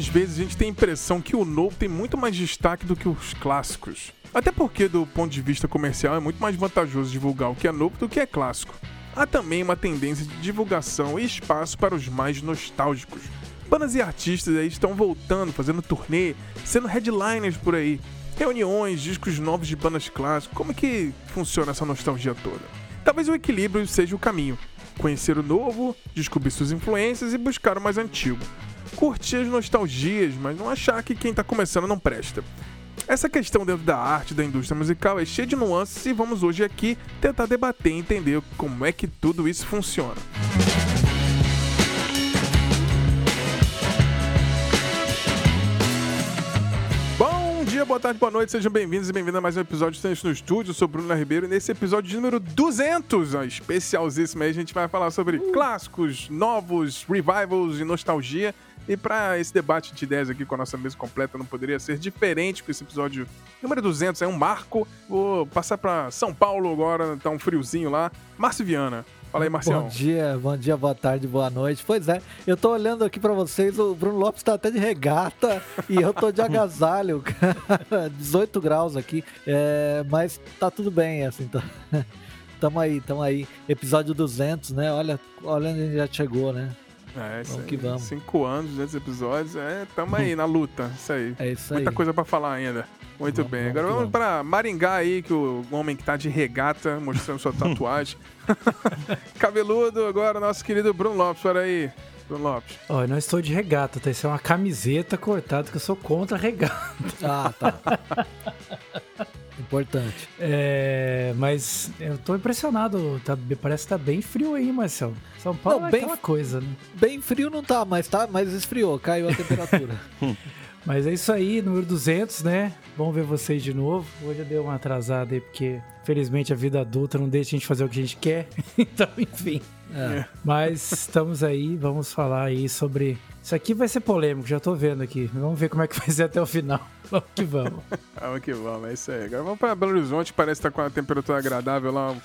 Algumas vezes a gente tem a impressão que o novo tem muito mais destaque do que os clássicos. Até porque, do ponto de vista comercial, é muito mais vantajoso divulgar o que é novo do que é clássico. Há também uma tendência de divulgação e espaço para os mais nostálgicos. Bandas e artistas aí estão voltando, fazendo turnê, sendo headliners por aí. Reuniões, discos novos de bandas clássicas. Como é que funciona essa nostalgia toda? Talvez o equilíbrio seja o caminho. Conhecer o novo, descobrir suas influências e buscar o mais antigo. Curtir as nostalgias, mas não achar que quem está começando não presta. Essa questão dentro da arte da indústria musical é cheia de nuances e vamos hoje aqui tentar debater e entender como é que tudo isso funciona. Bom dia, boa tarde, boa noite, sejam bem-vindos e bem-vindas a mais um episódio de Estamos no Estúdio. Eu sou Bruno Ribeiro e nesse episódio de número 200, ó, especialzíssimo aí, a gente vai falar sobre clássicos, novos, revivals e nostalgia. E para esse debate de ideias aqui com a nossa mesa completa não poderia ser diferente, porque esse episódio número 200 é um marco. Vou passar para São Paulo agora, tá um friozinho lá. Márcio Viana. Fala aí, Marcião. Bom dia, bom dia, boa tarde, boa noite. Pois é, eu tô olhando aqui para vocês, o Bruno Lopes tá até de regata e eu tô de agasalho, 18 graus aqui, é, mas tá tudo bem, assim, tá... Tamo aí, tamo aí. Episódio 200, né? Olha, olha onde a gente já chegou, né? É, isso vamos aí. que vamos. Cinco anos, 200 episódios, é, tamo aí na luta, isso aí. É isso Muita aí. coisa pra falar ainda. Muito vamos, bem. Agora vamos, vamos pra Maringá aí, que o homem que tá de regata, mostrando sua tatuagem. Cabeludo, agora nosso querido Bruno Lopes, olha aí. Bruno Lopes. Olha, não estou de regata, tá? Isso é uma camiseta cortada que eu sou contra regata. Ah, tá. Importante. É, mas eu tô impressionado. Tá, parece que tá bem frio aí, Marcelo. São Paulo não, é bem, aquela coisa, né? Bem frio não tá, mas tá, mas esfriou, caiu a temperatura. mas é isso aí, número 200, né? Vamos ver vocês de novo. Hoje eu dei uma atrasada aí, porque felizmente a vida adulta não deixa a gente fazer o que a gente quer. então, enfim. É. Mas estamos aí, vamos falar aí sobre. Isso aqui vai ser polêmico, já tô vendo aqui. Vamos ver como é que vai ser até o final. Vamos que vamos. vamos que vamos, é isso aí. Agora vamos para Belo Horizonte, parece que tá com a temperatura agradável lá.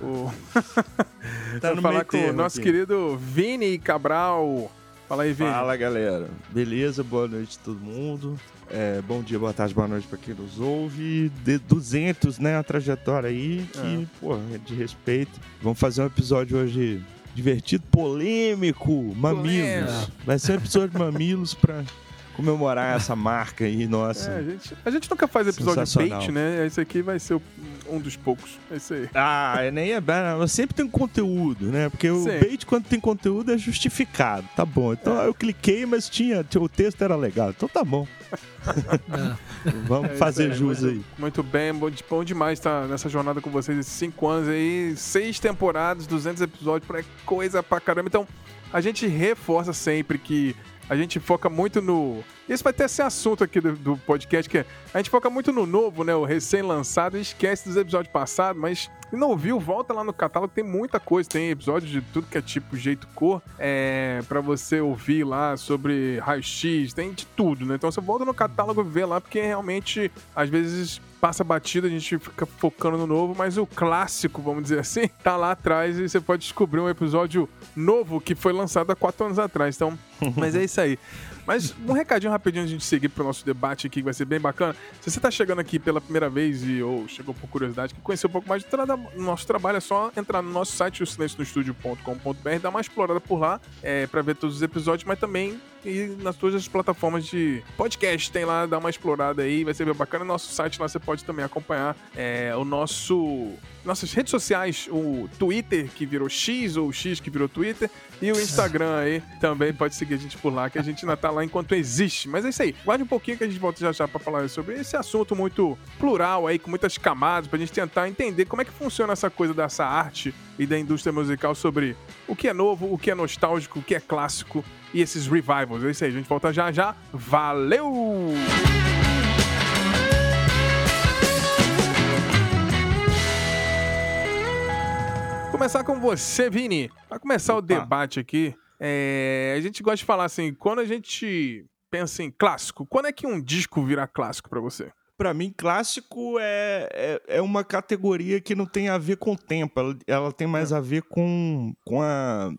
O... tá Vamos falar com o nosso aqui. querido Vini Cabral. Fala aí, Vini. Fala, galera. Beleza? Boa noite a todo mundo. É, bom dia, boa tarde, boa noite para quem nos ouve. De 200, né? A trajetória aí que, é. pô, é de respeito. Vamos fazer um episódio hoje divertido, polêmico, mamilos. Vai ser um episódio de mamilos para comemorar essa marca aí, nossa. É, a, gente, a gente nunca faz episódio de bait, né? Esse aqui vai ser um dos poucos. É isso aí. Ah, é, nem é bem. Sempre tem conteúdo, né? Porque o bait, quando tem conteúdo, é justificado. Tá bom. Então é. eu cliquei, mas tinha, o texto era legal. Então tá bom. É. Vamos é fazer aí, jus muito, aí. Muito bem, bom, bom demais estar nessa jornada com vocês esses cinco anos aí, seis temporadas, 200 episódios, é coisa pra caramba. Então, a gente reforça sempre que a gente foca muito no. Isso vai ter esse assunto aqui do, do, podcast, que é, a gente foca muito no novo, né? O recém-lançado esquece dos episódios passados, mas se não ouviu, volta lá no catálogo, tem muita coisa, tem episódios de tudo que é tipo, jeito, cor, é, para você ouvir lá sobre raio-x, tem de tudo, né? Então você volta no catálogo e vê lá, porque realmente, às vezes, passa batida, a gente fica focando no novo, mas o clássico, vamos dizer assim, tá lá atrás e você pode descobrir um episódio novo que foi lançado há quatro anos atrás. Então, mas é isso aí. Mas um recadinho rapidinho antes de seguir pro nosso debate aqui, que vai ser bem bacana. Se você tá chegando aqui pela primeira vez e, ou chegou por curiosidade, que conhecer um pouco mais do nosso trabalho, é só entrar no nosso site, o silencionostudio.com.br, dar uma explorada por lá, é, para ver todos os episódios, mas também e nas todas as plataformas de podcast. Tem lá, dá uma explorada aí, vai ser bem bacana. No nosso site lá você pode também acompanhar é, o nosso nossas redes sociais, o Twitter que virou X ou o X que virou Twitter e o Instagram aí também pode seguir a gente por lá, que a gente ainda tá lá enquanto existe. Mas é isso aí. Guarde um pouquinho que a gente volta já já pra falar sobre esse assunto muito plural aí, com muitas camadas, pra gente tentar entender como é que funciona essa coisa dessa arte e da indústria musical sobre o que é novo, o que é nostálgico, o que é clássico e esses revivals. É isso aí, a gente volta já já. Valeu! começar com você, Vini. Para começar Opa. o debate aqui, é, a gente gosta de falar assim, quando a gente pensa em clássico, quando é que um disco vira clássico para você? Para mim, clássico é, é, é, uma categoria que não tem a ver com o tempo, ela, ela tem mais é. a ver com, com a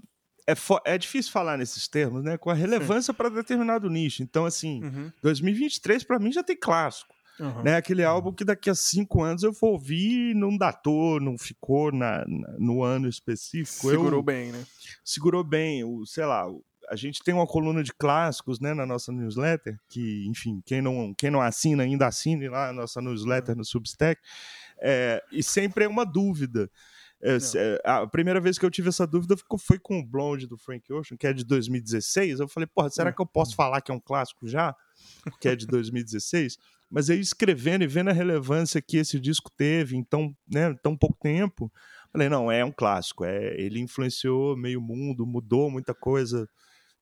é, é difícil falar nesses termos, né? Com a relevância para determinado nicho. Então, assim, uhum. 2023 para mim já tem clássico. Uhum. Né? Aquele álbum que daqui a cinco anos eu vou ouvir e não datou, não ficou na, na no ano específico. Segurou eu, bem, né? Segurou bem. O, sei lá, a gente tem uma coluna de clássicos né, na nossa newsletter, que, enfim, quem não, quem não assina ainda assine lá a nossa newsletter no Substack. É, e sempre é uma dúvida. É, é, a primeira vez que eu tive essa dúvida foi com o Blonde do Frank Ocean, que é de 2016. Eu falei, porra, será hum. que eu posso falar que é um clássico já? Que é de 2016? Mas aí escrevendo e vendo a relevância que esse disco teve em tão, né, tão pouco tempo, falei, não, é um clássico. É, ele influenciou meio mundo, mudou muita coisa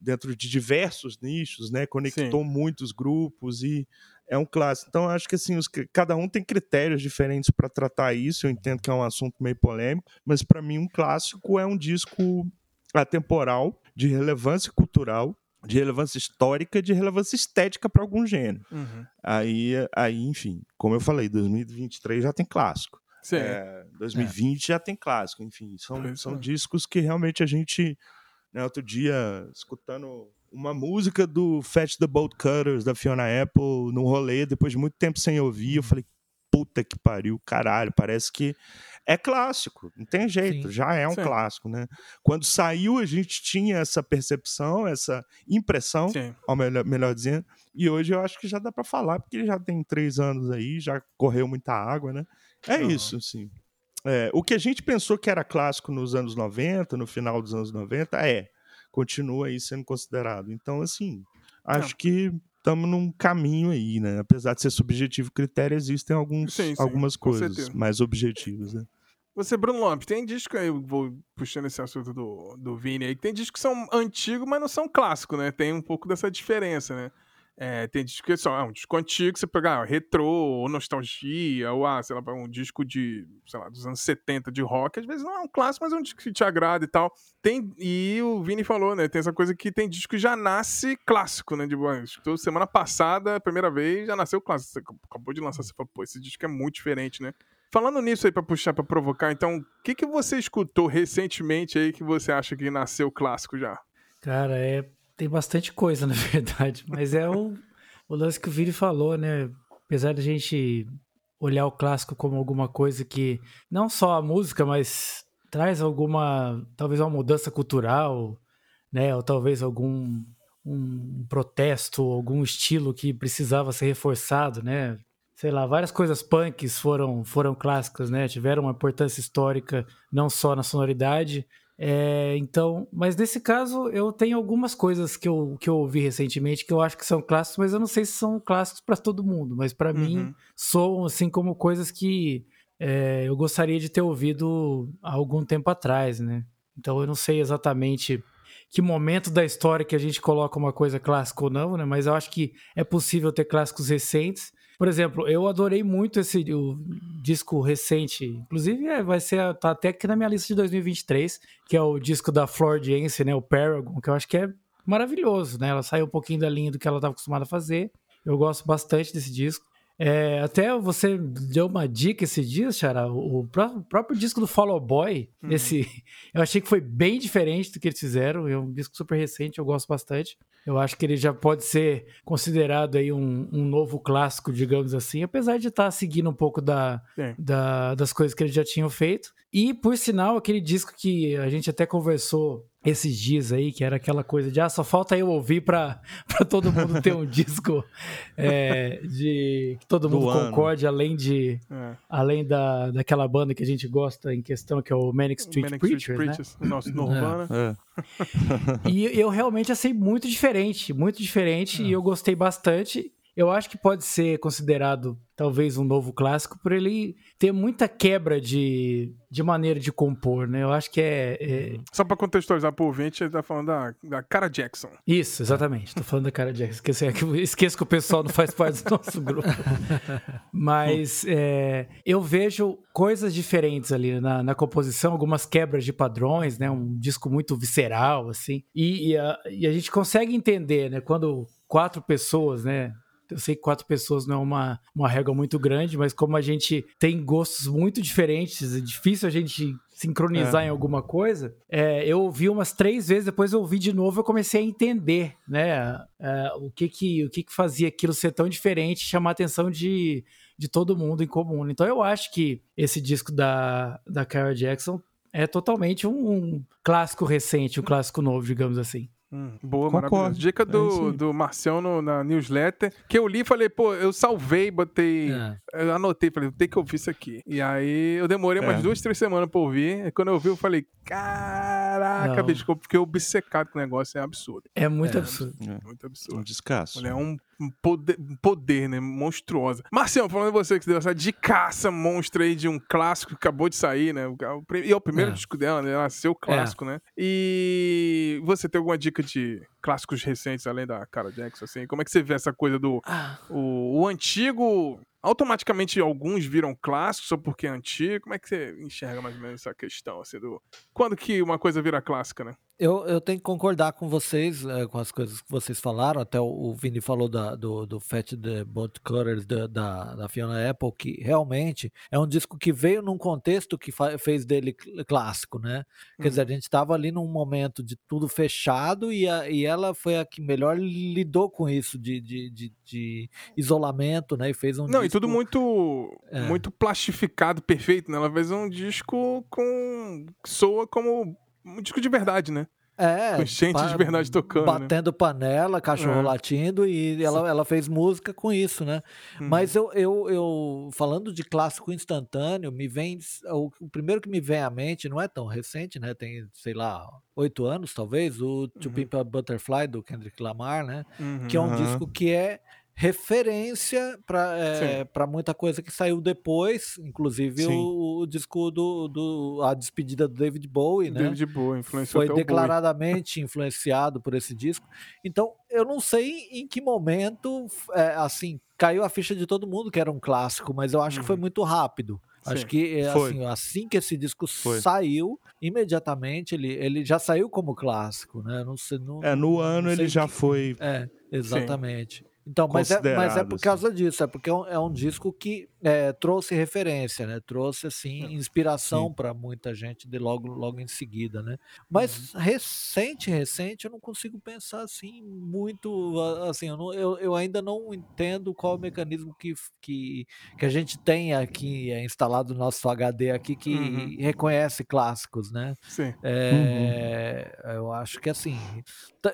dentro de diversos nichos, né? Conectou Sim. muitos grupos e é um clássico. Então, acho que assim, os, cada um tem critérios diferentes para tratar isso. Eu entendo que é um assunto meio polêmico, mas para mim, um clássico é um disco atemporal, de relevância cultural, de relevância histórica, de relevância estética para algum gênero. Uhum. Aí, aí, enfim, como eu falei, 2023 já tem clássico. Sim. É, 2020 é. já tem clássico. Enfim, são, são é. discos que realmente a gente. Né, outro dia, escutando uma música do Fetch the Bolt Cutters, da Fiona Apple, num rolê, depois de muito tempo sem ouvir, eu falei, puta que pariu, caralho, parece que é clássico, não tem jeito, Sim. já é um Sim. clássico, né? Quando saiu, a gente tinha essa percepção, essa impressão, Sim. ao melhor, melhor dizendo, e hoje eu acho que já dá para falar, porque ele já tem três anos aí, já correu muita água, né? É uhum. isso, assim. É, o que a gente pensou que era clássico nos anos 90, no final dos anos 90, é continua aí sendo considerado. Então, assim, acho Não. que estamos num caminho aí, né? Apesar de ser subjetivo critério, existem alguns, sim, sim, algumas coisas mais objetivas, né? Você, Bruno Lopes, tem disco aí, eu vou puxando esse assunto do, do Vini aí, tem discos que são antigos, mas não são clássicos, né? Tem um pouco dessa diferença, né? É, tem disco que são, é um disco antigo, você pegar ah, retrô, ou nostalgia, ou ah, sei lá, um disco de, sei lá, dos anos 70 de rock, às vezes não é um clássico, mas é um disco que te agrada e tal. Tem, e o Vini falou, né, tem essa coisa que tem disco que já nasce clássico, né, de tipo, semana passada, primeira vez, já nasceu clássico, você acabou de lançar, você falou, pô, esse disco é muito diferente, né? Falando nisso aí pra puxar, pra provocar, então, o que que você escutou recentemente aí que você acha que nasceu clássico já? Cara, é tem bastante coisa, na verdade. Mas é o, o lance que o Vini falou, né? Apesar da gente olhar o clássico como alguma coisa que não só a música, mas traz alguma, talvez uma mudança cultural, né? Ou talvez algum um protesto, algum estilo que precisava ser reforçado, né? Sei lá, várias coisas punks foram foram clássicas, né? Tiveram uma importância histórica não só na sonoridade, é, então, mas nesse caso eu tenho algumas coisas que eu, que eu ouvi recentemente que eu acho que são clássicos, mas eu não sei se são clássicos para todo mundo, mas para uhum. mim soam assim como coisas que é, eu gostaria de ter ouvido há algum tempo atrás, né? Então eu não sei exatamente que momento da história que a gente coloca uma coisa clássica ou não, né? Mas eu acho que é possível ter clássicos recentes por exemplo, eu adorei muito esse disco recente. Inclusive, é, vai ser tá até aqui na minha lista de 2023, que é o disco da Flor Jance, né? O Paragon, que eu acho que é maravilhoso, né? Ela saiu um pouquinho da linha do que ela estava acostumada a fazer. Eu gosto bastante desse disco. É, até você deu uma dica esse dia, Xará. O, o, próprio disco do Follow Boy, uhum. esse, eu achei que foi bem diferente do que eles fizeram. É um disco super recente, eu gosto bastante. Eu acho que ele já pode ser considerado aí um, um novo clássico, digamos assim, apesar de estar tá seguindo um pouco da, da, das coisas que eles já tinham feito. E, por sinal, aquele disco que a gente até conversou esses dias aí, que era aquela coisa de ah, só falta eu ouvir para todo mundo ter um disco é, de que todo mundo concorde, além de é. além da, daquela banda que a gente gosta em questão, que é o Manic Street Manic Preachers, Street Preachers, né? nosso Nirvana. É. e eu realmente achei muito diferente, muito diferente, e eu gostei bastante. Eu acho que pode ser considerado talvez um novo clássico por ele ter muita quebra de, de maneira de compor, né? Eu acho que é. é... Só para contextualizar pro ouvinte, ele tá falando da, da Cara Jackson. Isso, exatamente. Tô falando da Cara Jackson. Esqueci, esqueço que o pessoal não faz parte do nosso grupo. Mas é, eu vejo coisas diferentes ali na, na, composição, algumas quebras de padrões, né? Um disco muito visceral, assim. E, e, a, e a gente consegue entender, né? Quando quatro pessoas, né? Eu sei que quatro pessoas não é uma, uma régua muito grande, mas como a gente tem gostos muito diferentes, é difícil a gente sincronizar é. em alguma coisa, é, eu ouvi umas três vezes, depois eu ouvi de novo, eu comecei a entender, né, é, o que que o que que fazia aquilo ser tão diferente, chamar a atenção de, de todo mundo em comum. Então eu acho que esse disco da da Carol Jackson é totalmente um, um clássico recente, um clássico novo, digamos assim. Hum, boa, maravilhosa. Dica do, é do Marcião na newsletter, que eu li e falei, pô, eu salvei, botei. É. Eu anotei, falei, tem que ouvir isso aqui. E aí eu demorei é. umas duas, três semanas pra ouvir. E quando eu ouvi, eu falei, caraca, bicho, eu fiquei obcecado com o negócio, é absurdo. É muito é. absurdo. É. Muito absurdo. Um descasso. É um poder, poder, né? Monstruosa. Marcião, falando de você que deu essa de caça monstra aí de um clássico que acabou de sair, né? E é o primeiro disco dela, né? Ela nasceu clássico, né? E você tem alguma dica de clássicos recentes, além da Cara Jackson, assim? Como é que você vê essa coisa do... Ah. O, o antigo automaticamente alguns viram clássicos só porque é antigo? Como é que você enxerga mais ou menos essa questão, assim, do... Quando que uma coisa vira clássica, né? Eu, eu tenho que concordar com vocês, é, com as coisas que vocês falaram. Até o, o Vini falou da, do, do Fat the Boat Cutters da, da, da, Fiona Apple, que realmente é um disco que veio num contexto que fez dele clássico, né? Quer dizer, a gente estava ali num momento de tudo fechado e, a, e ela foi a que melhor lidou com isso de, de, de, de isolamento, né? E fez um Não, disco... tudo muito, é. muito plastificado, perfeito, né? Ela fez um disco com. soa como um disco de verdade, né? É, com gente de verdade tocando. Né? Batendo né? panela, cachorro é. latindo, e ela, ela fez música com isso, né? Hum. Mas eu, eu, eu, falando de clássico instantâneo, me vem. O, o, primeiro que me vem à mente, não é tão recente, né? Tem, sei lá, oito anos, talvez, o To uhum. Pimp a Butterfly do Kendrick Lamar, né? Uhum. Que é um uhum. disco que é referência para é, para muita coisa que saiu depois, inclusive o, o, disco do, do a despedida do David Bowie, né? David Bowie influenciou foi declaradamente influenciado por esse disco. Então eu não sei em que momento é, assim caiu a ficha de todo mundo que era um clássico, mas eu acho uhum. que foi uhum. muito rápido. Sim, Acho que é, assim, assim que esse disco foi. saiu, imediatamente ele, ele já saiu como clássico, né? Não sei, não, é, no ano ele já foi. É, exatamente. Sim. Então, mas é, mas é por causa assim. disso, é porque é um, é um disco que é, trouxe referência, né? Trouxe assim inspiração para muita gente de logo logo em seguida, né? Mas uhum. recente, recente, eu não consigo pensar assim muito, assim, eu, não, eu, eu, ainda não entendo qual o mecanismo que, que, que a gente tem aqui é instalado no nosso HD aqui que uhum. reconhece clássicos, né? Sim. É, uhum. Eu acho que assim,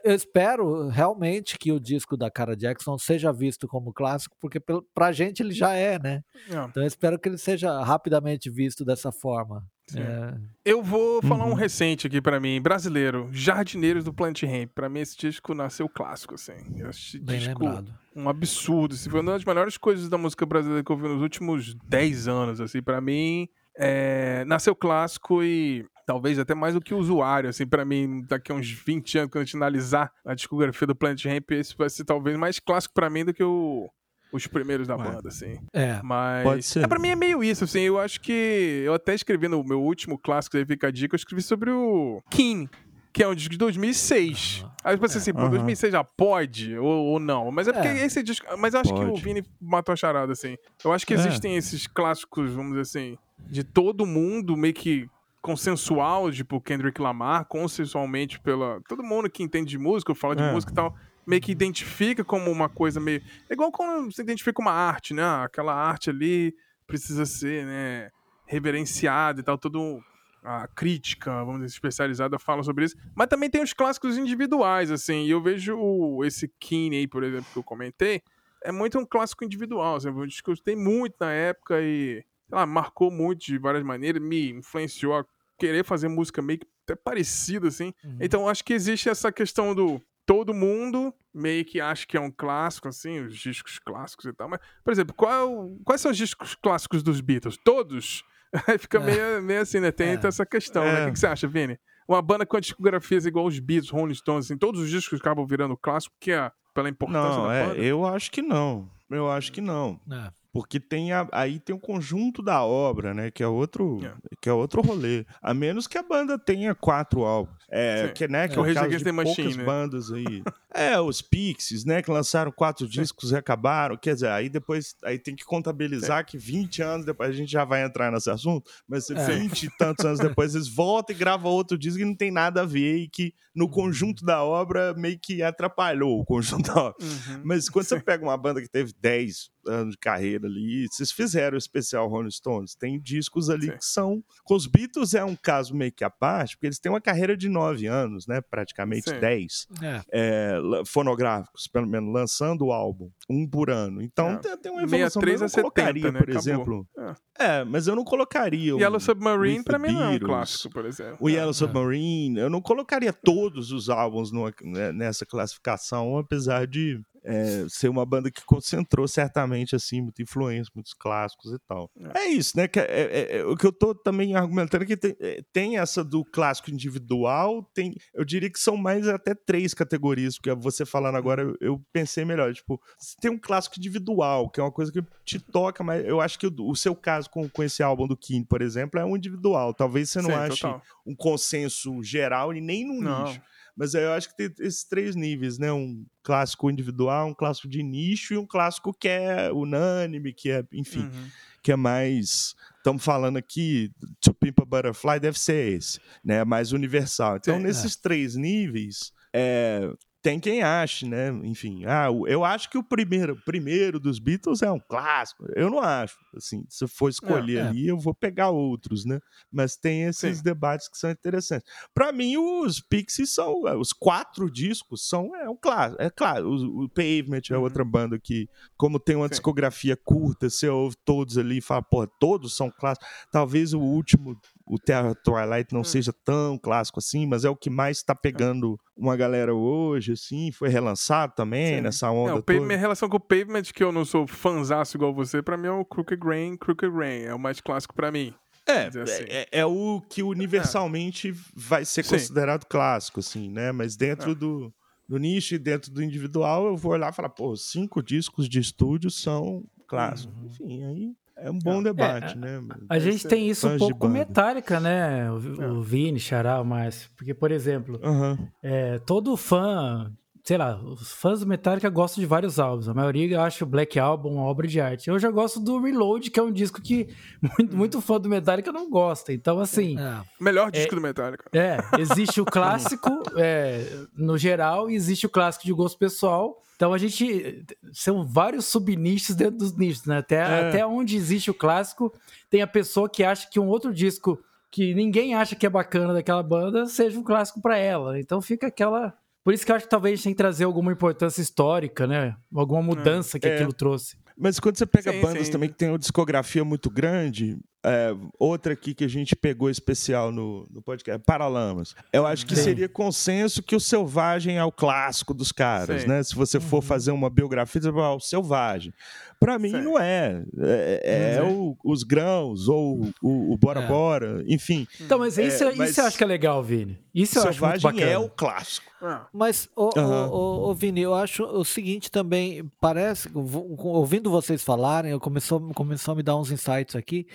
eu espero realmente que o disco da Cara Jackson seja visto como clássico, porque pra gente ele já é, né? É. Então eu espero que ele seja rapidamente visto dessa forma. É... Eu vou falar uhum. um recente aqui para mim, brasileiro, Jardineiros do Plant Ramp. Para mim esse disco nasceu clássico, assim. Esse Bem disco lembrado. um absurdo, assim, foi uma das melhores coisas da música brasileira que eu vi nos últimos 10 anos, assim, para mim. É... nasceu clássico e talvez até mais do que o usuário, assim, para mim, daqui a uns 20 anos, quando a gente analisar a discografia do Planet Ramp, esse vai ser talvez mais clássico para mim do que o, os primeiros da Ué. banda, assim. É. Mas. Pode ser. É, pra mim é meio isso, assim. Eu acho que. Eu até escrevi no meu último clássico, aí fica a dica, eu escrevi sobre o King. Que é um disco de 2006. Uhum. Aí você é. assim, pô, uhum. 2006 já pode ou, ou, não. Mas é porque é. esse disco. Mas eu acho pode. que o Vini matou a charada, assim. Eu acho que é. existem esses clássicos, vamos dizer assim, de todo mundo, meio que consensual, tipo Kendrick Lamar, consensualmente pela. Todo mundo que entende de música, fala de é. música e tal, meio que identifica como uma coisa meio. É igual quando você identifica uma arte, né? Ah, aquela arte ali precisa ser, né? Reverenciada e tal, todo a crítica, vamos dizer, especializada fala sobre isso. Mas também tem os clássicos individuais, assim. E eu vejo esse Kine aí, por exemplo, que eu comentei, é muito um clássico individual, assim, eu escutei muito na época e, sei lá, marcou muito de várias maneiras, me influenciou a querer fazer música meio que até parecida, assim. Uhum. Então acho que existe essa questão do todo mundo meio que acha que é um clássico, assim, os discos clássicos e tal. Mas, por exemplo, qual, quais são os discos clássicos dos Beatles? Todos? Aí fica meio, é. meio assim, né? Tem é. essa questão, é. né? O que, que, você acha, Vini? Uma banda com discografias igual os Beatles, Rolling Stones, assim, todos os discos acabam virando clássico, que é pela importância não, da é, banda? Eu acho que não. Eu acho que não. É. Porque tem a, aí tem o conjunto da obra, né? Que é outro, é. que é outro rolê. A menos que a banda tenha quatro álbuns. É, que, né, que é, é o caso de poucas Machine, né? bandas aí. É, os Pixies, né, que lançaram quatro discos e acabaram. Quer dizer, aí depois aí tem que contabilizar que 20 anos depois a gente já vai entrar nesse assunto, mas É. 20 e tantos anos depois eles voltam e gravam outro disco que não tem nada a ver e que no conjunto da obra meio que atrapalhou o conjunto da obra. Uhum. Mas quando você pega uma banda que teve 10 anos de carreira ali, vocês fizeram o especial Rolling Stones, tem discos ali Sim. que são. Com os Beatles é um caso meio que à parte, porque eles têm uma carreira de 9 anos, né? Praticamente Sim. 10 É. é, fonográficos, pelo menos, lançando o álbum, um por ano. Então É. tem, tem uma evolução. 63 mas a eu não colocaria, 70, né? por Acabou. exemplo. É. É, mas eu não colocaria o Yellow Submarine pra mim não é um clássico, por exemplo. O Yellow É. Submarine. Eu não colocaria todos os álbuns numa- né, nessa classificação, apesar de é, ser uma banda que concentrou certamente assim muita influência, muitos clássicos e tal. É, isso, né? que é- é- é- o que eu tô também argumentando é que tem, é, tem essa do clássico individual, tem, eu diria que são mais até três categorias, porque você falando agora eu, eu pensei melhor. Tipo, tem um clássico individual, que é uma coisa que te toca, mas eu acho que o, o seu caso com, com esse álbum do King, por exemplo, é um individual. Talvez você não Sim, ache total. um consenso geral e nem num Não. nicho. Mas aí eu acho que tem esses três níveis, né? Um clássico individual, um clássico de nicho e um clássico que é unânime, que é, enfim, Uhum. que é mais. Estamos falando aqui, To Pimp a Butterfly deve ser esse, né? Mais universal. Então, Sim. nesses três níveis, é, tem quem ache, né? Enfim, ah, eu acho que o primeiro, primeiro dos Beatles é um clássico. Eu não acho. Assim, se eu for escolher é. ali, eu vou pegar outros, né? Mas tem esses Sim. debates que são interessantes. Para mim, os Pixies são. Os quatro discos são. É um clássico. É claro, o, o Pavement é Uhum. outra banda que, como tem uma Sim. discografia curta, você ouve todos ali e fala, pô, todos são clássicos. Talvez o último, o Terra Twilight, não Hum. seja tão clássico assim, mas é o que mais tá pegando uma galera hoje, assim. Foi relançado também Sim. nessa É, onda o pavement, toda. minha relação com o Pavement, que eu não sou fanzaço igual você, pra mim é o Crooked Grain, Crooked Grain. É o mais clássico pra mim. É, assim. é, é o que universalmente vai ser Sim. considerado clássico, assim, né? Mas dentro do, do nicho e dentro do individual, eu vou olhar e falar, pô, cinco discos de estúdio são clássicos. Enfim, aí é um bom debate, né? A gente ser tem isso um pouco com. Metallica, né? O, o Vini, Xará, o Márcio. Porque, por exemplo, Aham. é, todo fã, sei lá, os fãs do Metallica gostam de vários álbuns. A maioria acha o Black Album uma obra de arte. Eu já gosto do Reload, que é um disco que muito, muito fã do Metallica não gosta. Então, assim, É. Melhor disco do Metallica. é, existe o clássico é, no geral e existe o clássico de gosto pessoal. Então a gente. São vários subnichos dentro dos nichos, né? Até, É. até onde existe o clássico, tem a pessoa que acha que um outro disco que ninguém acha que é bacana daquela banda seja um clássico pra ela. Então fica aquela. Por isso que eu acho que talvez a gente tem que trazer alguma importância histórica, né? Alguma mudança que É. aquilo trouxe. Mas quando você pega Sim, bandas sim. também que tem uma discografia muito grande, é, outra aqui que a gente pegou especial no, no podcast, Paralamas. Eu acho que Sim. seria consenso que o Selvagem é o clássico dos caras, né? Se você for fazer uma biografia, você vai falar, "Ah, o Selvagem. Pra mim, não é. É, é Uhum. o- os grãos, ou o, o Bora É. Bora, enfim. Então, mas isso, É, isso mas- eu acho que é legal, Vini. Isso eu acho muito Selvagem bacana. é o clássico. Ah, Mas, ô, ô, ô, Vini, eu acho o seguinte também, parece, ouvindo vocês falarem, eu começou, começou a me dar uns insights aqui,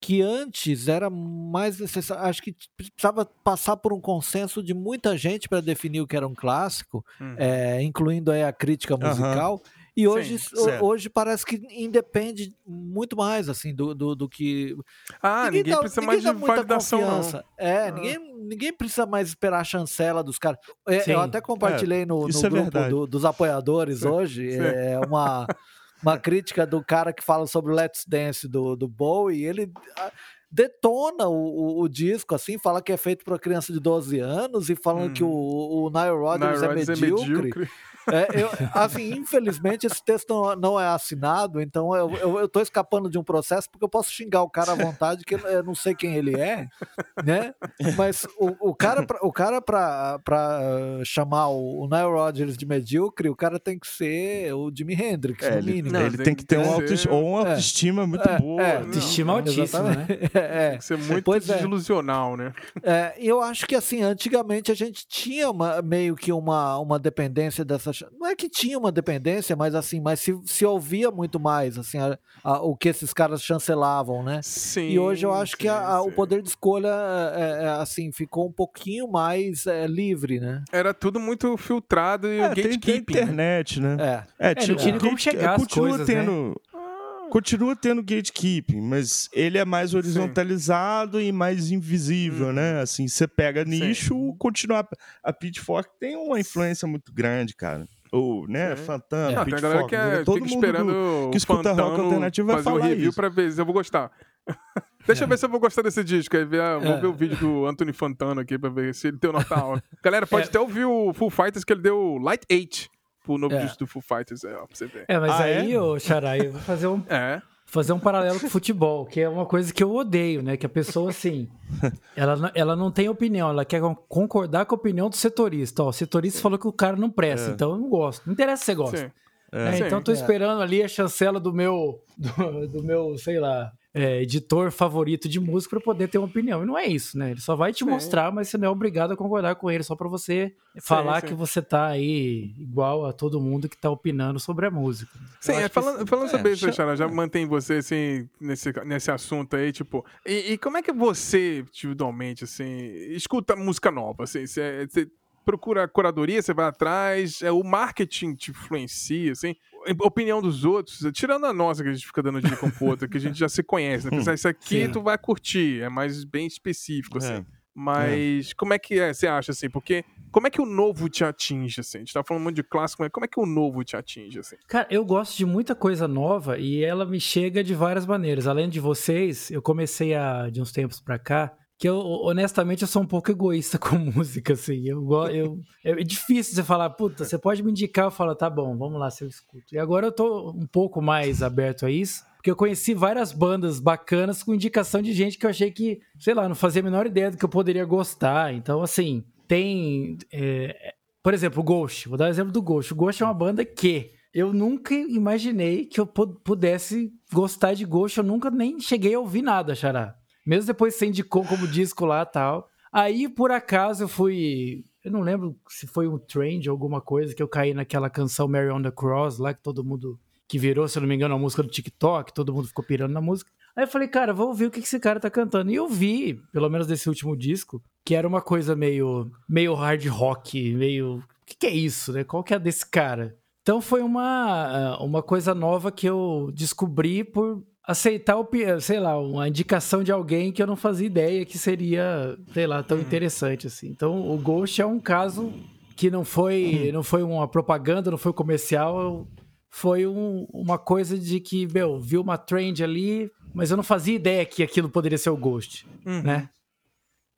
que antes era mais necessário, acho que precisava passar por um consenso de muita gente para definir o que era um clássico, Hum. é, incluindo aí a crítica musical, e hoje, Sim, hoje parece que independe muito mais assim do, do, do que Ah, ninguém, dá- precisa ninguém mais de validação, confiança. É, Ah. ninguém, ninguém precisa mais esperar a chancela dos caras. É, eu até compartilhei no, no isso é grupo do- dos apoiadores Sim, hoje sim. é, uma, uma crítica do cara que fala sobre o Let's Dance do, do Bowie. Ele ah, detona o, o- o disco, assim, fala que é feito para criança de 12 anos e falando que o, o Nile não. Rodgers, Nile Rodgers é medíocre. É, eu, assim, infelizmente esse texto não, não é assinado, então eu, tô escapando de um processo porque eu posso xingar o cara à vontade, que eu não sei quem ele é, né? Mas o, o cara, pra- o cara pra, pra chamar o, o Nile Rodgers de medíocre, o cara tem que ser o Jimi Hendrix, É, no ele, mínimo. Não, ele tem tem que ter um autoestima, ou uma É. autoestima muito É, boa. é. né? Autoestima altíssima, né? É, Tem que ser muito Pois é. desilusional, né? É, e eu acho que assim, antigamente a gente tinha uma- meio que uma, uma dependência dessa Não é que tinha uma dependência, mas assim, mas se, se ouvia muito mais, assim, a, a, o que esses caras chancelavam, né? Sim. E hoje eu acho sim, que a, o poder de escolha, é, é, assim, ficou um pouquinho mais é, livre, né? Era tudo muito filtrado e É, o tem, tem gatekeeping. né? internet, né? É. É, não tipo, tinha como chegar as continua coisas, né? Continua tendo gatekeeping, mas ele é mais horizontalizado e mais invisível, Uhum. né? Assim, você pega Sim. nicho, continua. A Pitchfork tem uma influência muito grande, cara. Ou, né, Sim. Fantano, Não, tem Pitchfork. que é, todo mundo esperando do- que o escuta rock vai fazer o falar review isso. pra ver se eu vou gostar. Deixa eu ver se eu vou gostar desse disco. Aí ver, vou É. ver o vídeo do Anthony Fantano aqui pra ver se ele deu nota alta. Galera, pode É. até ouvir o Full Fighters que ele deu Light 8 pro novo É. disco do Full Fighters. É, ó, pra você ver. É, mas Ah, aí, é? ô Xará, eu vou fazer um, É. fazer um paralelo com o futebol, que é uma coisa que eu odeio, né? Que a pessoa, assim, ela, não- ela não tem opinião, ela quer concordar com a opinião do setorista. Ó, o setorista falou que o cara não presta, É. então eu não gosto. Não interessa se você gosta. Sim. É, então eu tô É. esperando ali a chancela do meu, do, do meu, sei lá, é, editor favorito de música pra poder ter uma opinião. E não é isso, né? Ele só vai te Sim. mostrar, mas você não é obrigado a concordar com ele, só pra você falar sim. que você tá aí igual a todo mundo que tá opinando sobre a música. Sim, é, falando, falando é, sobre isso, Xará, já mantém você, assim, nesse, nesse assunto aí, tipo... E, e como é que você, individualmente, assim, escuta música nova, assim? Você, você procura curadoria, você vai atrás, é, o marketing te influencia, assim? A Opinião dos outros, tirando a nossa que a gente fica dando dica um pro outro, que a gente já se conhece, né? Pensar, isso aqui Sim. tu vai curtir, é mais bem específico, assim. É. Mas como é que é, você acha, assim? Porque como é que o novo te atinge, assim? A gente tá falando muito de clássico, mas como é que o novo te atinge, assim? Cara, eu gosto de muita coisa nova e ela me chega de várias maneiras. Além de vocês, eu comecei a, de uns tempos pra cá, que eu, honestamente, eu sou um pouco egoísta com música, assim. Eu, eu, é difícil você falar, puta, você pode me indicar, eu falo, tá bom, vamos lá, se eu escuto. E agora eu tô um pouco mais aberto a isso, porque eu conheci várias bandas bacanas com indicação de gente que eu achei que, sei lá, não fazia a menor ideia do que eu poderia gostar. Então, assim, tem. é, por exemplo, o Ghost. Vou dar o exemplo do Ghost. O Ghost é uma banda que eu nunca imaginei que eu pu- pudesse gostar de Ghost. Eu nunca nem cheguei a ouvir nada, Xará. Mesmo depois que você indicou como disco lá tal. Aí, por acaso, eu fui. Eu não lembro se foi um trend ou alguma coisa que eu caí naquela canção Mary on the Cross lá, que todo mundo. Que virou, se eu não me engano, a música do TikTok, todo mundo ficou pirando na música. Aí eu falei, cara, vou ouvir o que que esse cara tá cantando. E eu vi, pelo menos desse último disco, que era uma coisa meio, meio hard rock, meio. O que, que é isso, né? Qual que é desse cara? Então foi uma, ah, uma coisa nova que eu descobri por aceitar, o, sei lá, uma indicação de alguém que eu não fazia ideia que seria, sei lá, tão interessante assim. Então o Ghost é um caso que não foi, não foi uma propaganda, não foi comercial, foi um- uma coisa de que, meu, viu uma trend ali, mas eu não fazia ideia que aquilo poderia ser o Ghost, Uhum. né?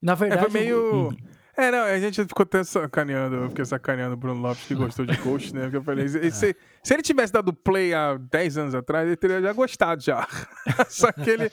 Na É, verdade, foi o- meio. É, não, a gente ficou até sacaneando, eu fiquei sacaneando o Bruno Lopes que gostou de Ghost, né? Porque eu falei, se, se- ele tivesse dado play há 10 anos atrás, ele teria já gostado já. Só que ele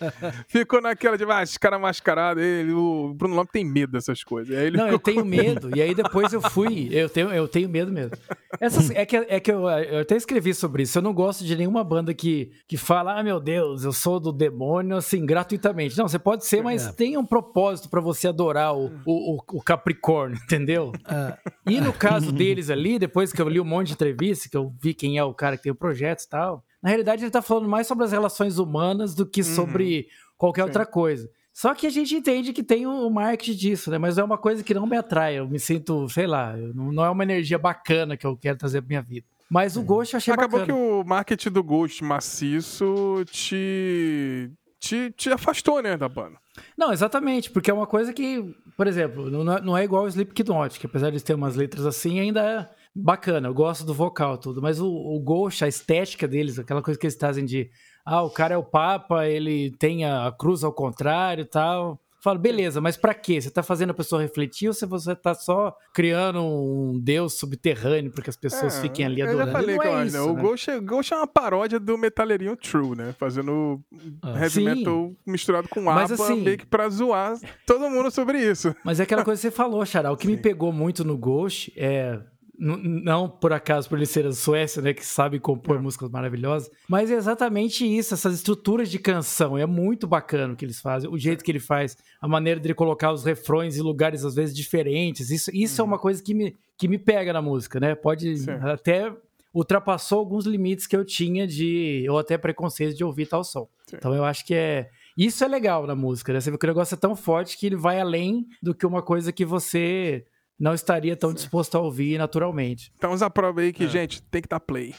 ficou naquela de, ah, esse cara mascarado, ele, o Bruno Lopes tem medo dessas coisas. Aí ele Não, eu tenho com medo. E aí depois eu fui. Eu tenho, eu tenho medo mesmo. Essas, é que, é que eu, eu até escrevi sobre isso. Eu não gosto de nenhuma banda que, que fala, ah, meu Deus, eu sou do demônio, assim, gratuitamente. Não, você pode ser, mas É. tem um propósito pra você adorar o, o, o- o Capricórnio, entendeu? É, E no caso deles ali, depois que eu li um monte de entrevista, que eu vi quem é o cara que tem o projeto e tal, na realidade ele tá falando mais sobre as relações humanas do que sobre qualquer outra coisa. Só que a gente entende que tem o marketing disso, né? Mas é uma coisa que não me atrai. Eu me sinto, sei lá, não, é uma energia bacana que eu quero trazer pra minha vida. Mas o Ghost eu achei Acabou bacana. que o marketing do Ghost maciço te, te, te afastou, né, da banda. Não, exatamente, porque é uma coisa que, por exemplo, não é, não é igual o Slipknot, que apesar de ter umas letras assim, ainda é bacana, eu gosto do vocal tudo, mas o, o Ghost, a estética deles, aquela coisa que eles trazem de, ah, o cara é o Papa, ele tem a, cruz ao contrário e tal. Eu Falo, beleza, mas pra quê? Você tá fazendo a pessoa refletir ou se você tá só criando um deus subterrâneo para que as pessoas É, fiquem ali eu adorando? já falei não que é eu isso, né? O né? Ghost, é- Ghost é uma paródia do metaleirinho True, né? Fazendo Ah. heavy Sim. metal misturado com Mas ABBA, assim- meio que pra zoar todo mundo sobre isso. Mas é aquela coisa que você falou, Xará. O que me pegou muito no Ghost é. Não por acaso por ele ser da Suécia, né, que sabe compor é. músicas maravilhosas, mas é exatamente isso, essas estruturas de canção, é muito bacana o que eles fazem, o jeito que ele faz, a maneira de colocar os refrões em lugares às vezes diferentes, isso, isso uhum. é uma coisa que me, que me pega na música, né, pode até ultrapassou alguns limites que eu tinha de, ou até preconceito de ouvir tal som. Então eu acho que é, isso é legal na música, né, você vê que o negócio é tão forte que ele vai além do que uma coisa que você não estaria tão disposto a ouvir naturalmente. Então, a prova aí que, é. gente, tem que dar play.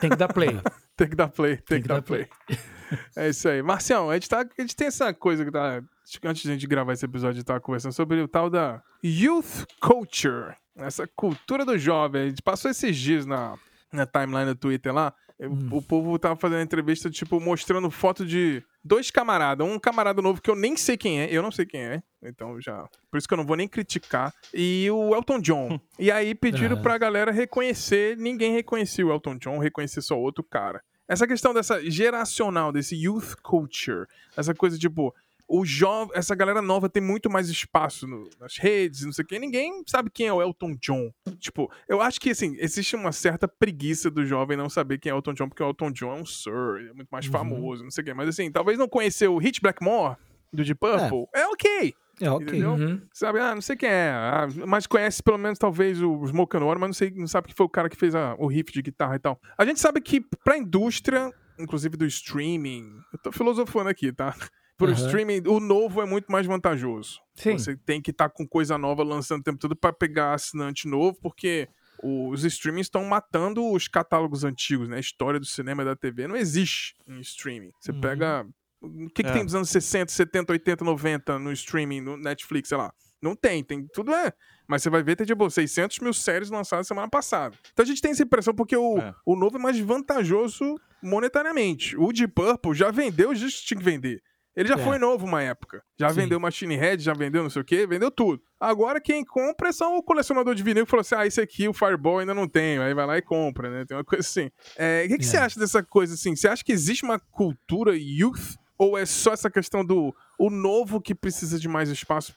Tem que dar play. tem que dar play, tem, tem que, que, dar play. play. é isso aí. Marcião, a gente, tá, a gente tem essa coisa que tá. Antes de a gente gravar esse episódio, a gente tava conversando sobre o tal da Youth Culture. Essa cultura do jovem. A gente passou esses dias na, na timeline do Twitter lá. Hum. O povo tava fazendo entrevista, tipo, mostrando foto de dois camaradas. Um camarada novo que eu nem sei quem é, eu não sei quem é, então já. Por isso que eu não vou nem criticar. E o Elton John. e aí pediram uhum. pra galera reconhecer, ninguém reconheceu o Elton John, reconhecer só outro cara. Essa questão dessa geracional, desse youth culture, essa coisa tipo, o jovem, essa galera nova tem muito mais espaço no, nas redes, não sei o quê. Ninguém sabe quem é o Elton John. Tipo, eu acho que, assim, existe uma certa preguiça do jovem não saber quem é o Elton John, porque o Elton John é um Sir, é muito mais uhum. famoso, não sei o quê. Mas, assim, talvez não conhecer o Hit Blackmore, do Deep Purple, é, é ok. É ok. Uhum. Sabe, ah, não sei quem é, ah, mas conhece pelo menos talvez o Smoke and Water, mas não, sei, não sabe que foi o cara que fez a, o riff de guitarra e tal. A gente sabe que pra indústria, inclusive do streaming, eu tô filosofando aqui, tá? Pro uhum. streaming, o novo é muito mais vantajoso. Sim. Você tem que estar tá com coisa nova lançando o tempo todo para pegar assinante novo, porque os streamings estão matando os catálogos antigos, né? A história do cinema e da TV não existe em streaming. Você uhum. pega. O que, que é. tem dos anos 60, 70, 80, 90 no streaming, no Netflix, sei lá? Não tem, tem tudo é. Mas você vai ver, tem tipo 600 mil séries lançadas semana passada. Então a gente tem essa impressão porque o, é. o novo é mais vantajoso monetariamente. O de Purple já vendeu, já tinha que vender. Ele já é. foi novo uma época. Já Sim. vendeu Machine Head, já vendeu não sei o quê, vendeu tudo. Agora quem compra é só o colecionador de vinil que falou assim: ah, esse aqui, o Fireball, ainda não tem. Aí vai lá e compra, né? Tem uma coisa assim. É, o que, que é. você acha dessa coisa assim? Você acha que existe uma cultura youth? Ou é só essa questão do o novo que precisa de mais espaço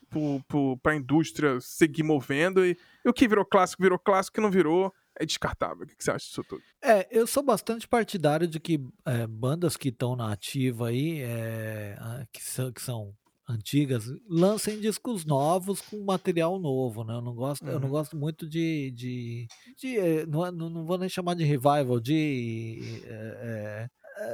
para a indústria seguir movendo e, e o que virou clássico virou clássico, que não virou é descartável. O que você acha disso tudo? É, eu sou bastante partidário de que é, bandas que estão na ativa aí, é, que, são, que são antigas, lancem discos novos com material novo, né? Eu não gosto, uhum. eu não uhum. gosto muito de, de, de é, não, não, vou nem chamar de revival, de é, é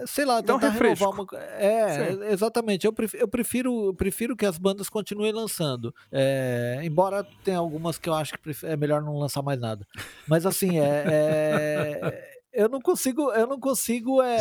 sei lá, tentar renovar uma É, Sim. exatamente. Eu prefiro, eu prefiro, prefiro que as bandas continuem lançando. É, embora tenha algumas que eu acho que é melhor não lançar mais nada. Mas assim, é, é eu não consigo, eu não consigo é,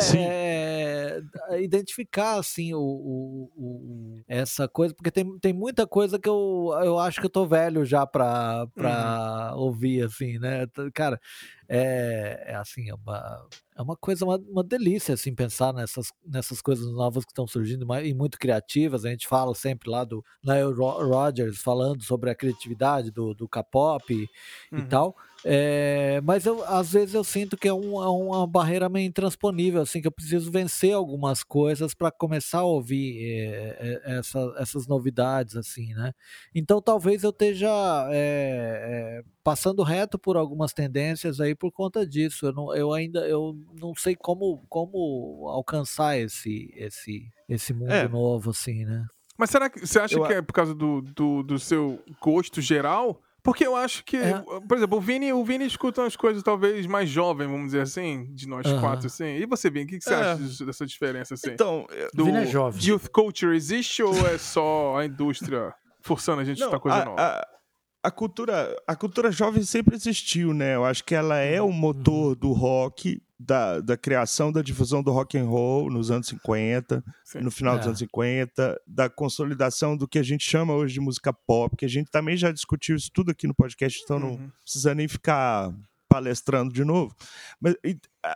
é, identificar assim o, o, o, essa coisa, porque tem, tem muita coisa que eu, eu acho que eu tô velho já pra, pra uhum. ouvir, assim, né? Cara, é, é assim, é uma, é uma coisa, uma, uma delícia, assim, pensar nessas, nessas coisas novas que estão surgindo e muito criativas. A gente fala sempre lá do Nile Rodgers falando sobre a criatividade do, do K-pop uhum. e tal. É, mas eu, às vezes eu sinto que é, um, é, uma barreira meio intransponível, assim, que eu preciso vencer algumas coisas para começar a ouvir é, é, essa, essas novidades, assim, né? Então talvez eu esteja é, é, passando reto por algumas tendências aí por conta disso. Eu, não, eu ainda eu não sei como, como alcançar esse, esse, esse mundo é. novo, assim, né? Mas será que você acha eu... que é por causa do, do, do seu gosto geral? Porque eu acho que, é. por exemplo, o Vini, o Vini escuta umas coisas talvez mais jovens, vamos dizer assim, de nós uhum. quatro, assim. E você, Vini, o que, que você é. acha dessa diferença, assim? Então, do Vini é jovem. Youth culture existe ou é só a indústria forçando a gente a escutar coisa a, nova? A, a, cultura, a cultura jovem sempre existiu, né? Eu acho que ela é o motor uhum. do rock, da, da criação da difusão do rock and roll nos anos 50, Sim. no final é. dos anos 50, da consolidação do que a gente chama hoje de música pop, que a gente também já discutiu isso tudo aqui no podcast, então uhum. não precisa nem ficar palestrando de novo. Mas,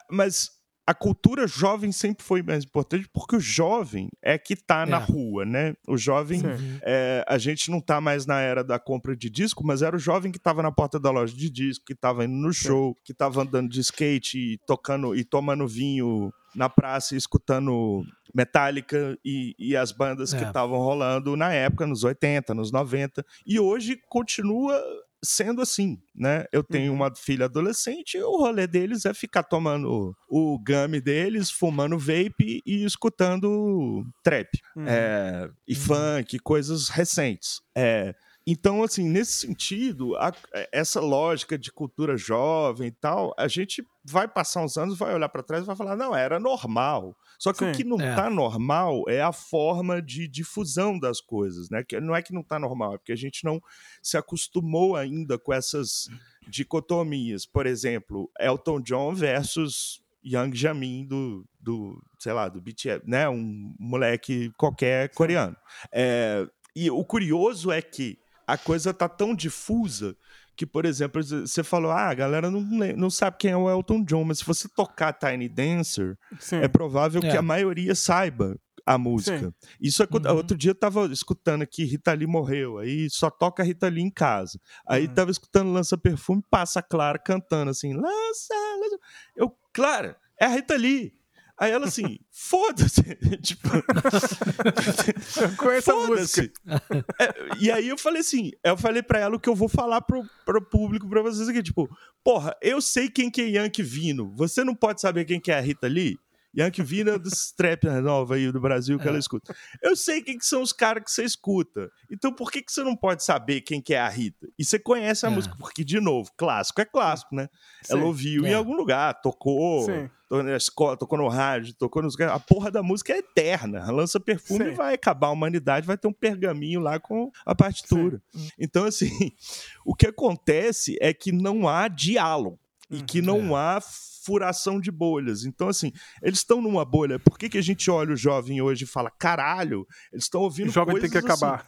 mas a cultura jovem sempre foi mais importante porque o jovem é que na é. rua, né? O jovem, é, a gente não está mais na era da compra de disco, mas era o jovem que estava na porta da loja de disco, que estava indo no show, que estava andando de skate e tocando e tomando vinho na praça, escutando Metallica e, e as bandas é. que estavam rolando na época, nos 80, nos 90. E hoje continua sendo assim, né? Eu tenho uma filha adolescente e o rolê deles é ficar tomando o gummy deles, fumando vape e escutando trap Uhum. é, e funk, coisas recentes. É, então, assim, nesse sentido, a- essa lógica de cultura jovem e tal, a gente vai passar uns anos, vai olhar para trás e vai falar, não, era normal. Só que Sim. o que não É. tá normal é a forma de difusão das coisas, né? Que não é que não tá normal, é porque a gente não se acostumou ainda com essas dicotomias. Por exemplo, Elton John versus Young Jamin do, do sei lá, do BTS, né? Um moleque qualquer coreano. É, e o curioso é que a coisa tá tão difusa que, por exemplo, você falou, ah, a galera não, não sabe quem é o Elton John, mas se você tocar Tiny Dancer, Sim. é provável É. que a maioria saiba a música. Isso é quando- Uhum. outro dia eu tava escutando aqui Rita Lee morreu, aí só toca Rita Lee em casa. Aí Uhum. tava escutando Lança Perfume, passa a Clara cantando assim, lança, lança. Eu, Clara, é a Rita Lee. Aí ela assim, foda-se. tipo, Eu conheço a música. É, e aí eu falei assim, eu falei pra ela o que eu vou falar pro, pro público, pra vocês aqui, tipo, porra, eu sei quem que é Yankee Vino, você não pode saber quem que é a Rita Lee? Yankee Vino é dos trap nova aí do Brasil que ela escuta. Eu sei quem que são os caras que você escuta. Então por que, que você não pode saber quem que é a Rita? E você conhece a É. música, porque, de novo, clássico é clássico, né? Ela Sim. ouviu em É. algum lugar, tocou, Sim. tocou na escola, tocou no rádio, tocou nos. A porra da música é eterna. Lança perfume Sim. e vai acabar a humanidade, vai ter um pergaminho lá com a partitura. Então, assim, o que acontece é que não há diálogo. E Uhum. que não há furação de bolhas. Então, assim, eles estão numa bolha. Por que, que a gente olha o jovem hoje e fala, caralho, eles estão ouvindo O jovem tem coisas que assim." acabar.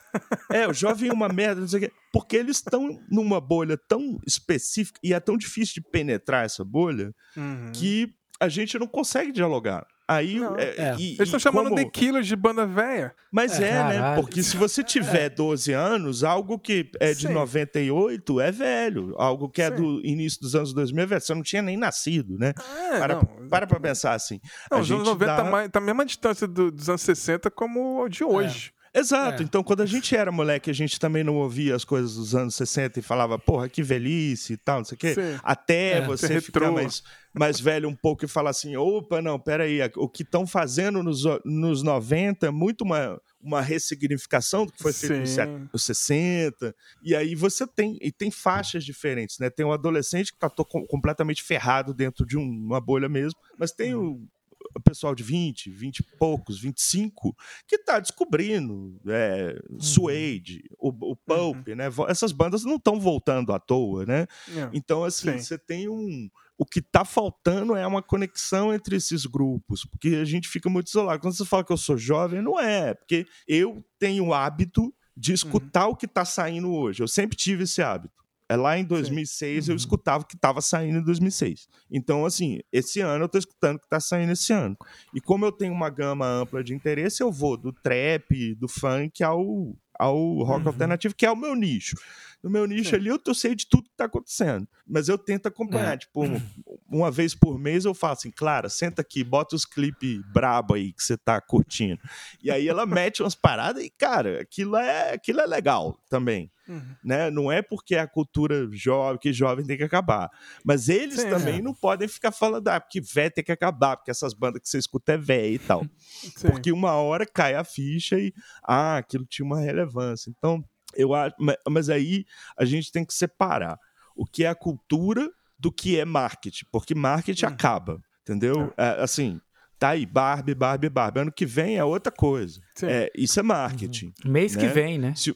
É, o jovem é uma merda, não sei o quê. Porque eles estão numa bolha tão específica e é tão difícil de penetrar essa bolha Uhum. que a gente não consegue dialogar. Aí. Não. é, É. e- Eles estão chamando como- The Killers de banda velha. Mas É, é, né? Porque se você tiver 12 anos, algo que é de Sim. 98 é velho. Algo que é Sim. do início dos anos 2000 é velho. Você não tinha nem nascido, né? É, para, não. para pra pensar assim. Não, a os anos gente 90 dá- tá, mais, tá a mesma distância do- dos anos 60 como o de hoje. Exato. É. Então, quando a gente era moleque, a gente também não ouvia as coisas dos anos 60 e falava, porra, que velhice e tal, não sei o quê. Sim. Até É, você ficar retrô. mais, mais velho um pouco e falar assim, opa, não, peraí, o que estão fazendo nos, nos 90 é muito uma, uma ressignificação do que foi feito nos Sim. nos 60. E aí você tem, e tem faixas diferentes, né? Tem um adolescente que tá completamente ferrado dentro de um- uma bolha mesmo, mas tem o o pessoal de 20, 20 e poucos, 25, que tá descobrindo é, Suede, o, o Pulp, né? Vo- Essas bandas não estão voltando à toa, né? É. Então, assim, Sim. você tem um. O que tá faltando é uma conexão entre esses grupos, porque a gente fica muito isolado. Quando você fala que eu sou jovem, não é, porque eu tenho o hábito de escutar o que tá saindo hoje. Eu sempre tive esse hábito. É lá em 2006 eu Uhum. escutava o que estava saindo em 2006. Então, assim, esse ano eu tô escutando o que tá saindo esse ano. E como eu tenho uma gama ampla de interesse, eu vou do trap, do funk ao, ao rock Uhum. alternativo, que é o meu nicho. No meu nicho Sim. ali eu, tô- sei de tudo que tá acontecendo. Mas eu tento acompanhar. É. Tipo, um- uma vez por mês eu falo assim, Clara, senta aqui, bota os clipes brabo aí que você tá curtindo. E aí ela mete umas paradas e, cara, aquilo é, aquilo é legal também Uhum. né? Não é porque a cultura jovem, que jovem tem que acabar. Mas eles Sim, também é. não podem ficar falando, ah, porque velho tem que acabar, porque essas bandas que você escuta é velho e tal. Sim. Porque uma hora cai a ficha e, ah, aquilo tinha uma relevância. Então, eu acho. ma- Mas aí a gente tem que separar o que é a cultura do que é marketing, porque marketing Hum. acaba, entendeu? É, assim. Tá aí, Barbie, Barbie, Barbie. Ano que vem é outra coisa. É, isso é marketing. Mês que Né? vem, né? Se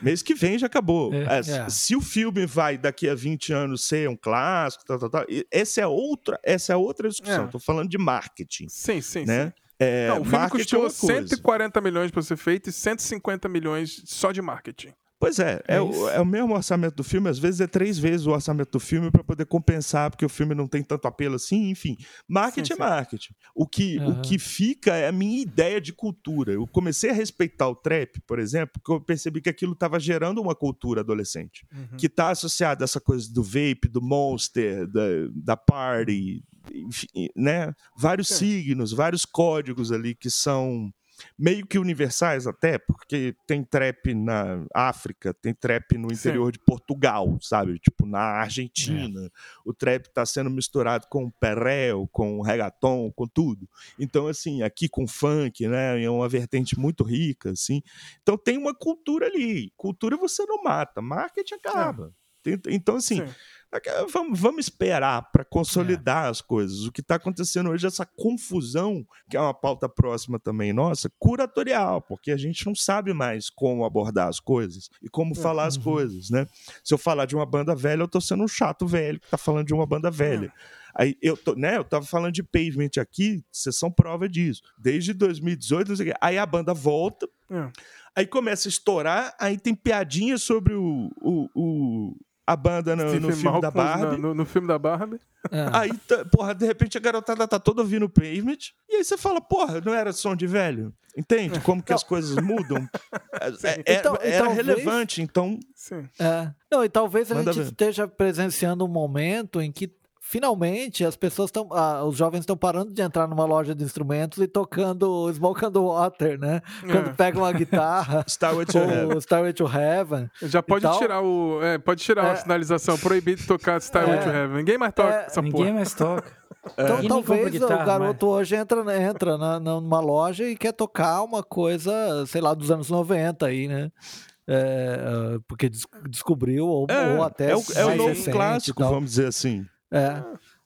Mês que vem já acabou. É. É, É. Se o filme vai daqui a 20 anos ser um clássico, tal, tal, tal, essa é outra, essa é outra discussão. É. Tô falando de marketing, Sim, sim, né? sim. É, Não, o filme marketing é custou uma coisa. 140 milhões pra ser feito e 150 milhões só de marketing. Pois é, é, É o, é o mesmo orçamento do filme, às vezes é três vezes o orçamento do filme para poder compensar, porque o filme não tem tanto apelo assim, enfim. Marketing Sim, é sim. marketing. O que, o Aham. que fica é a minha ideia de cultura. Eu comecei a respeitar o trap, por exemplo, porque eu percebi que aquilo estava gerando uma cultura adolescente, Uhum. que está associada a essa coisa do vape, do monster, da, da party, enfim, né? Vários Sim. signos, vários códigos ali que são meio que universais até, porque tem trap na África, tem trap no interior Sim. de Portugal, sabe? Tipo, na Argentina. É. O trap tá sendo misturado com perreo, com reggaeton, com tudo. Então, assim, aqui com funk, né? É uma vertente muito rica, assim. Então tem uma cultura ali. Cultura você não mata, marketing acaba. É. Então, assim... Sim Vamos, vamos esperar para consolidar é. as coisas. O que está acontecendo hoje é essa confusão, que é uma pauta próxima também nossa, curatorial, porque a gente não sabe mais como abordar as coisas e como é. falar as uhum. coisas, né? Se eu falar de uma banda velha, eu estou sendo um chato velho que está falando de uma banda velha. É. Aí eu, tô, né, eu tava falando de pavement aqui, vocês são prova disso. Desde 2018, aí a banda volta, é. aí começa a estourar, aí tem piadinha sobre o, o, o a banda no, no filme da Barbie. No, no, filme da Barbie. É. Aí, porra, de repente a garotada tá toda ouvindo Pavement. E aí você fala, porra, não era som de velho? Entende como que as coisas mudam? É, é, então, era talvez... relevante, então. Sim. É. Não, e talvez a Manda gente ver. esteja presenciando um momento em que finalmente as pessoas estão, ah, os jovens estão parando de entrar numa loja de instrumentos e tocando Smoke on the Water, né? Quando é. pegam uma guitarra, Starway to, Heaven. Starway to Heaven. Já pode tirar o, é, pode tirar é, a sinalização proibido de tocar Starway to é. Heaven. Ninguém mais toca é. essa Ninguém porra. mais toca. Então talvez guitarra, o garoto mas... hoje entra, entra na, numa loja e quer tocar uma coisa, sei lá, dos anos 90 aí, né? É, porque descobriu, ou, ou até. É o, é o novo clássico, vamos dizer assim. É.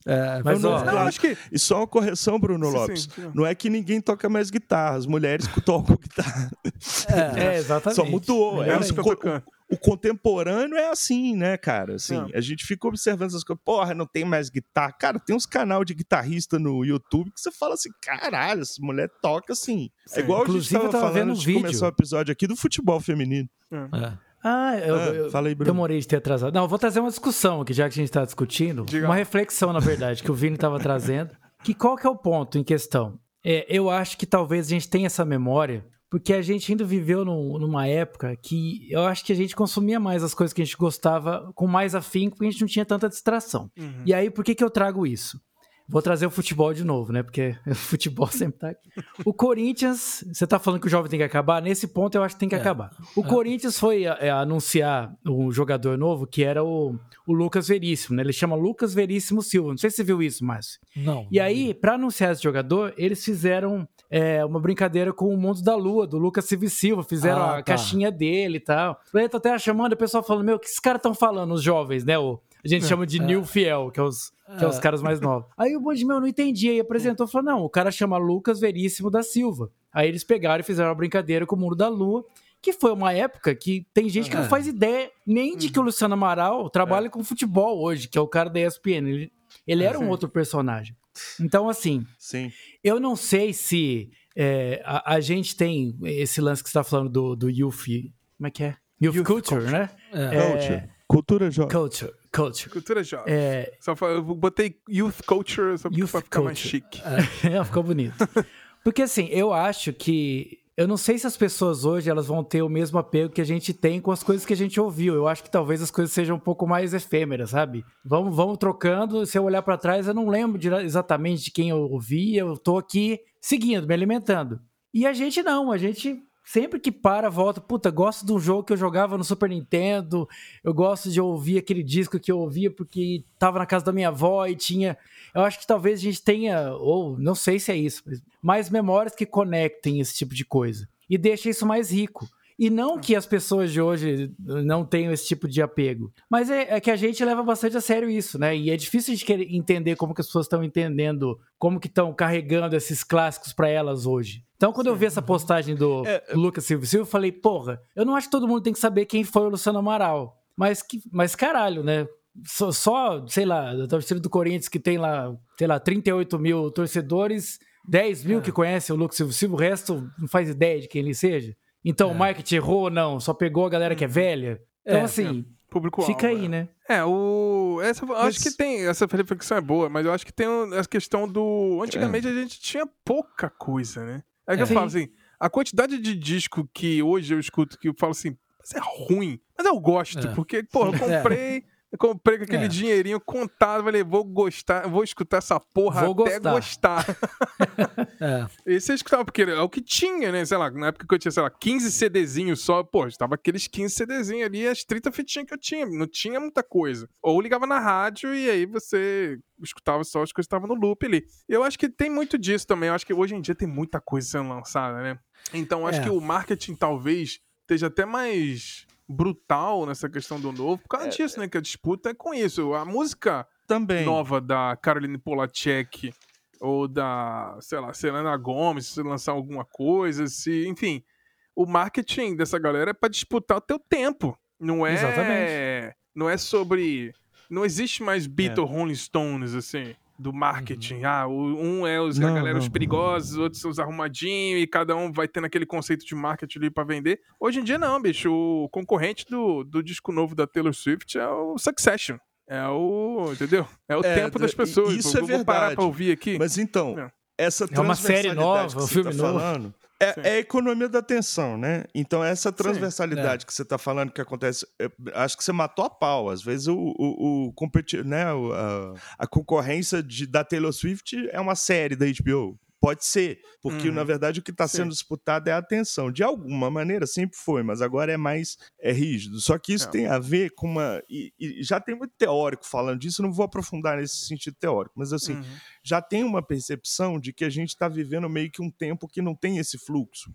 É, mas ó, não, acho que... E só uma correção, Bruno sim, Lopes. Sim, sim. Não é que ninguém toca mais guitarra, as mulheres tocam guitarra. É, é exatamente. Só mudou. É, o, o, contemporâneo é assim, né, cara? Assim, a gente fica observando essas coisas. Porra, não tem mais guitarra. Cara, tem uns canal de guitarrista no YouTube que você fala assim: caralho, essa mulher toca assim. É igual Inclusive, a gente tava, tava falando de vídeo. começar o episódio aqui do futebol feminino. É. Ah, eu, ah, eu fala aí, Bruno. demorei de ter atrasado. Não, eu vou trazer uma discussão aqui, já que a gente está discutindo. Diga. Uma reflexão, na verdade, que o Vini estava trazendo. Que qual que é o ponto em questão? É, eu acho que talvez a gente tenha essa memória, porque a gente ainda viveu numa época que eu acho que a gente consumia mais as coisas que a gente gostava com mais afinco, porque a gente não tinha tanta distração. Uhum. E aí, por que, que eu trago isso? Vou trazer o futebol de novo, né? Porque o futebol sempre tá aqui. O Corinthians, você tá falando que o jovem tem que acabar? Nesse ponto eu acho que tem que é. acabar. O é. Corinthians foi é, anunciar um jogador novo que era o, o Lucas Veríssimo, né? Ele chama Lucas Veríssimo Silva. Não sei se você viu isso, Márcio. Não. E aí, para anunciar esse jogador, eles fizeram é, uma brincadeira com o Mundo da Lua, do Lucas Silva Silva. Fizeram ah, a tá. caixinha dele e tal. Eu tô até chamando, o pessoal falando, meu, o que esses caras estão falando, os jovens, né? O, a gente é. chama de New Fiel, que é os que é os caras mais novos. Aí o Bandimel não entendia e apresentou e falou: não, o cara chama Lucas Veríssimo da Silva. Aí eles pegaram e fizeram uma brincadeira com o Muro da Lua, que foi uma época que tem gente que não faz ideia nem de que o Luciano Amaral trabalha é. com futebol hoje, que é o cara da ESPN. Ele, ele era um outro personagem. Então, assim, Sim. eu não sei se é, a, a, gente tem esse lance que você está falando do, do Youth. Como é que é? Youth, youth culture, culture, né? É. Culture. Cultura jovem. Culture. Culture. Cultura jovem. É... Só eu botei youth culture só youth pra ficar culture. mais chique. É, ficou bonito. Porque assim, eu acho que eu não sei se as pessoas hoje elas vão ter o mesmo apego que a gente tem com as coisas que a gente ouviu. Eu acho que talvez as coisas sejam um pouco mais efêmeras, sabe? Vamos, vamos trocando. Se eu olhar para trás, eu não lembro de, exatamente de quem eu ouvi. Eu tô aqui seguindo, me alimentando. E a gente não, a gente sempre que para, volta, puta, gosto de um jogo que eu jogava no Super Nintendo, eu gosto de ouvir aquele disco que eu ouvia porque tava na casa da minha avó e tinha. Eu acho que talvez a gente tenha, ou não sei se é isso, mais memórias que conectem esse tipo de coisa e deixa isso mais rico. E não que as pessoas de hoje não tenham esse tipo de apego, mas é, é que a gente leva bastante a sério isso, né? E é difícil de querer entender como que as pessoas estão entendendo, como que estão carregando esses clássicos para elas hoje. Então, quando Sim. eu vi essa postagem do é, Lucas Silva Silva, eu falei, porra, eu não acho que todo mundo tem que saber quem foi o Luciano Amaral. Mas, que, mas caralho, né? Só, só, sei lá, da torcida do Corinthians que tem lá, sei lá, 38 mil torcedores, 10 mil é. que conhecem o Lucas Silva Silva, o resto não faz ideia de quem ele seja. Então, é. o marketing errou ou não? Só pegou a galera que é velha? Então, é, assim, é. público fica aí, é. né? É, o. Essa, mas... Acho que tem. Essa reflexão é boa, mas eu acho que tem a questão do. Antigamente a gente tinha pouca coisa, né? É que eu falo assim a quantidade de disco que hoje eu escuto que eu falo assim, mas é ruim, mas eu gosto, é. porque, pô, eu comprei, Eu comprei com aquele É. dinheirinho contado, falei, vou gostar, vou escutar essa porra Vou até gostar. gostar. É. E você escutava, porque é o que tinha, né? Sei lá, na época que eu tinha, sei lá, 15 CDzinhos só, pô, estava aqueles 15 CDzinhos ali, as 30 fitinhas que eu tinha, não tinha muita coisa. Ou ligava na rádio e aí você escutava só as coisas que estavam no loop ali. Eu acho que tem muito disso também, eu acho que hoje em dia tem muita coisa sendo lançada, né? Então eu acho É. que o marketing talvez esteja até mais brutal nessa questão do novo, por causa disso, né? Que a disputa é com isso. A música Também. nova da Caroline Polachek ou da, sei lá, Selena Gomes, se lançar alguma coisa, se, enfim, o marketing dessa galera é pra disputar o teu tempo. Não é, Exatamente. não é sobre, não existe mais Beatles, Rolling Stones assim. Do marketing. Ah, o- um é os, a Não, galera, os não. perigosos, outros são os arrumadinhos, e cada um vai tendo aquele conceito de marketing ali pra vender. Hoje em dia, não, bicho. O concorrente do, do disco novo da Taylor Swift é o Succession. É o. Entendeu? É o É, tempo das pessoas. isso Vou- é vou parar verdade. pra ouvir aqui. Mas então, Não. essa É uma série nova, que um você filme tá novo. falando é, Sim. é a economia da atenção, né? Então, essa transversalidade que você está falando que acontece, eu acho que você matou a pau. Às vezes, o, o, o competi- né, a, a concorrência de, da Taylor Swift é uma série da HBO. Pode ser, porque Uhum. na verdade o que está Sim. sendo disputado é a atenção. De alguma maneira sempre foi, mas agora é mais é rígido. Só que isso É. tem a ver com uma. E, e já tem muito teórico falando disso, eu não vou aprofundar nesse sentido teórico, mas assim, Uhum. Já tem uma percepção de que a gente está vivendo meio que um tempo que não tem esse fluxo,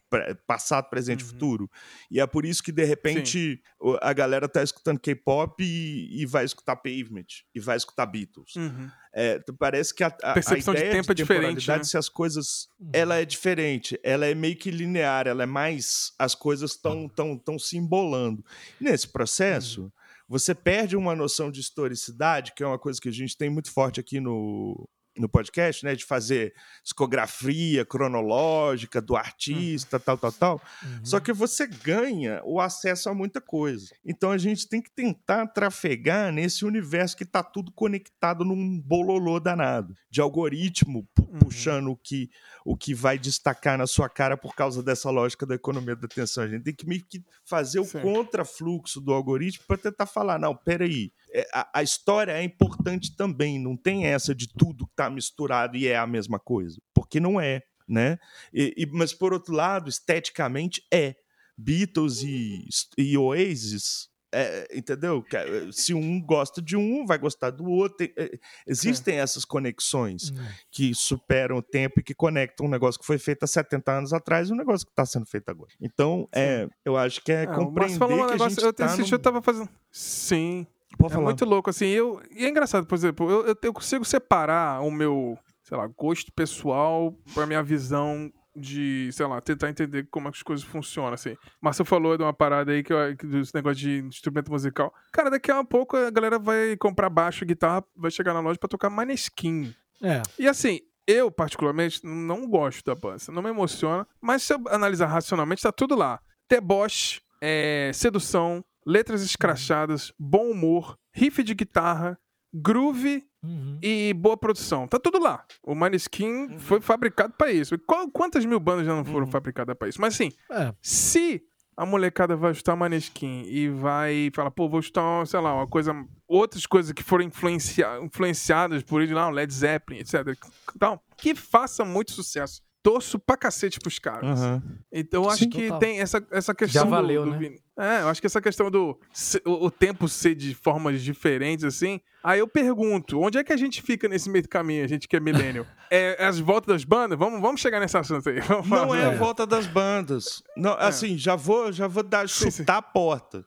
passado, presente e Uhum. futuro. E é por isso que, de repente, o- a galera tá escutando K-pop e, e vai escutar Pavement, e vai escutar Beatles. Uhum. É, parece que a, a, a Percepção de ideia tempo é diferente, né? se as coisas... Ela é diferente, ela é meio que linear, ela é mais... As coisas estão tão, tão se embolando. E nesse processo... Uhum. Você perde uma noção de historicidade, que é uma coisa que a gente tem muito forte aqui no, no podcast, né? De fazer discografia cronológica do artista, tal, tal, tal. Só que você ganha o acesso a muita coisa. Então a gente tem que tentar trafegar nesse universo que tá tudo conectado num bololô danado. De algoritmo pu- Uhum. puxando o que, o que vai destacar na sua cara por causa dessa lógica da economia da atenção. A gente tem que meio que fazer o contrafluxo do algoritmo para tentar falar, não, peraí, é, a, a história é importante também, não tem essa de tudo que tá misturado e é a mesma coisa, porque não é, né? E- e- mas por outro lado, esteticamente é. Beatles e, e Oasis, é, entendeu? É, Se um gosta de um, vai gostar do outro. Tem- é, Existem essas conexões Hum. que superam o tempo e que conectam um negócio que foi feito há 70 anos atrás e um negócio que está sendo feito agora. Então, é, eu acho que é Ah, compreender falou um que a negócio, gente eu, tá dia eu tava fazendo. Sim. Pode É falar. muito louco, assim. Eu, e é engraçado, por exemplo, eu, eu, eu consigo separar o meu, sei lá, gosto pessoal pra minha visão de, sei lá, tentar entender como as coisas funcionam, assim. Mas você falou de uma parada aí que, eu, que desse negócio de instrumento musical. Cara, daqui a pouco a galera vai comprar baixo, guitarra, vai chegar na loja pra tocar Maneskin. É. E assim, eu particularmente não gosto da banda, não me emociona, mas se eu analisar racionalmente, tá tudo lá. Deboche, é, sedução, letras escrachadas, bom humor, riff de guitarra, groove Uhum. e boa produção. Tá tudo lá. O Maneskin foi fabricado pra isso. Quantas mil bandas já não foram fabricadas pra isso? Mas assim, É. se a molecada vai escutar Maneskin e vai falar, pô, vou escutar, sei lá, uma coisa, outras coisas que foram influencia- influenciadas por ele, lá, o Led Zeppelin, etc. Então, que faça muito sucesso. Torço pra cacete pros caras. Aham. Então, eu acho Sim, que total. tem essa, essa questão. do- valeu, do, né? É, eu acho que essa questão do o, tempo ser de formas diferentes, assim. Aí eu pergunto, onde é que a gente fica nesse meio do caminho, a gente que é millennial? é as voltas das bandas? Vamos, vamos chegar nesse assunto aí. Vamos Não é a É. volta das bandas. Não, assim, já vou, já vou dar Sim, chutar a porta.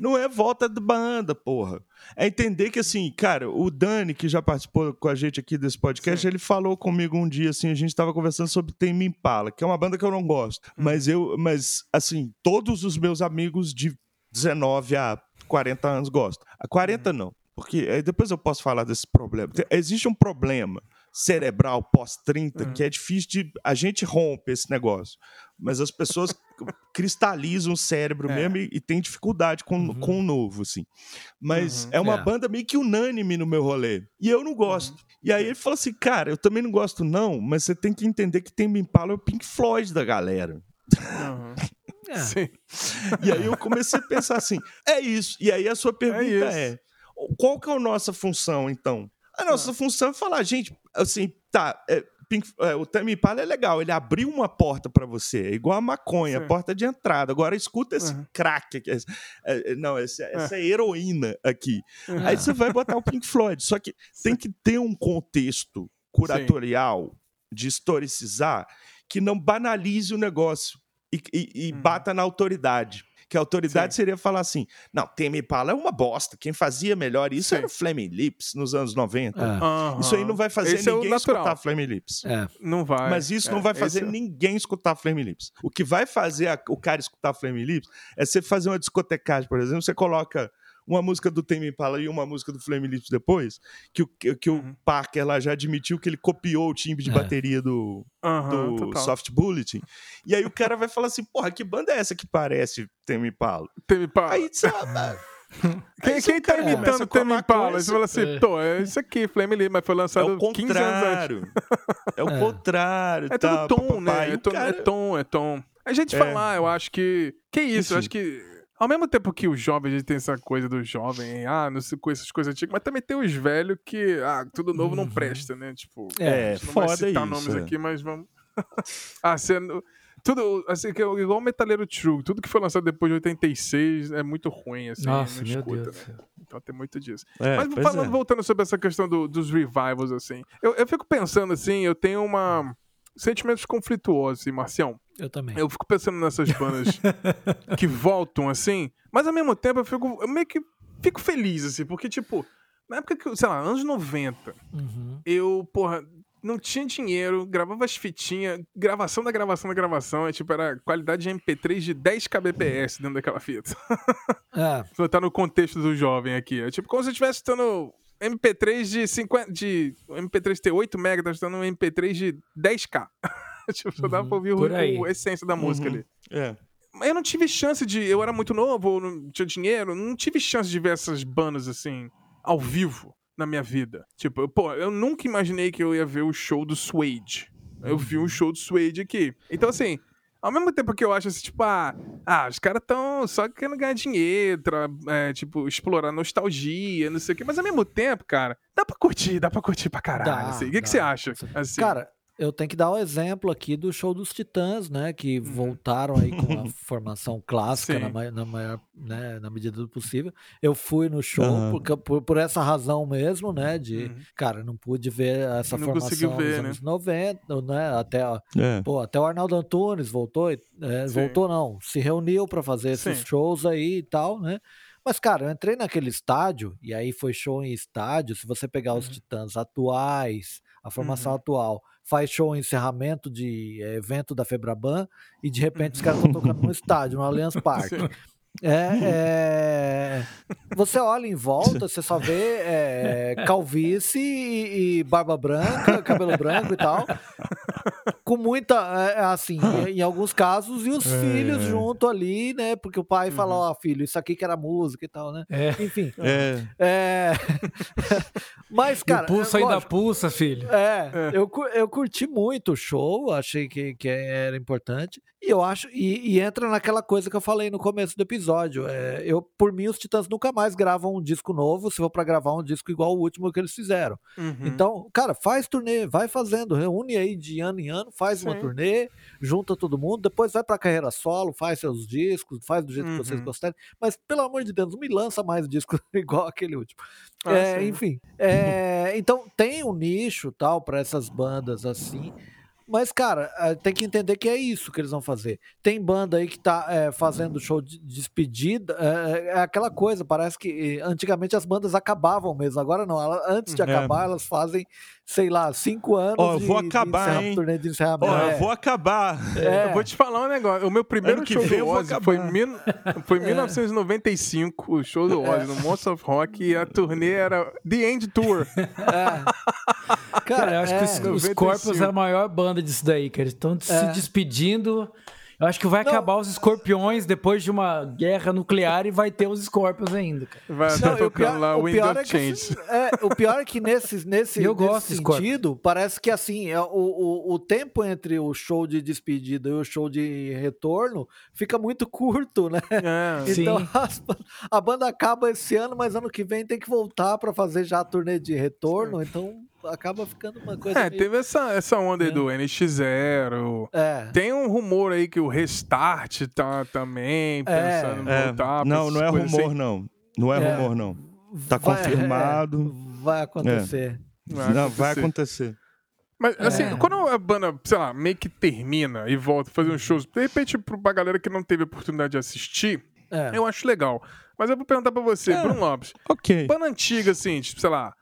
Não é volta de banda, porra. É entender que assim, cara, o Dani que já participou com a gente aqui desse podcast, Sim. ele falou comigo um dia assim, a gente tava conversando sobre Tame Impala, que é uma banda que eu não gosto, Hum. mas eu, mas assim, todos os meus amigos de 19 a 40 anos gostam. A Uhum. 40 não, porque depois eu posso falar desse problema. Existe um problema cerebral pós-30 Uhum. que é difícil de. A gente rompe esse negócio. Mas as pessoas cristalizam o cérebro É. mesmo e, e tem dificuldade com, Uhum. com o novo, assim. Mas Uhum. é uma É. banda meio que unânime no meu rolê. E eu não gosto. E aí ele falou assim, cara, eu também não gosto, não, mas você tem que entender que tem Impala é o Pink Floyd da galera. Uhum. É. Sim. E aí eu comecei a pensar assim, é isso. E aí a sua pergunta isso. é, qual que é a nossa função, então? A nossa ah. função é falar, gente, assim, tá, é, Pink, é, o Tame Impala é legal, ele abriu uma porta para você, é igual a maconha, Sim. porta de entrada. Agora escuta esse uhum. crack aqui, é, não, esse, é. essa é heroína aqui. Uhum. Aí você vai botar o Pink Floyd, só que Sim. tem que ter um contexto curatorial Sim. de historicizar que não banalize o negócio e, e, e uhum. bata na autoridade. Que a autoridade Sim. seria falar assim: não, Tame Impala é uma bosta. Quem fazia melhor isso Sim. era o Flaming Lips nos anos 90. É. Uhum. Isso aí não vai fazer Esse ninguém é escutar Flaming Lips. É. Não vai. Mas isso é. não vai fazer Esse... É ninguém escutar Flaming Lips. O que vai fazer a, o cara escutar Flaming Lips é você fazer uma discotecagem, por exemplo, você coloca uma música do Tame Impala e uma música do Flame Lips depois, que, o, que uhum. o Parker lá já admitiu que ele copiou o timbre de é. bateria do, uhum, do Soft Bulletin. E aí o cara vai falar assim, porra, que banda é essa que parece Tame Impala? Tame Impala. Aí, sabe... Quem, quem tá imitando o Tame Impala? Você fala assim, é. pô, é isso aqui, Flame Lips, mas foi lançado é 15 anos antes. É o é. contrário. É tá, tudo tom, né? É, tom, cara... é tom, é tom. A gente é. falar, eu acho que. Que isso, Enfim. eu acho que ao mesmo tempo que os jovens, a gente tem essa coisa do jovem, ah, não sei com essas coisas antigas, mas também tem os velhos que, ah, tudo novo uhum. não presta, né? Tipo, é, não foda vai citar isso, nomes é. aqui, mas vamos. ah, sendo. Tudo, assim, que é igual o Metaleiro True, tudo que foi lançado depois de 86 é muito ruim, assim, Nossa, não escuta, né? Então tem muito disso. É, mas falando, é. voltando sobre essa questão do, dos revivals, assim, eu, eu fico pensando assim, eu tenho uma sentimentos conflituosos, assim, Marcião. Eu também. Eu fico pensando nessas bandas que voltam assim, mas ao mesmo tempo eu fico eu meio que fico feliz, assim, porque, tipo, na época que, sei lá, anos 90, uhum. eu, porra, não tinha dinheiro, gravava as fitinhas, gravação da gravação da gravação, é, tipo, era qualidade de MP3 de 10 kbps dentro daquela fita. É. Você tá no contexto do jovem aqui. É tipo como se eu estivesse estando MP3 de 50. De, MP3 ter 8 MB, tá estando um MP3 de 10K. tipo, só dava pra ouvir o, o, a essência da música uhum. ali. É. Mas eu não tive chance de. Eu era muito novo, não tinha dinheiro, não tive chance de ver essas bandas assim, ao vivo na minha vida. Tipo, pô, eu nunca imaginei que eu ia ver o show do Suede. Eu vi um uhum. show do Suede aqui. Então, assim, ao mesmo tempo que eu acho assim, tipo, ah, ah os caras estão só querendo ganhar dinheiro, é, tipo, explorar nostalgia, não sei o quê. Mas ao mesmo tempo, cara, dá pra curtir, dá pra curtir pra caralho. Dá, assim. O que, que você acha? Assim? Cara, eu tenho que dar o um exemplo aqui do show dos Titãs, né? Que uhum. voltaram aí com a formação clássica na, na, maior, né, na medida do possível. Eu fui no show uhum. por, por, por, essa razão mesmo, né? De, uhum. cara, não pude ver essa não formação ver, nos anos né? 90, né? Até, é. pô, até o Arnaldo Antunes voltou, é, voltou não, se reuniu para fazer esses Sim. shows aí e tal, né? Mas, cara, eu entrei naquele estádio, e aí foi show em estádio. Se você pegar os uhum. titãs atuais, a formação uhum. atual, faz show em encerramento de é, evento da Febraban e de repente os caras estão tocando no estádio, no Allianz Parque. É, é, Você olha em volta, você só vê é, calvície e, e, barba branca, cabelo branco e tal. Com muita, é, assim, em alguns casos, e os é. filhos junto ali, né? Porque o pai uhum. fala, ó, oh, filho, isso aqui que era música e tal, né? É. Enfim. É. é. Mas, cara. E pulsa ainda lógico, pulsa, filho. É, Eu, eu curti muito o show, achei que, que era importante. E eu acho, e, e, entra naquela coisa que eu falei no começo do episódio. É, eu, por mim, os Titãs nunca mais gravam um disco novo se for para gravar um disco igual o último que eles fizeram. Uhum. Então, cara, faz turnê, vai fazendo, reúne aí de ano em ano, faz Sim. uma turnê, junta todo mundo, depois vai pra carreira solo, faz seus discos, faz do jeito uhum. que vocês uhum. gostarem. Mas, pelo amor de Deus, não me lança mais disco igual aquele último. Ah, é, enfim, é, então tem um nicho tal para essas bandas assim. Mas, cara, eh, tem que entender que é isso que eles vão fazer. Tem banda aí que tá é, fazendo show de despedida. É, é, aquela coisa, parece que antigamente as bandas acabavam mesmo. Agora não. Ela, antes de acabar, elas fazem, sei lá, cinco anos. Ó, oh, vou acabar, hein? Turnê de encerramento. Ó, oh, eu vou acabar. Eu vou te falar um negócio. O meu primeiro show do Ozzy foi, mil, foi em 1995, o show do Ozzy, no Monster of Rock, e a turnê era The End Tour. Cara, eu acho que os, os Corpos é a maior banda disso daí, que eles estão é. se despedindo Eu acho que vai Não. acabar os escorpiões depois de uma guerra nuclear e vai ter os escorpions ainda, cara. Vai Não, tocando pior- lá o o pior Window é que, Change. assim, é, o pior é que nesse, nesse, Eu nesse gosto sentido, parece que assim, é, o, o, o tempo entre o show de despedida e o show de retorno fica muito curto, né? É. Sim. Então as- a banda acaba esse ano, mas ano que vem tem que voltar pra fazer já a turnê de retorno, então acaba ficando uma coisa. É, meio- teve essa, essa onda aí É. do NX0. É. Tem um rumor aí que o Restart tá também pensando em É, voltar. pra não, não é rumor, assim. não. Não é, É. rumor, não. Tá Vai- confirmado. é, vai acontecer. Vai não, vai acontecer. acontecer. Mas, assim, É. quando a banda, sei lá, meio que termina e volta a fazer uns shows, de repente, pra galera que não teve a oportunidade de assistir, É. eu acho legal. Mas eu vou perguntar pra você, É. Bruno Lopes, Ok. banda antiga, assim, tipo, sei lá,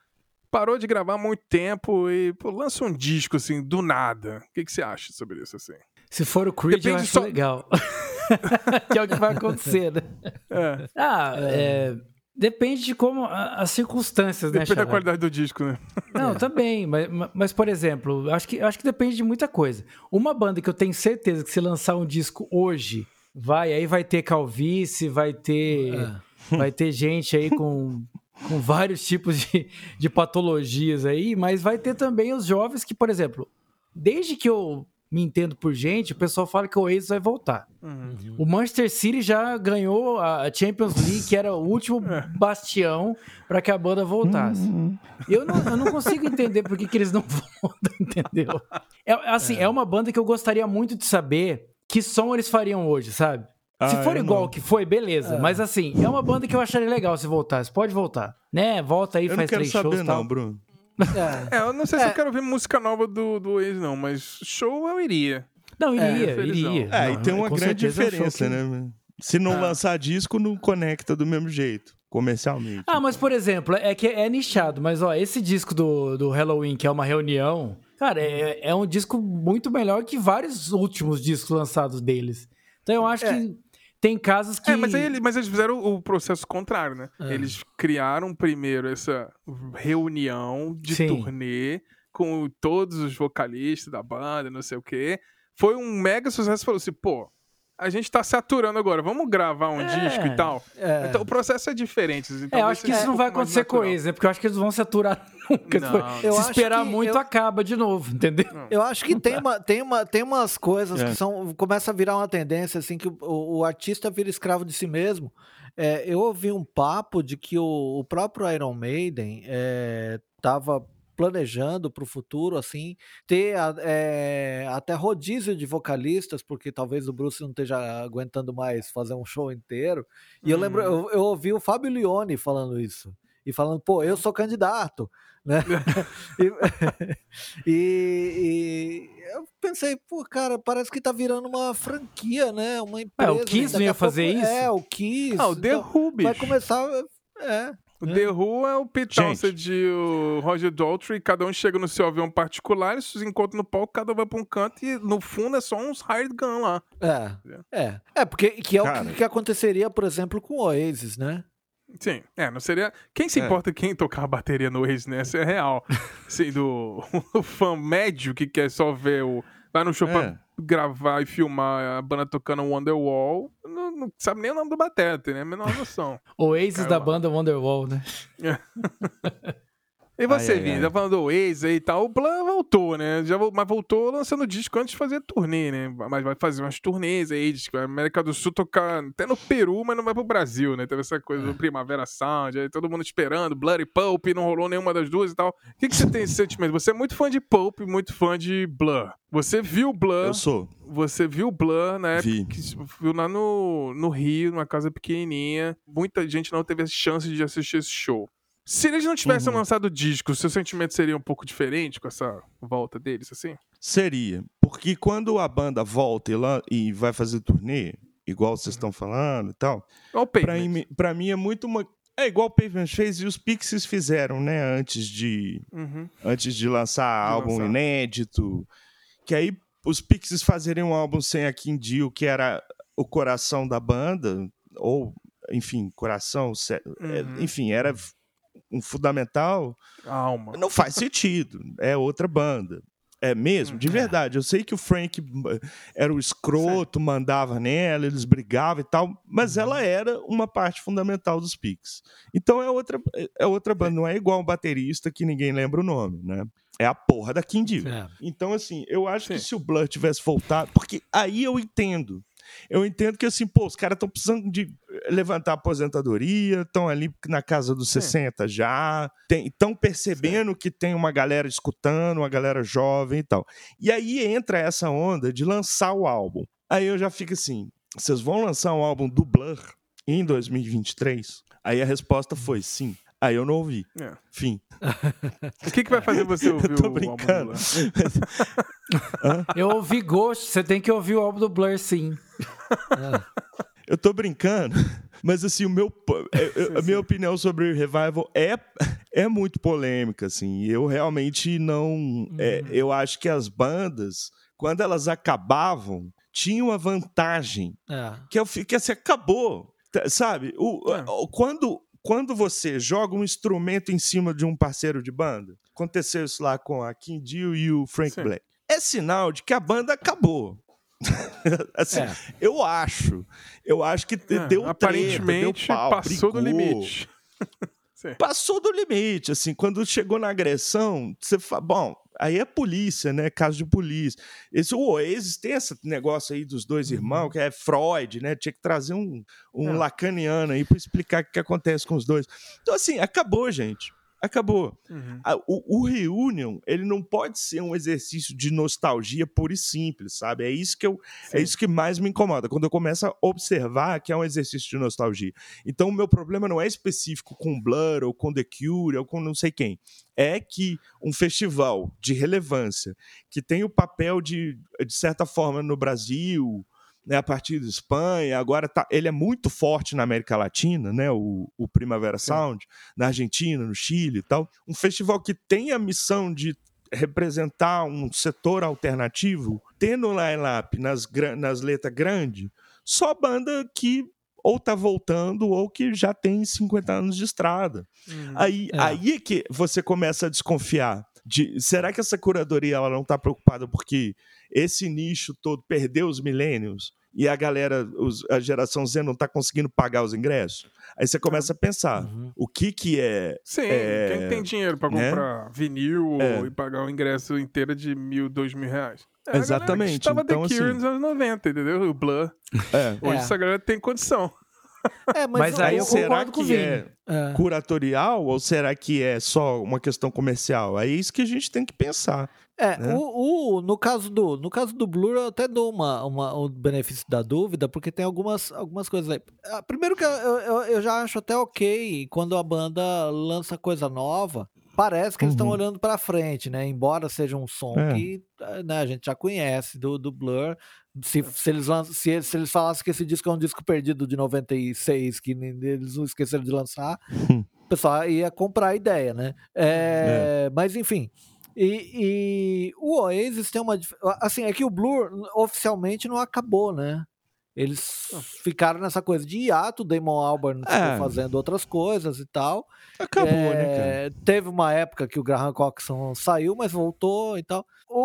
parou de gravar há muito tempo e pô, lança um disco, assim, do nada. O que, que você acha sobre isso, assim? Se for o Creed, eu Depende acho só- legal. que é o que vai acontecer, né? É, Ah, é, depende de como as circunstâncias, né, depende da qualidade do disco, né? Não, também, mas, mas por exemplo, acho que, acho que depende de muita coisa. Uma banda que eu tenho certeza que se lançar um disco hoje, vai, aí vai ter calvície, vai ter, É. vai ter gente aí com, com vários tipos de, de patologias aí, mas vai ter também os jovens que, por exemplo, desde que eu me entendo por gente, o pessoal fala que o Oasis vai voltar. Uhum. O Manchester City já ganhou a Champions League, que era o último É. bastião para que a banda voltasse. Uhum. Eu não, eu não consigo entender por que, que eles não voltam, entendeu? É, assim, é. uma banda que eu gostaria muito de saber que som eles fariam hoje, sabe? Se Ah, for eu igual não. que foi, beleza. Mas assim, é uma banda que eu acharia legal se voltasse. Pode voltar. Né? Volta aí, Eu não faz quero três saber, shows e tal. não, Bruno. É. É, eu não sei se É. eu quero ouvir música nova do, do ex, não, mas show eu iria. Não, iria, felizão. iria. É, Não, e tem uma grande é diferença, que- né? Se não Ah. lançar disco, não conecta do mesmo jeito, comercialmente. Ah, mas por exemplo, é que é nichado, mas ó, esse disco do, do Halloween, que é uma reunião, cara, é, é um disco muito melhor que vários últimos discos lançados deles. Então eu acho É. que tem casos que. É, mas, ele- mas eles fizeram o, o processo contrário, né? É. Eles criaram primeiro essa reunião de Sim. turnê com todos os vocalistas da banda, não sei o quê. Foi um mega sucesso. Falou assim, pô, a gente tá saturando agora, vamos gravar um É. disco e tal. É. Então o processo é diferente. Então, É, acho que isso não vai acontecer com eles, né? Porque eu acho que eles vão se aturar nunca. Não. Se esperar muito, eu- acaba de novo, entendeu? Eu acho que tem, uma, tem, uma, tem umas coisas É. que são. Começa a virar uma tendência, assim, que o, o artista vira escravo de si mesmo. É, eu ouvi um papo de que o, o próprio Iron Maiden estava planejando para o futuro, assim, ter é, até rodízio de vocalistas, porque talvez o Bruce não esteja aguentando mais fazer um show inteiro. E eu lembro, eu, eu ouvi o Fábio Leone falando isso. E falando, pô, eu sou candidato, né? e, e eu pensei, pô, cara, parece que tá virando uma franquia, né? Uma empresa. É, o Kiss Daqui não ia a fazer pouco- isso? É, o Kiss. Ah, o The então vai começar. É. O The Who é o Pete. Townsend e o Roger Daltrey, cada um chega no seu avião particular, eles se encontram no palco, cada um vai pra um canto e no fundo é só uns hired gun lá. É, é. É, porque que é o Cara. que, que aconteceria, por exemplo, com o Oasis, né? Sim, é, não seria. Quem se É. importa quem tocar a bateria no Waze, né? Isso é real. Assim, do o fã médio que quer só ver o. Vai no show pra É. gravar e filmar a banda tocando Wonderwall, não, não sabe nem o nome do bateta, né? Menor noção. Oasis Cara, da banda Wonderwall, né? E você, Ai, Vini, tá falando do Waze aí e tal. O Plan voltou, né? Já, mas voltou lançando disco antes de fazer turnê, né? Mas vai fazer umas turnês aí, na América do Sul tocar até no Peru, mas não vai pro Brasil, né? Teve essa coisa do Primavera Sound, aí todo mundo esperando, Bloody Pulp, não rolou nenhuma das duas e tal. O que, que você tem esse sentimento? Você é muito fã de Pulp, muito fã de Blur. Você viu Blur, Eu sou. você viu Blur na época Vi. que viu lá no, no Rio, numa casa pequenininha. Muita gente não teve a chance de assistir esse show. Se eles não tivessem Uhum. lançado o disco, seu sentimento seria um pouco diferente com essa volta deles, assim? Seria. Porque quando a banda volta e, lá, e vai fazer turnê, igual vocês estão falando e tal, o pra, mim- pra mim é muito uma. É igual o Pavement fez e os Pixies fizeram, né? Antes de, Uhum. antes de lançar De álbum lançar. inédito. Que aí os Pixies fazerem um álbum sem a Kim Deal, que era o coração da banda, ou, enfim, coração, é, Uhum. enfim, era um fundamental. Alma. Não faz sentido. É outra banda. É mesmo, de verdade. Eu sei que o Frank eh, era o escroto, mandava nela, eles brigavam e tal, mas ela era uma parte fundamental dos Pixies. Então é outra, é outra banda, não é igual um baterista que ninguém lembra o nome, né? É a porra da Kim Deal. É. Então, assim, eu acho que Sim. se o Blur tivesse voltado. Porque aí eu entendo. Eu entendo que, assim, pô, os caras estão precisando de levantar a aposentadoria, estão ali na casa dos 60 já, estão percebendo que tem uma galera escutando, uma galera jovem e tal. E aí entra essa onda de lançar o álbum. Aí eu já fico assim: vocês vão lançar um álbum do Blur em 2023? Aí a resposta foi sim. Aí eu não ouvi. É. Fim. O que, que vai fazer você ouvir Eu tô o álbum do brincando. Blur? Eu ouvi Ghost, você tem que ouvir o álbum do Blur, sim. Eu tô brincando, mas assim, o meu, eu- eu- a minha opinião sobre o Revival é, é muito polêmica, assim. Eu realmente não. é, eu acho que as bandas, quando elas acabavam, tinham a vantagem É. que, eu, que assim, acabou. tá- Sabe? O, É. quando, quando você joga um instrumento em cima de um parceiro de banda, aconteceu isso lá com a Kim Deal e o Frank Sim. Black. É sinal de que a banda acabou. assim, É. eu acho. Eu acho que É, deu treta, aparentemente deu pau, passou do brigou. limite. Passou do limite, assim, quando chegou na agressão, você fala, bom, aí é polícia, né, caso de polícia. Esse, o Oasis tem esse negócio aí dos dois irmãos, que é Freud, né, tinha que trazer um, um É. lacaniano aí para explicar o que, que acontece com os dois. Então, assim, acabou, gente. Acabou. Uhum. O, o Reunion, ele não pode ser um exercício de nostalgia pura e simples, sabe? É isso que eu, é Sim. isso que mais me incomoda, quando eu começo a observar que é um exercício de nostalgia. Então, o meu problema não é específico com Blur, ou com The Cure, ou com não sei quem. É que um festival de relevância, que tem o papel de, de certa forma, no Brasil, né, a partir da Espanha, agora tá, ele é muito forte na América Latina, né, o, o Primavera Sound, na Argentina, no Chile e tal. Um festival que tem a missão de representar um setor alternativo, tendo line-up nas, nas letras grandes, só banda que ou tá voltando ou que já tem 50 anos de estrada. Uhum. Aí, É. aí é que você começa a desconfiar. De, será que essa curadoria ela não está preocupada porque esse nicho todo perdeu os milênios e a galera, os- a geração Z não está conseguindo pagar os ingressos? Aí você começa a pensar, Uhum. o que que é... Sim, É, quem tem dinheiro pra né? comprar vinil É. e pagar o ingresso inteiro de mil, dois mil reais? É Exatamente, que estava então, The Cure assim- nos anos 90, entendeu? O Blur. é. Hoje É. essa galera tem condição. É, Mas o- aí eu será concordo com o que é é. curatorial ou será que é só uma questão comercial? É isso que a gente tem que pensar. É, né? o, o- no, caso do, no caso do Blur, eu até dou uma, uma, o benefício da dúvida, porque tem algumas, algumas coisas aí. Ah, Primeiro que eu, eu, eu já acho até ok quando a banda lança coisa nova. Parece que eles estão Uhum. olhando pra frente, né? Embora seja um som É. que né, a gente já conhece do, do Blur. Se, se, eles se, se eles falassem que esse disco é um disco perdido de 96, que eles não esqueceram de lançar, o pessoal ia comprar a ideia, né? É, Mas enfim. E, e o Oasis tem uma. Assim, é que o Blur oficialmente não acabou, né? Eles ficaram nessa coisa de hiato, o Damon Albarn É. fazendo outras coisas e tal. Acabou, né, cara? É, Teve uma época que o Graham Coxon saiu, mas voltou e tal. O,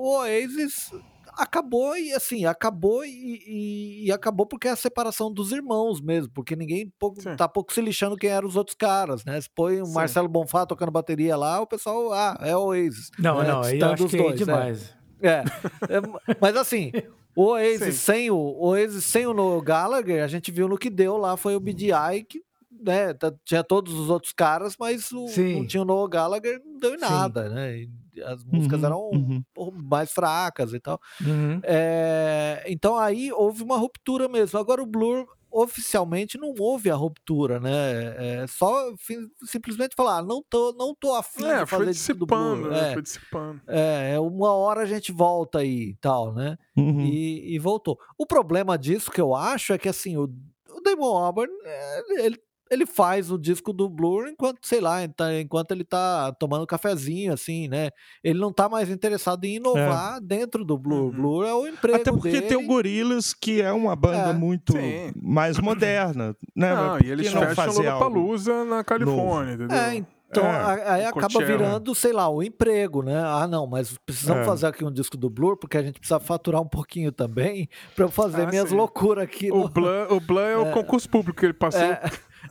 o Oasis acabou e assim, acabou e, e- e acabou porque é a separação dos irmãos mesmo, porque ninguém pouco, Sim. tá pouco se lixando quem eram os outros caras, né? Se põe o Sim. Marcelo Bonfá tocando bateria lá, o pessoal, ah, é o Oasis. Não, É, não, aí eu acho que é dois, é. demais. É, é, mas assim, o Oasis Sim. sem o, o Oasis sem o Noel Gallagher, a gente viu no que deu lá, foi o BDI que né, tinha todos os outros caras, mas o, Sim. não tinha o Noel Gallagher, não deu em Sim. nada, né? E as músicas Uhum, eram uhum. mais fracas e tal. Uhum. É, então aí houve uma ruptura mesmo. Agora o Blur oficialmente não houve a ruptura, né? É só fi- simplesmente falar, ah, não tô, não tô afim É, de foi fazer disco do Blur. dissipando, né? É, Foi dissipando. é, uma hora a gente volta aí e tal, né? Uhum. E, e voltou. O problema disso que eu acho é que assim, o, o Damon Albarn, é, ele, ele faz o disco do Blur enquanto, sei lá, tá- enquanto ele tá tomando cafezinho, assim, né? Ele não tá mais interessado em inovar dentro do Blur. Uhum. Blur é o emprego Até porque dele. tem o Gorillaz, que é uma banda É, muito sim. mais moderna, né? Não, e eles por que não fecham? Lollapalooza na Califórnia, entendeu? É, en- Então, É, aí acaba Coachella. virando, sei lá, o emprego, né? Ah, não, mas precisamos É. fazer aqui um disco do Blur, porque a gente precisa faturar um pouquinho também pra eu fazer Ah, minhas sim. loucuras aqui. O no- Blan, o Blan é o concurso público que ele passou.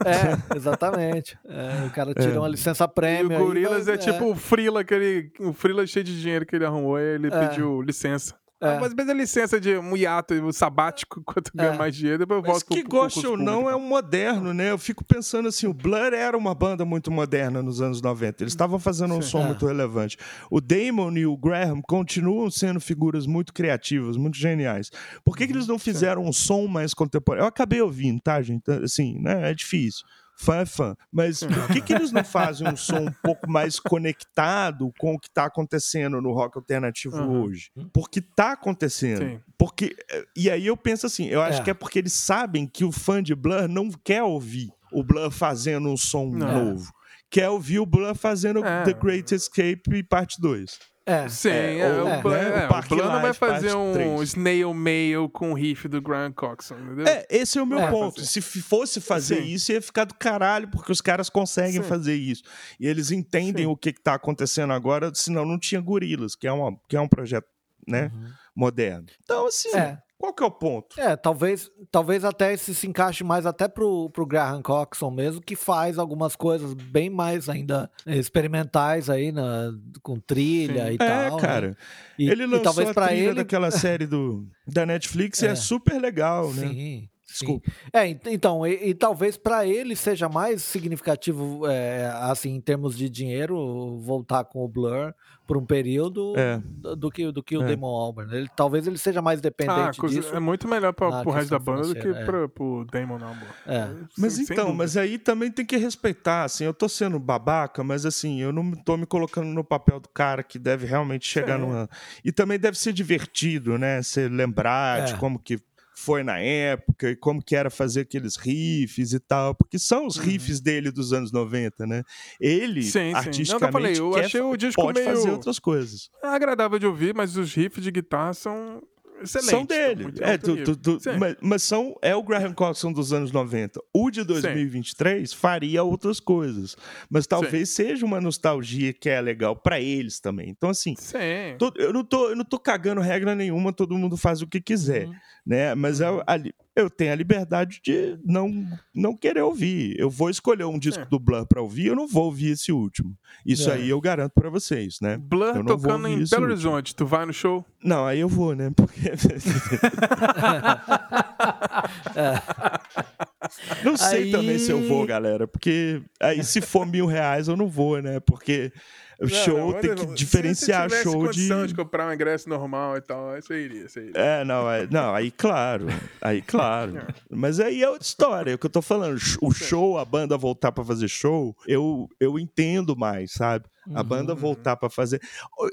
É, é, exatamente. É, o cara tira É. uma licença E prêmio. o aí Gorilas vai- é tipo o Frila, aquele, o Frila cheio de dinheiro que ele arrumou, aí ele É. pediu licença. É. Mas pede a licença de um hiato, um sabático, enquanto ganha É. mais dinheiro, depois eu Mas volto que pro- pro goste concurso ou não, público. é um moderno, né? Eu fico pensando assim, o Blur era uma banda muito moderna nos anos 90. Eles estavam fazendo um som É. muito relevante. O Damon e o Graham continuam sendo figuras muito criativas, muito geniais. Por que, que eles não fizeram um som mais contemporâneo? Eu acabei ouvindo, tá, gente? Assim, né? É difícil. Fã é fã. Mas por que, que eles não fazem um som um pouco mais conectado com o que está acontecendo no rock alternativo Uhum. hoje? Porque tá acontecendo. Sim. Porque, eh, e aí eu penso assim, eu acho É. que é porque eles sabem que o fã de Blur não quer ouvir o Blur fazendo um som Não. novo. Quer ouvir o Blur fazendo É. The Great Escape parte 2. É, Sim, É, é, o né, é, o o Parque Blan não vai fazer um três. snail mail com o riff do Grant Coxon, entendeu? É, esse é o meu É. ponto. Se fosse fazer Sim. isso, ia ficar do caralho, porque os caras conseguem Sim. fazer isso. E eles entendem Sim. o que, que tá acontecendo agora, senão não tinha Gorilas, que é, uma, que é um projeto né, moderno. Então, assim, Uhum. É. qual que é o ponto? É, talvez, talvez até esse se encaixe mais até pro, pro Graham Coxon mesmo, que faz algumas coisas bem mais ainda experimentais aí na, com trilha Sim. e É, tal. né? cara. E, ele e lançou talvez a trilha ele. daquela série do, da Netflix e é É. super legal, né? Sim. Sim. Desculpa. É, ent- então, e, e talvez para ele seja mais significativo, é, assim, em termos de dinheiro, voltar com o Blur por um período É. do, do que, do que o É. Damon Albarn. Ele, talvez ele seja mais Ah, dependente coisa- disso. é muito melhor pra, na pro resto da banda do que é. pra, pro Damon, pô. É. Mas Sem- sem então, dúvida. mas aí também tem que respeitar, assim, eu tô sendo babaca, mas assim, eu não tô me colocando no papel do cara que deve realmente chegar Sim. numa... E também deve ser divertido, né? Você lembrar de É. como que foi na época e como que era fazer aqueles riffs e tal, porque são os riffs dele dos anos 90, né? Ele, Uhum. Sim, sim. Não, eu artisticamente, falei, eu quer- achei o disco pode meio- fazer outras coisas. É agradável de ouvir, mas os riffs de guitarra são excelentes. São estão dele. É, tu- tu- tu- Sim. mas, mas são, é o Graham Coxon dos anos 90. O de 2023 faria outras coisas. Mas talvez seja uma nostalgia que é legal pra eles também. Então, assim, Sim. to- eu, não tô, eu não tô cagando regra nenhuma, todo mundo faz o que quiser. Uhum. né? Mas eu, a li- eu tenho a liberdade de não, não querer ouvir. Eu vou escolher um disco É. do Blur pra ouvir, eu não vou ouvir esse último. Isso É. aí eu garanto pra vocês, né? Blur Eu não vou tocando em Belo último. Horizonte, tu vai no show? Não, aí eu vou, né? Porque. Não sei Aí- também se eu vou, galera. Porque aí se for mil reais eu não vou, né? Porque o show mas tem que se diferenciar tivesse show de. de comprar um ingresso normal e tal, aí você iria, você iria. É, não, é, não, aí claro, aí claro. Mas aí é outra história, é o que eu tô falando. O show, a banda voltar pra fazer show, eu, eu entendo mais, sabe? A Uhum. banda voltar pra fazer.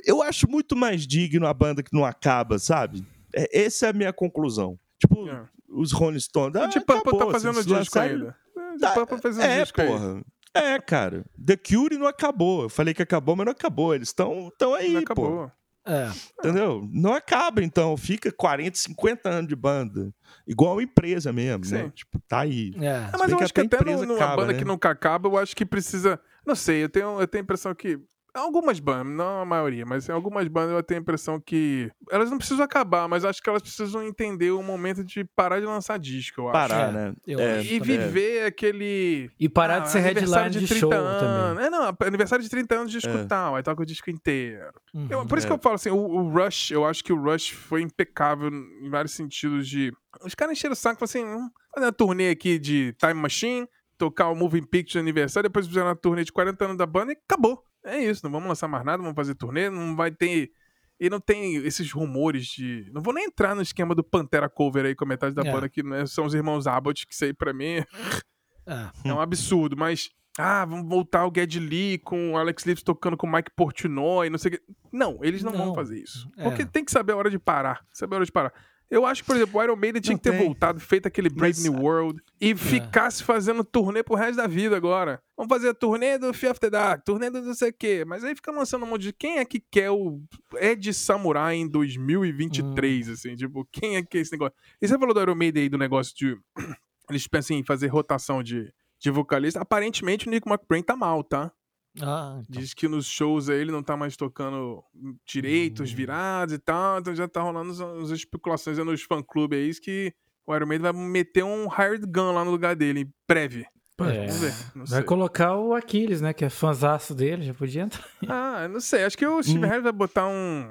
Eu acho muito mais digno a banda que não acaba, sabe? É, essa é a minha conclusão. Tipo, É. os Rolling Stones. o Ah, Deep Purple tá fazendo vocês disco ainda. Tá, fazendo É, disco aí. porra. É, cara. The Cure não acabou. Eu falei que acabou, mas não acabou. Eles estão tão aí, Não pô. acabou. É. Entendeu? Não acaba, então. Fica 40, 50 anos de banda. Igual empresa mesmo, né? Sim. Tipo, tá aí. É. Ah, mas eu acho que até até numa acaba, banda né? que nunca acaba, eu acho que precisa. Não sei, eu tenho, eu tenho a impressão que. Algumas bandas, não a maioria, mas em algumas bandas eu tenho a impressão que. Elas não precisam acabar, mas acho que elas precisam entender o momento de parar de lançar disco, eu acho. Parar, É, né? eu É, acho E também. viver aquele. E parar de ser aniversário headline de, show também. anos. É, não, aniversário de 30 anos de escutar, aí toca o disco inteiro. Uhum. Eu- por isso É. que eu falo assim, o, o Rush, eu acho que o Rush foi impecável em vários sentidos de... Os caras encheram o saco e falaram assim, hum, fazer uma turnê aqui de Time Machine, tocar o Moving Picture de aniversário, depois fizeram uma turnê de 40 anos da banda e acabou. É isso, não vamos lançar mais nada, vamos fazer turnê, não vai ter... E não tem esses rumores de... Não vou nem entrar no esquema do Pantera Cover aí com a metade da É. banda, que né, são os irmãos Abbott, que isso aí pra mim É. é um absurdo, mas. Ah, vamos voltar o Ged Lee com o Alex Lips tocando com o Mike Portnoy, não sei o que. Não, eles não, vão Não. fazer isso. É. Porque tem que saber a hora de parar. Saber a hora de parar. Eu acho que, por exemplo, o Iron Maiden tinha Não que ter tem. voltado, feito aquele Brave Mas- New World e ficasse fazendo turnê pro resto da vida agora. Vamos fazer a turnê do Fear of the Dark, turnê do não sei o quê. Mas aí fica lançando um monte de. Quem é que quer o Ed Samurai em 2023, assim? Tipo, quem é que é esse negócio? E você falou do Iron Maiden aí, do negócio de. Eles pensam em fazer rotação de, de vocalista. Aparentemente o Nico McBrain tá mal, tá? Ah, então. Diz que nos shows aí ele não tá mais tocando direitos, Hum. virados e tal, então já tá rolando umas- umas especulações aí nos fã-clube aí que o Iron Maiden vai meter um hired gun lá no lugar dele, em breve. É. Ver, Vai sei. colocar o Aquiles, né? Que é fãzaço dele, já podia entrar. Ah, não sei, acho que o Steve Hum. Harris vai botar um,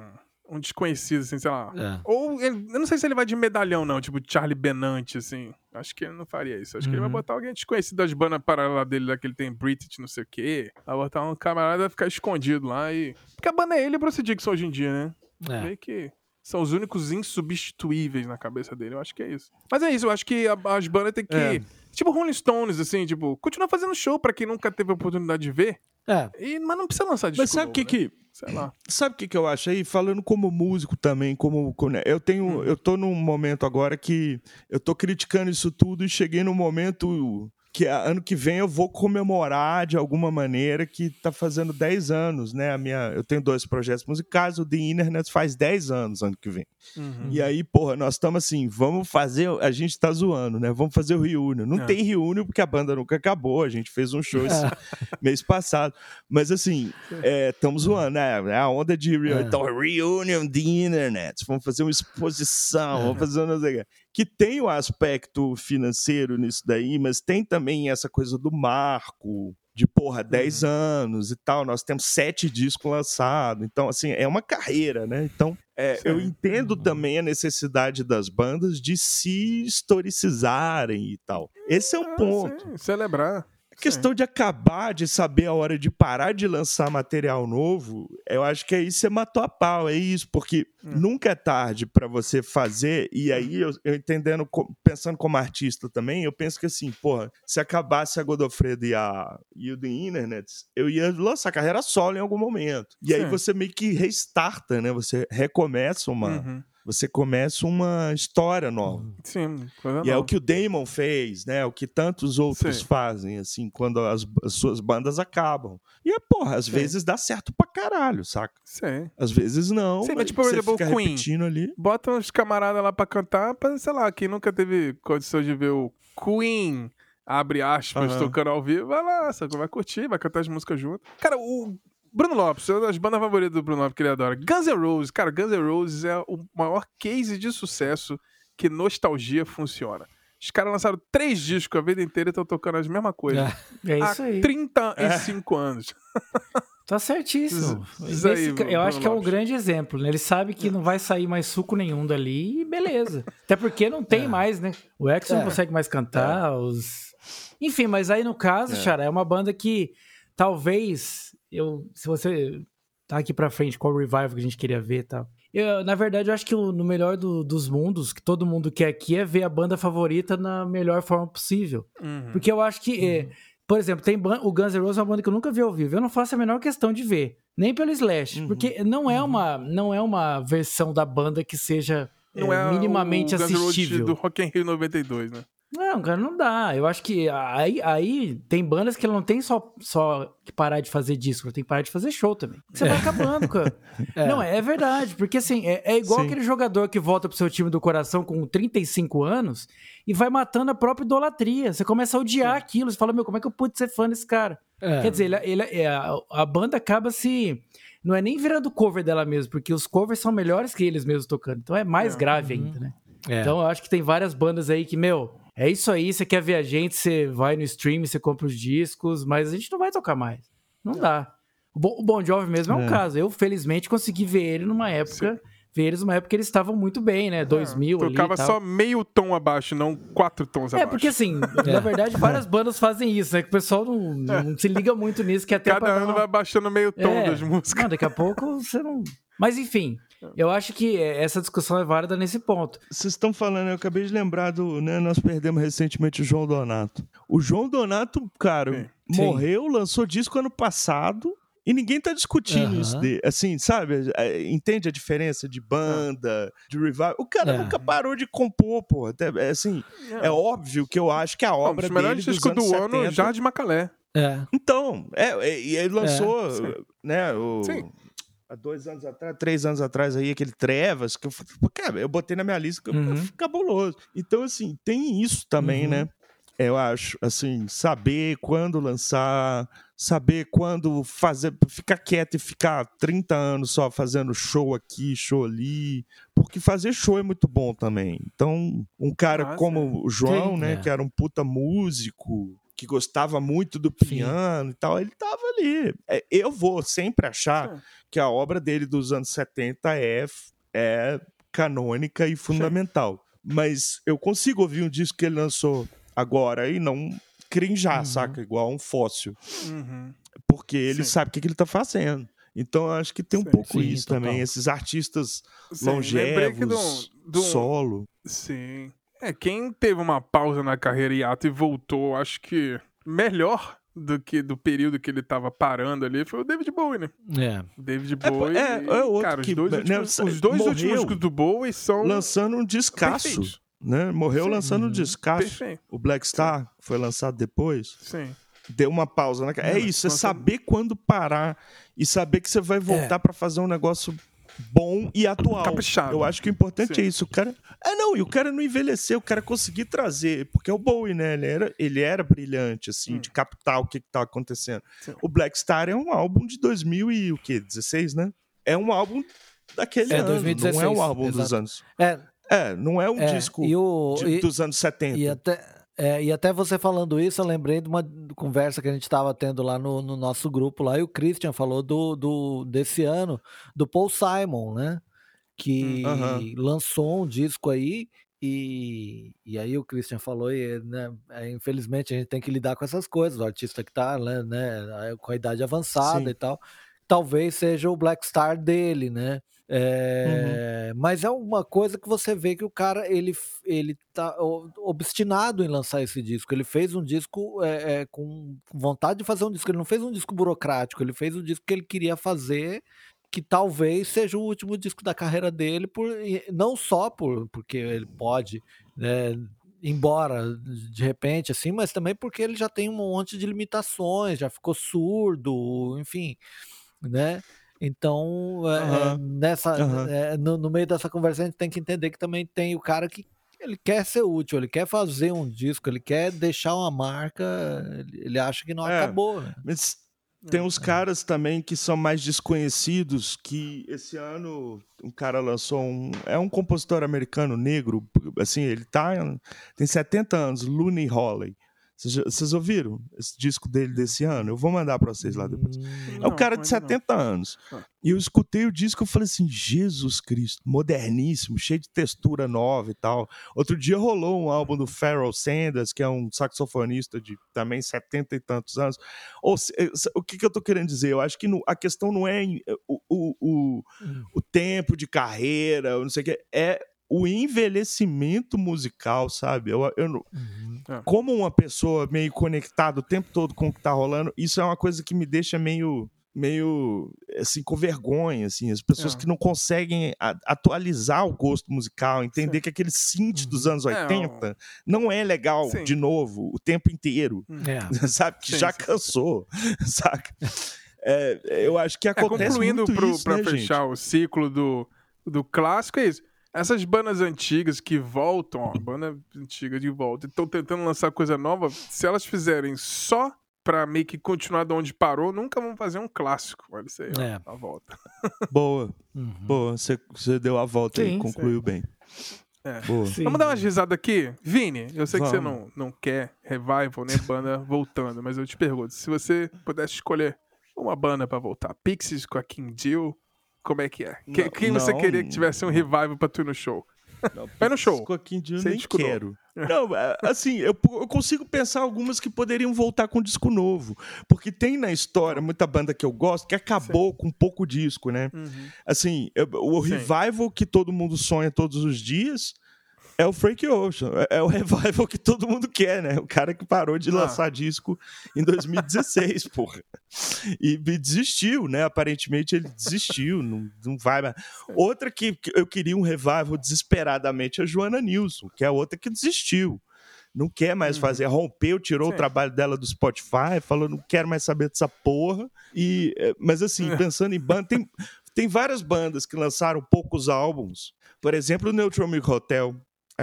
um desconhecido, assim, sei lá. É. Ou, ele- eu não sei se ele vai de medalhão, não, tipo Charlie Benante, assim. Acho que ele não faria isso. Acho que ele vai Uhum. botar alguém desconhecido das bandas paralelas dele, lá que ele tem British, não sei o quê. Vai botar um camarada vai ficar escondido lá e. Porque a banda é ele e o Bruce Dixon hoje em dia, né? É. Meio que. São os únicos insubstituíveis na cabeça dele. Eu acho que é isso. Mas é isso, eu acho que a- as bandas têm que. É. Tipo Rolling Stones, assim, tipo, continua fazendo show pra quem nunca teve a oportunidade de ver. É. E, mas não precisa lançar disco Mas sabe o que né? que... Sei lá. Sabe o que, que eu acho aí? Falando como músico também, como. Eu tenho. Eu tô num momento agora que eu tô criticando isso tudo e cheguei num momento que ano que vem eu vou comemorar de alguma maneira que tá fazendo 10 anos, né? A minha, eu tenho dois projetos musicais, o The Internet faz 10 anos ano que vem. Uhum. E aí, porra, nós estamos assim, vamos fazer. A gente tá zoando, né? Vamos fazer o reunion. Não É. tem reunion porque a banda nunca acabou. A gente fez um show esse mês passado. Mas assim, estamos zoando, né? É a onda de reunion. É. Então, reunion de internet. Vamos fazer uma exposição, vamos fazer uma. Que tem o aspecto financeiro nisso daí, mas tem também essa coisa do marco. De porra, 10 anos e tal. Nós temos sete discos lançados. Então, assim, é uma carreira, né? Então, é, eu entendo também a necessidade das bandas de se historicizarem e tal. Esse é o Ah, ponto. sim, celebrar. Questão de acabar, de saber a hora de parar de lançar material novo, eu acho que aí você matou a pau, é isso, porque Hum. nunca é tarde pra você fazer, e aí eu, eu entendendo, pensando como artista também, eu penso que assim, porra, se acabasse a Godofredo e, a, e o The Internet, eu ia lançar carreira solo em algum momento. E aí Sim. você meio que restarta, né? Você recomeça uma. Uhum. Você começa uma história nova. Sim, coisa E é o nova. que o Damon fez, né? O que tantos outros Sim. fazem, assim, quando as, as suas bandas acabam. E, é, porra, às Sim. vezes dá certo pra caralho, saca? Sim. Às vezes não. Sim, mas mas tipo, você fica Queen. repetindo ali. Bota uns camaradas lá pra cantar, pra, sei lá, quem nunca teve condição de ver o Queen, abre aspas, Aham. tocando ao vivo, vai lá, sabe? vai curtir, vai cantar as músicas junto. Cara, o Bruno Lopes, uma das bandas favoritas do Bruno Lopes que ele adora. Guns N' Roses, cara, Guns N' Roses é o maior case de sucesso que nostalgia funciona. Os caras lançaram três discos a vida inteira e estão tocando as mesmas coisas. É. É Há isso aí. 35 anos. Tá certíssimo. Isso aí, Esse eu acho que é um grande exemplo, né? Ele sabe que não vai sair mais suco nenhum dali e beleza. Até porque não tem É. mais, né? O não É. consegue mais cantar, os... Enfim, mas aí no caso, É. Xará, é uma banda que talvez, eu, se você tá aqui pra frente com o revival que a gente queria ver e tal. Eu, na verdade, eu acho que o- no melhor do- dos mundos, que todo mundo quer aqui, é ver a banda favorita na melhor forma possível. Uhum. Porque eu acho que, é, por exemplo, tem o Guns N' Roses é uma banda que eu nunca vi ao vivo. Eu não faço a menor questão de ver, nem pelo Slash, Uhum. porque não é uma não é uma versão da banda que seja Não é, minimamente o Guns N' Roses do Rock in Rio 92, né? Não, cara, não dá. Eu acho que aí, aí tem bandas que não tem só, só que parar de fazer disco, tem que parar de fazer show também. Você vai acabando, cara. É. Não, é verdade. Porque assim, é, é igual Sim. aquele jogador que volta pro seu time do coração com 35 anos e vai matando a própria idolatria. Você começa a odiar aquilo. Você fala, meu, como é que eu pude ser fã desse cara? É. Quer dizer, ele, ele- é, a, a banda acaba se. Não é nem virando cover dela mesmo, porque os covers são melhores que eles mesmos tocando. Então é mais É. grave Uhum. ainda, né? É. Então eu acho que tem várias bandas aí que, meu, é isso aí, você quer ver a gente, você vai no stream, você compra os discos, mas a gente não vai tocar mais. Não dá. O Bon, Jovi mesmo é um É. caso. Eu, felizmente, consegui ver ele numa época, ver eles numa época que eles estavam muito bem, né? 2000 ali e Tocava só meio tom abaixo, não quatro tons É, abaixo. porque assim, É. na verdade, várias bandas fazem isso, né? Que o pessoal não, não se liga muito nisso, que até Cada ano uma- vai baixando meio tom É. das músicas. Não, daqui a pouco você não. Mas enfim, eu acho que essa discussão é válida nesse ponto. Vocês estão falando, eu acabei de lembrar do. Né, nós perdemos recentemente o João Donato. O João Donato, cara, Sim. morreu, lançou disco ano passado. E ninguém tá discutindo Aham. isso. De, assim, sabe? É, Entende a diferença de banda, de revival? O cara É. nunca parou de compor, pô. Até, é, assim, é óbvio que eu acho que a Não, obra melhores dele dos discos do anos ano, 70 Jardim Macalé. É. Então, é, é, e ele lançou, sim. né, o, Sim. há dois anos atrás, três anos atrás aí, aquele Trevas, que eu, cara, eu botei na minha lista, que Uhum. cabuloso. Então, assim, tem isso também, Uhum. né? Eu acho, assim, saber quando lançar, saber quando fazer, ficar quieto e ficar 30 anos só fazendo show aqui, show ali, porque fazer show é muito bom também. Então, um cara Ah, como o João, Sim, né, é. que era um puta músico, que gostava muito do piano e tal, ele tava ali. É, Eu vou sempre achar Sim. que a obra dele dos anos 70 é, é canônica e fundamental. Mas eu consigo ouvir um disco que ele lançou agora e não crinjar, Uhum. saca? Igual um fóssil. Uhum. Porque ele Sim. sabe o que, que ele tá fazendo. Então eu acho que tem um Sim. pouco Sim, isso total. também. Esses artistas Sim, longevos, do- do- solo. Sim. É, quem teve uma pausa na carreira hiato e voltou, acho que melhor do que do período que ele tava parando ali foi o David Bowie, né? É. O David É, Bowie. é, é outro cara, os que, dois, né, últimos, os dois últimos discos do Bowie são Lançando um descasso. perfeitos. Né? Morreu Sim. lançando um Uhum. descasso. Perfeito. O Black Star foi lançado depois. Sim. deu uma pausa na É Não, isso, é saber quando parar e saber que você vai voltar pra fazer um negócio bom e atual. Caprichado. Eu acho que o importante Sim. é isso. O cara. É, não, e o cara não envelheceu, o cara conseguir trazer. Porque é o Bowie, né? Ele era, ele era brilhante, assim, Hum. de captar o que, que tá acontecendo. Sim. O Black Star é um álbum de 2000 e o quê? 16, né? É um álbum daquele É, ano. 2016, não é um álbum dos exato. anos. É, É, não é um é, disco o, de- e, dos anos 70. e até, é, e até você falando isso, eu lembrei de uma conversa que a gente estava tendo lá no, no nosso grupo lá, e o Christian falou do, do desse ano, do Paul Simon, né? Que Hum, aham. lançou um disco aí, e, e aí o Christian falou, e, né, é, infelizmente a gente tem que lidar com essas coisas, o artista que tá né, né, com a idade avançada Sim. e tal, talvez seja o Black Star dele, né? Uhum. É, Mas é uma coisa que você vê que o cara ele, ele tá o- obstinado em lançar esse disco. Ele fez um disco é, é, com vontade de fazer um disco. Ele não fez um disco burocrático, ele fez um disco que ele queria fazer, que talvez seja o último disco da carreira dele, por, não só por, porque ele pode. né, embora de repente assim, mas também porque ele já tem um monte de limitações, já ficou surdo, enfim, né? Então, é, é, Aham. nessa, Aham. é, no, no meio dessa conversa, a gente tem que entender que também tem o cara que ele quer ser útil, ele quer fazer um disco, ele quer deixar uma marca, ele, ele acha que não É. acabou. Né? Mas tem uns caras também que são mais desconhecidos, que esse ano um cara lançou um... É um compositor americano negro, assim, ele tá... Tem 70 anos, Looney Holley. Vocês ouviram esse disco dele desse ano? Eu vou mandar pra vocês lá depois. Hum, É Não, um cara de ainda não. 70 anos. Ah. E eu escutei o disco e falei assim: Jesus Cristo, moderníssimo, cheio de textura nova e tal. Outro dia rolou um álbum do Pharoah Sanders, que é um saxofonista de também 70 e tantos anos. Ou eh, o que, que eu tô querendo dizer? Eu acho que no- a questão não é em- o, o, o, Hum. o tempo de carreira, não sei o que, é o envelhecimento musical, sabe? Eu, eu, uhum. como uma pessoa meio conectada o tempo todo com o que tá rolando, isso é uma coisa que me deixa meio meio assim com vergonha assim as pessoas É. que não conseguem a- atualizar o gosto musical entender Sim. que aquele synth dos Uhum. anos É, 80 não é legal Sim. de novo o tempo inteiro É. sabe que Sim, já cansou saca É, eu acho que É, acontece concluindo muito pro, isso, pra né, fechar o ciclo do, do clássico, é isso. Essas bandas antigas que voltam, ó, banda antiga de volta, estão tentando lançar coisa nova, se elas fizerem só pra meio que continuar de onde parou, nunca vão fazer um clássico. Olha isso aí, ó, É. a volta. boa Uhum. boa você, você deu a volta aí Sim, concluiu bem É. boa Sim. Vamos dar uma risada aqui? Vini, eu sei que você Vamos. não, não quer revival nem banda voltando, mas eu te pergunto, se você pudesse escolher uma banda pra voltar, Pixies com a King Jill, como é que é? Não, quem você não. queria que tivesse um revival pra tu ir no show? Não, Vai no show. Coquinho de nem discurou. quero. Não, é, assim, eu, eu consigo pensar algumas que poderiam voltar com disco novo. Porque tem na história muita banda que eu gosto que acabou com pouco disco, né? Assim, eu- o Sim. revival que todo mundo sonha todos os dias é o Frank Ocean. É, é o revival que todo mundo quer, né? O cara que parou de Ah. lançar disco em 2016, porra. E, e desistiu, né? Aparentemente ele desistiu, não, não vai mais. Outra que, que eu queria um revival desesperadamente é a Joana Nilson, que é outra que desistiu. Não quer mais Uhum. fazer, rompeu, tirou Sim. o trabalho dela do Spotify, falou, não quero mais saber dessa porra. E, eh, mas assim, É. pensando em banda, tem, tem várias bandas que lançaram poucos álbuns. Por exemplo, o Neutral Milk Hotel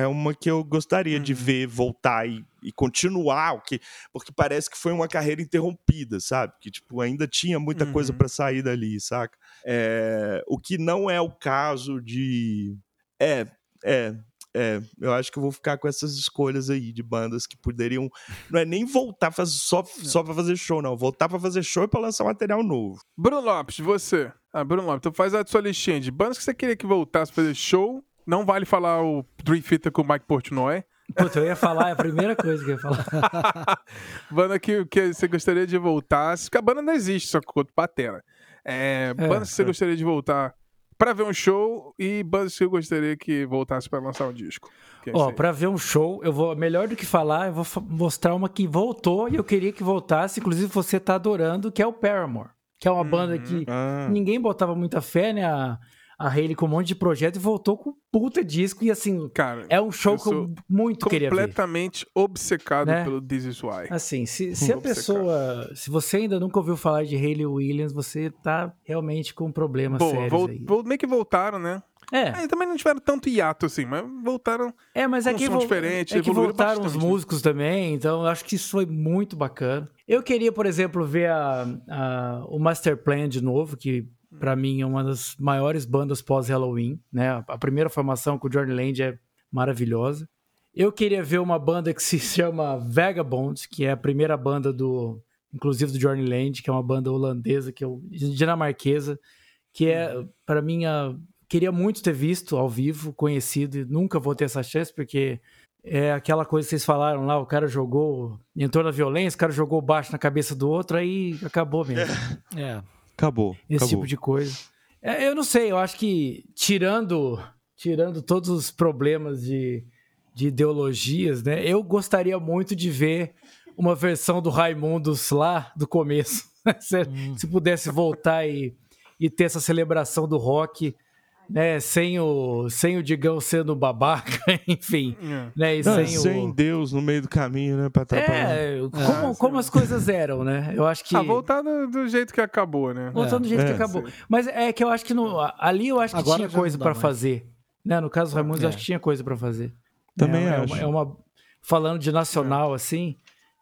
é uma que eu gostaria de Uhum. ver voltar e e continuar o que. Porque parece que foi uma carreira interrompida, sabe? Que, tipo, ainda tinha muita Uhum. coisa para sair dali, saca? É, o que não é o caso de. É, é. É, eu acho que eu vou ficar com essas escolhas aí de bandas que poderiam. Não é nem voltar faz, só, só pra fazer show, não. Voltar pra fazer show e pra lançar material novo. Bruno Lopes, você. Ah, Bruno Lopes, então faz a sua listinha de bandas que você queria que voltasse a fazer show. Não vale falar o Dream Theater com o Mike Portnoy. Puta, eu ia falar, é a primeira coisa que eu ia falar. Banda que, que você gostaria de voltar. Porque a banda não existe, só outro Patera. É, bandas que você é. gostaria de voltar pra ver um show e bandas que eu gostaria que voltasse pra lançar um disco. É Ó, pra ver um show, eu vou. Melhor do que falar, eu vou mostrar uma que voltou e eu queria que voltasse. Inclusive, você tá adorando, que é o Paramore. Que é uma banda Uhum. que Ah, ninguém botava muita fé, né? A, a Hayley com um monte de projeto e voltou com um puta disco. E assim, Cara, é um show eu que eu muito queria ver. completamente obcecado Né? pelo This Is Why. Assim, se, se a Obcecado. pessoa. Se você ainda nunca ouviu falar de Hayley Williams, você tá realmente com problemas Boa, sérios vol- aí. vol- meio que voltaram, né? É, É, também não tiveram tanto hiato assim, mas voltaram. é, mas é que, vol- diferente, é que voltaram os bastante, né? músicos também, então eu acho que isso foi muito bacana. Eu queria, por exemplo, ver a, a- o Master Plan de novo, que pra mim é uma das maiores bandas pós-Halloween, né? A- primeira formação com o Johnny Land é maravilhosa. Eu queria ver uma banda que se chama Vagabond, que é a primeira banda do, inclusive do Johnny Land, que é uma banda holandesa, que é dinamarquesa, que é para mim a, queria muito ter visto ao vivo, conhecido, e nunca vou ter essa chance porque é aquela coisa que vocês falaram lá, o cara jogou, entrou na violência, o cara jogou baixo na cabeça do outro, aí acabou mesmo. É. acabou. Esse acabou. tipo de coisa. É, eu não sei, eu acho que tirando, tirando todos os problemas de, de ideologias, né? Eu gostaria muito de ver uma versão do Raimundos lá do começo. se, se pudesse voltar e, e ter essa celebração do rock, né? Sem o, sem o Digão sendo babaca, enfim. É. Né? E Não, sem, sem o. Deus no meio do caminho, né? Pra atrapalhar. É, como, como as coisas eram, né? Eu acho que. Ah, voltar do, do jeito que acabou, né? Voltando do jeito É. que acabou. Mas é que eu acho que no, ali eu acho que Agora tinha coisa mais. fazer. Né? No caso do Raimundo, eu É. acho que tinha coisa pra fazer. Também é, é acho. uma, é uma- Falando de nacional, assim,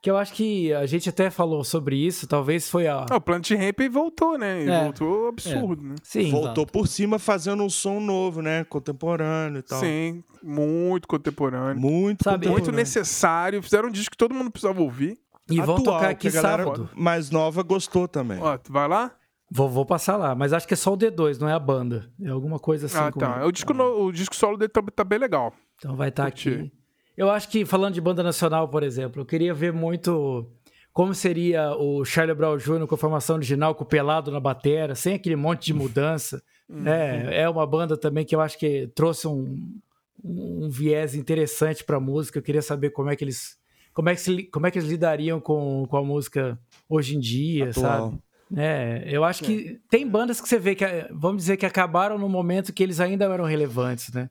que eu acho que a gente até falou sobre isso, talvez foi a. Ah, o Plant Ramp voltou, né? E É. voltou absurdo, né? Sim, Voltou exato. por cima fazendo um som novo, né? Contemporâneo e tal. Sim, muito contemporâneo. Muito Sabe, Muito contemporâneo. necessário. Fizeram um disco que todo mundo precisava ouvir. e vão Atual, tocar que aqui sábado. mais nova gostou também. Ó, tu vai lá? Vou, vou passar lá, mas acho que é só o D2, não é a banda. É alguma coisa assim. ah, tá. O disco, no- o disco solo dele tá, tá bem legal. Então vai estar Curti. aqui. Eu acho que, falando de banda nacional, por exemplo, eu queria ver muito como seria o Charlie Brown Jr. com a formação original, com o Pelado na batera, sem aquele monte de mudança. né? É uma banda também que eu acho que trouxe um, um viés interessante para a música. Eu queria saber como é que eles... Como é que, se- como é que eles lidariam com, com a música hoje em dia, Atual. sabe? É, eu acho que tem bandas que você vê que, vamos dizer, que acabaram no momento que eles ainda eram relevantes, né?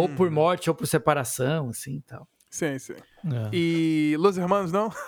Ou por morte, ou por separação, assim e tal. Sim, sim. É. E Los Hermanos, não?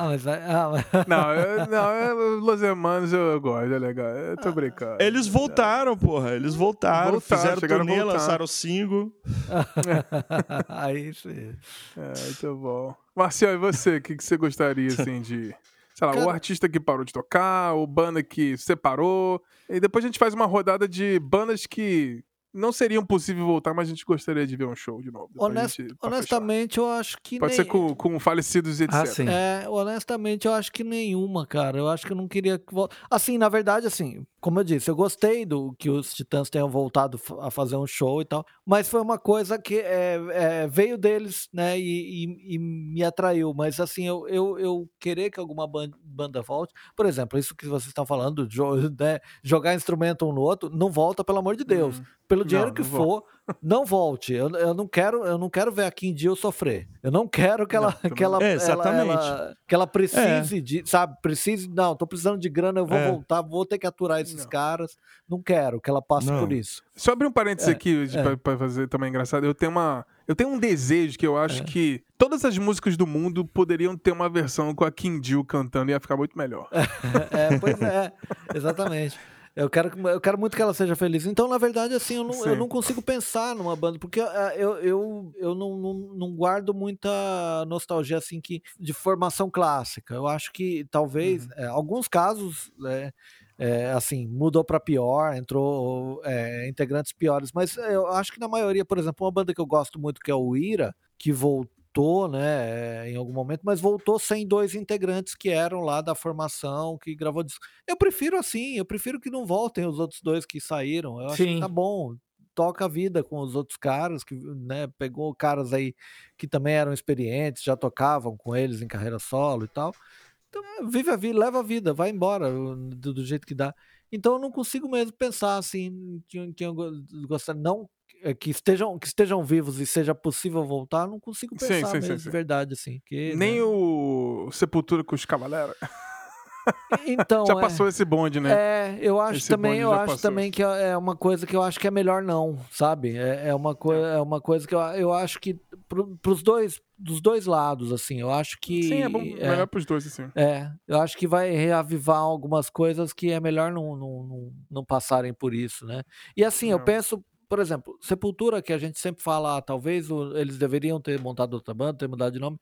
Ah, mas, vai- ah, mas- Não, eu, não eu- Los Hermanos eu, eu gosto, é legal. Eu tô brincando. Eles voltaram, porra. Eles voltaram, Voltaram, fizeram turnê, voltar. lançaram single. Aí sim. É, muito bom. Marcial, e você? O que, que você gostaria, assim, de... Sei lá, o Cara- artista que parou de tocar, o banda que separou. E depois a gente faz uma rodada de bandas que não seriam possível voltar, mas a gente gostaria de ver um show de novo. Honest- gente- honestamente, eu acho que fechar. Pode nem... ser com, com falecidos e etc. Ah, sim. É, honestamente, eu acho que nenhuma, cara. Eu acho que eu não queria que Assim, na verdade, assim, como eu disse, eu gostei do que os Titãs tenham voltado a fazer um show e tal, mas foi uma coisa que é, é, veio deles, né, e, e- e me atraiu. Mas, assim, eu, eu, eu querer que alguma ban- banda volte, por exemplo, isso que vocês estão falando, né, jogar instrumento um no outro, não volta, pelo amor de Deus. Pelo dinheiro Não, que não for, não volte. Eu, eu não quero, eu não quero ver a Kim Deal sofrer. Eu não quero que ela, também que ela, não. É, ela- exatamente. ela- que ela precise de, sabe, precise, não, tô precisando de grana, eu vou É. voltar, vou ter que aturar esses Não. caras. Não quero que ela passe Não. por isso. Só abrir um parênteses É, aqui é. pra fazer também engraçado. Eu tenho uma. Eu tenho um desejo que eu É. acho que todas as músicas do mundo poderiam ter uma versão com a Kim Deal cantando e ia ficar muito melhor. É, pois é, exatamente. Eu quero, que- eu quero muito que ela seja feliz. Então, na verdade, assim, eu não, eu não consigo pensar numa banda, porque eh, eu, eu, eu não, não, não guardo muita nostalgia, assim, que, de formação clássica. Eu acho que talvez, Uhum. eh, alguns casos, né, eh, assim, mudou para pior, entrou eh, integrantes piores, mas eu acho que na maioria, por exemplo, uma banda que eu gosto muito, que é o Ira, que voltou, né, eh, em algum momento, mas voltou sem dois integrantes que eram lá da formação, que gravou disco. Eu prefiro assim, eu prefiro que não voltem os outros dois que saíram. Eu acho que Sim. tá bom. Toca a vida com os outros caras, que né, pegou caras aí que também eram experientes, já tocavam com eles em carreira solo e tal. Então, é, vive a vida, leva a vida, vai embora do, do jeito que dá. Então eu não consigo mesmo pensar assim, que, eu go- gostar, não que estejam, que estejam vivos e seja possível voltar, não consigo pensar sim, sim, mesmo, sim. de verdade, assim. Que, Nem né, o Sepultura com os Cavaleiros. Então, Já é- passou esse bonde, né? É, eu acho Esse também, eu acho passou. também que é uma coisa que eu acho que é melhor não, sabe? É, é uma coisa, é uma coisa que eu, eu acho que pro, pros dois, dos dois lados, assim, eu acho que Sim, é bom, melhor pros dois, assim. é, eu acho que vai reavivar algumas coisas que é melhor não, não, não, não passarem por isso, né? E assim, eu penso, por exemplo, Sepultura, que a gente sempre fala, ah, talvez o- eles deveriam ter montado outra banda, ter mudado de nome,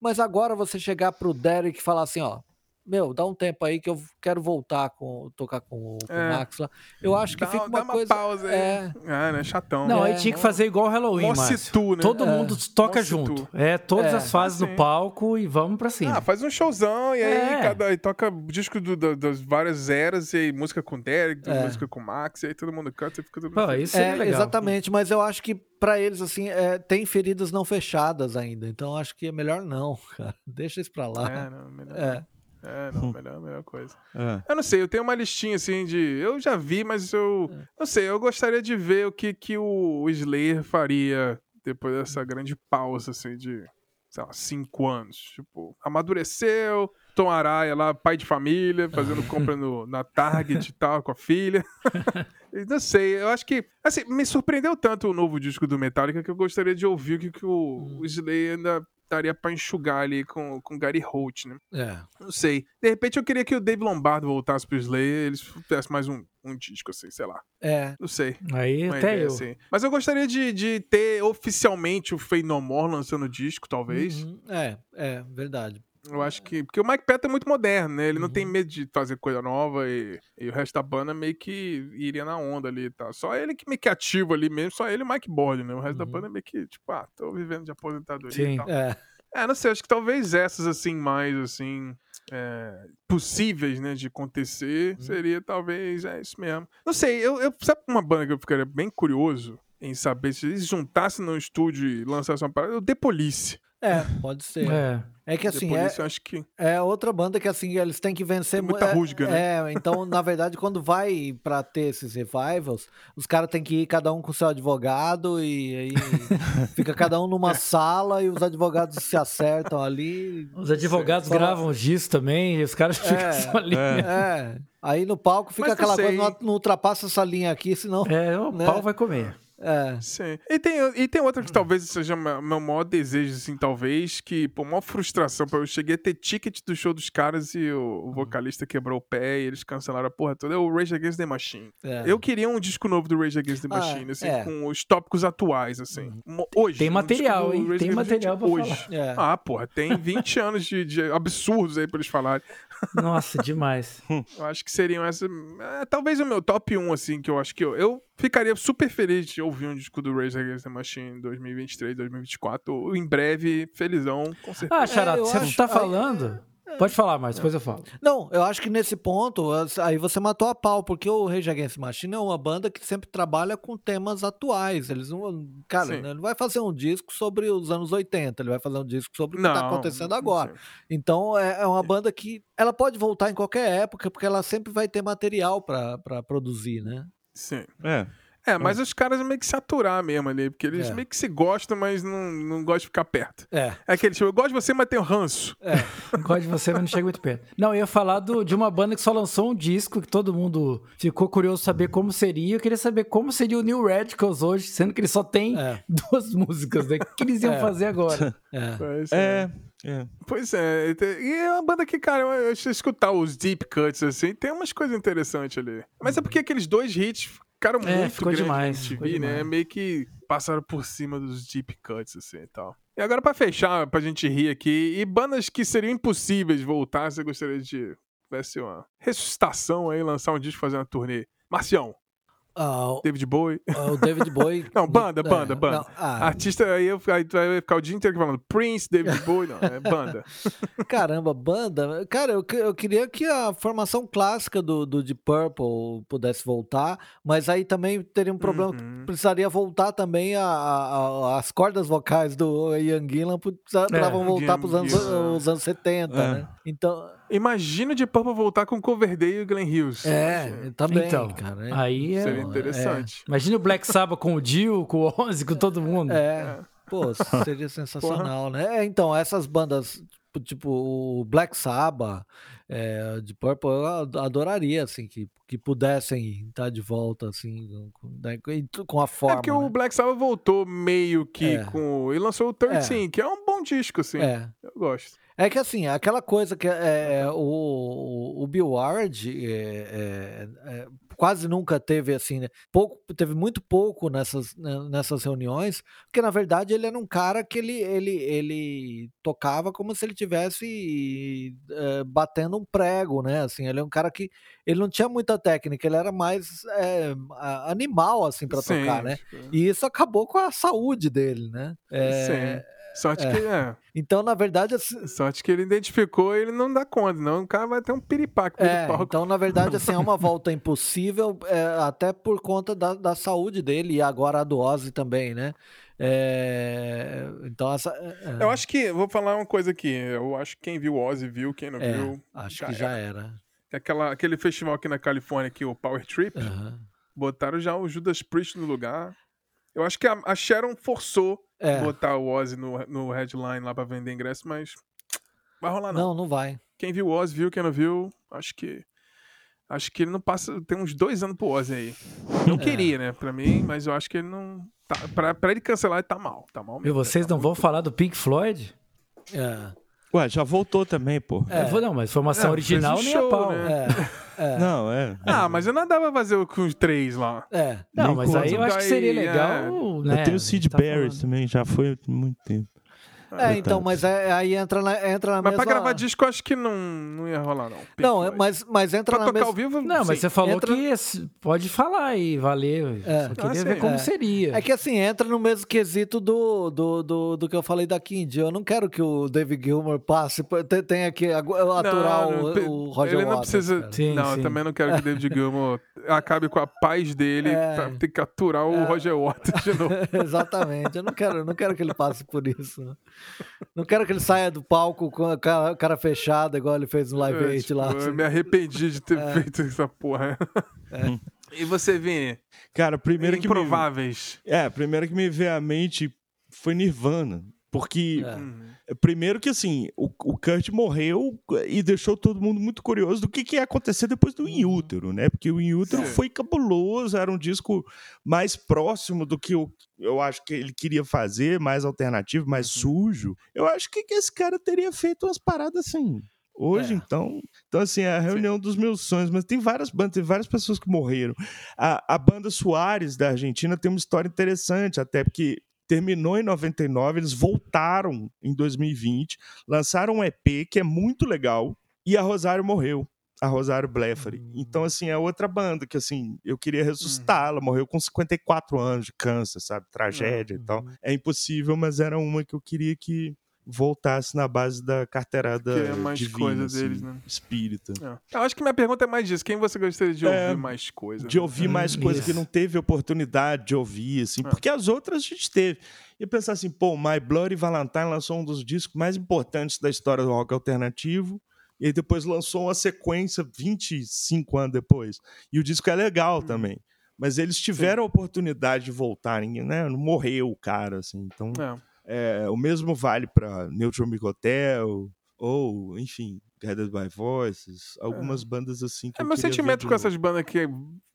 mas agora você chegar pro Derek e falar assim, ó, meu, dá um tempo aí que eu quero voltar com tocar com, o- com É. o Max lá. Eu acho que Dá, fica dá uma coisa pausa aí. é, Ah, né? Chatão. Não, É, aí tinha que fazer igual o Halloween, Márcio. situ, né? Todo É. mundo toca junto. É, todas É. as fases Ah, no palco e vamos pra cima. Ah, faz um showzão e aí É. cada, aí toca disco do- da- das várias eras, e aí música com o Derek, É. música com o Max, e aí todo mundo canta e fica todo mundo Pô, isso É, legal. exatamente, mas eu acho que pra eles, assim, é, tem feridas não fechadas ainda, então acho que é melhor não, cara. Deixa isso pra lá. É, não, melhor. É. É, não, melhor, melhor coisa. É. Eu não sei, eu tenho uma listinha assim de. Eu já vi, mas eu. É. Não sei, eu gostaria de ver o que, que o Slayer faria depois dessa grande pausa, assim, de. Sei lá, cinco anos. Tipo, amadureceu, Tom Araya lá, pai de família, fazendo compra no, na Target e tal, com a filha. Não sei, eu acho que. Assim, me surpreendeu tanto o novo disco do Metallica que eu gostaria de ouvir o que, que o, o Slayer ainda daria pra enxugar ali com, com Gary Holt, né? É. Não sei. De repente eu queria que o Dave Lombardo voltasse pro Slayer e eles fizessem mais um, um disco, assim, sei lá. É. Não sei. Aí Uma até ideia, eu. assim. Mas eu gostaria de, de ter oficialmente o Fey No More lançando disco, talvez. Uhum. É, é, verdade. Eu acho que. Porque o Mike Patton é muito moderno, né? Ele não Uhum. tem medo de fazer coisa nova e, e o resto da banda meio que iria na onda ali e tal. Só ele que meio que ativo ali mesmo, só ele e o Mike Bord, né? O resto da Uhum. banda é meio que, tipo, ah, tô vivendo de aposentadoria Sim. e tal. É. É, não sei, acho que talvez essas, assim, mais, assim, é, possíveis, né, de acontecer, Uhum. seria talvez, é isso mesmo. Não sei, eu, eu sabe uma banda que eu ficaria bem curioso em saber se eles juntassem no estúdio e lançassem uma parada, o The Police. É, pode ser. É, É. que assim, é, Police eu acho que... é outra banda que assim, eles têm que vencer Tem muita mu- é- rusga, né? É, então, na verdade, quando vai pra ter esses revivals, os caras têm que ir cada um com seu advogado e aí fica cada um numa sala e os advogados se acertam ali. Os advogados gravam os discos também e os caras ficam É, só ali. é. É. Aí no palco fica Mas não aquela coisa, não, não ultrapassa essa linha aqui, senão. É, o Né? pau vai comer. É. Sim. E tem, e tem outra que talvez seja meu maior desejo, assim, talvez, que, pô, maior frustração, eu cheguei a ter ticket do show dos caras e o, vocalista quebrou o pé e eles cancelaram a porra toda, é o Rage Against the Machine. é. Eu queria um disco novo do Rage Against the Ah, Machine, assim, é. com os tópicos atuais, assim. Mo- Hoje. Tem um material, hein? Tem material pra Machine falar. hoje. É. Ah, porra, tem 20 anos de, de absurdos aí pra eles falarem. Nossa, demais. Eu acho que seriam essas. é, talvez o meu top 1, assim, que eu acho que eu, eu ficaria super feliz de ouvir um disco do Rage Against the Machine em 2023, 2024. ou Em breve, felizão, com certeza. Ah, Xará, eu você acho- tá aí- falando? Pode falar mais, depois eu falo. Não, eu acho que nesse ponto, aí você matou a pau, porque o Rage Against Machine é uma banda que sempre trabalha com temas atuais. Eles não. Cara, ele não vai fazer um disco sobre os anos 80, ele vai fazer um disco sobre o que não, tá acontecendo agora. Então é, é uma banda que ela pode voltar em qualquer época, porque ela sempre vai ter material pra produzir, né? Sim. É. É, mas os caras meio que se aturar mesmo ali, porque eles É. meio que se gostam, mas não, não gostam de ficar perto. É. É aquele tipo, eu gosto de você, mas tenho ranço. Não gosto de você, mas não chega muito perto. Não, eu ia falar do- de uma banda que só lançou um disco, que todo mundo ficou curioso saber como seria. Eu queria saber como seria o New Radicals hoje, sendo que ele só tem É. duas músicas, né? O que eles iam É. fazer agora? É. É, É. Pois é, e é uma banda que, cara, eu, se escutar os deep cuts, assim, tem umas coisas interessantes ali. Mas é porque aqueles dois hits ficaram É, muito ficou demais, na ficou né? demais. Meio que passaram por cima dos deep cuts, assim, e tal. E agora, pra fechar, pra gente rir aqui, e bandas que seriam impossíveis voltar, você gostaria de tivesse uma ressuscitação aí, lançar um disco, fazer uma turnê? Marcião, Ah, o- David Bowie. o David Bowie. Não, banda, banda, É, banda. não, ah, Artista, aí eu aí tu vai ficar o dia inteiro falando Prince, David Bowie, não, é banda. Caramba, banda. Cara, eu, que- eu queria que a formação clássica do, do Deep Purple pudesse voltar, mas aí também teria um problema. que Uhum. Precisaria voltar também a, a- a- as cordas vocais do Ian Gillan precisavam voltar Ian para os anos, os anos 70, É. né? Então, Imagina o de Purple voltar com Coverdale e Glenn Hughes. é, também, Então, cara. é. Aí é. Seria é. interessante. Imagina o Black Sabbath com o Dio, com o Ozzy, com todo mundo. É, pô, seria sensacional, né? É, então, essas bandas, tipo, tipo o Black Sabbath, é, de Purple, eu ad- adoraria, assim, que, que pudessem estar de volta, assim, com, né, com- com a É forma, porque né? o Black Sabbath voltou meio que É. com. E lançou o 13, que é um bom disco, assim. É. Eu gosto. É que assim, aquela coisa que é, é, o, o Bill Ward é, é, é, quase nunca teve assim, né? pouco, teve muito pouco nessas, né, nessas reuniões, porque na verdade ele era um cara que ele, ele, ele tocava como se ele tivesse é, batendo um prego, né? Assim, ele é um cara que ele não tinha muita técnica, ele era mais é, animal assim para tocar, né? tipo, E isso acabou com a saúde dele, né? É, Sim. Sorte que. É. então, na verdade, assim, Sorte que ele identificou ele não dá conta, não. O cara vai ter um piripaque É, então na verdade assim, é uma volta impossível, é, até por conta da, da saúde dele e agora a do Ozzy também, né? É, então essa... é, Eu acho que. Vou falar uma coisa aqui. Eu acho que quem viu o Ozzy viu, quem não é, viu. acho que já era. Aquela, aquele festival aqui na Califórnia, aqui, o Power Trip, Aham. botaram já o Judas Priest no lugar. Eu acho que a, a Sharon forçou É, botar o Ozzy no, no headline lá pra vender ingresso, mas vai rolar não. não, não vai. Quem viu o Ozzy viu, quem não viu, acho que acho que ele não passa, tem uns dois anos pro Ozzy aí. Não É. queria, né, pra mim, mas eu acho que ele não tá, pra, pra ele cancelar ele tá mal, tá mal E mesmo. vocês tá não vão falar do Pink Floyd? É, Ué, já voltou também, pô. É. Não, mas formação É, original um nem a show, pau. né? é, é, Não, é. Ah, mas eu não dava pra fazer com os três lá. é. Não, Nem mas aí eu acho que seria legal, né? Eu tenho o Sid tá Barrett também, já foi há muito tempo. É, então, mas é- aí entra na, entra na Mas mesma... pra gravar disco eu acho que não, não ia rolar, não. Pink Não, é- mas, mas entra pra na tocar mesma... ao vivo, Não, mas sim. você falou entra- que esse- pode falar aí, valeu. É. Só queria Ah, ver como É. seria. É que assim, entra no mesmo quesito do, do, do, do que eu falei da Kindy. Eu não quero que o David Gilmour passe, te- tenha que aturar Não, o, pe- o Roger Ele não Waters, precisa. Sim, não, sim. eu também não quero que o David Gilmour acabe com a paz dele É. pra ter que aturar o Roger Waters de novo. Exatamente. Eu não quero, eu não quero que ele passe por isso. Não quero que ele saia do palco com a cara, cara fechada, igual ele fez no Live É, Aid tipo, lá. Eu me arrependi de ter feito essa porra. E você, Vini? Cara, primeiro que me... Improváveis. É, primeiro que me veio à mente foi Nirvana. Porque, É. Uhum. primeiro que assim, o, o Kurt morreu e deixou todo mundo muito curioso do que, que ia acontecer depois do In Utero, né? Porque o In Utero Sim. foi cabuloso, era um disco mais próximo do que eu, eu acho que ele queria fazer, mais alternativo, mais sujo. Eu acho que, que esse cara teria feito umas paradas assim. Hoje, É. então. Então, assim, é a reunião dos meus sonhos. Mas tem várias bandas, tem várias pessoas que morreram. A, a banda Soares da Argentina tem uma história interessante, até porque terminou em 99, eles voltaram em 2020, lançaram um EP que é muito legal, e a Rosário morreu. A Rosário Blefari. Hum. Então, assim, é outra banda que, assim, eu queria ressuscitar. Ela morreu com 54 anos de câncer, sabe? Tragédia e tal. Uhum. É impossível, mas era uma que eu queria que voltasse na base da carteirada Que é mais divina, coisa assim, deles, né? espírita. É. Eu acho que minha pergunta é mais disso. Quem você gostaria de É, ouvir mais coisa? De ouvir Hum, mais coisas que isso. não teve oportunidade de ouvir, assim, É. porque as outras a gente teve. E pensar assim, pô, My Bloody Valentine lançou um dos discos mais importantes da história do rock alternativo, e aí depois lançou uma sequência 25 anos depois. E o disco é legal também. Mas eles tiveram a oportunidade de voltarem, né? Não morreu o cara, assim. Então, É. é, o mesmo vale para Neutral Milk Hotel, ou, enfim, Guided by Voices, algumas bandas assim que É, eu meu sentimento com essas bandas que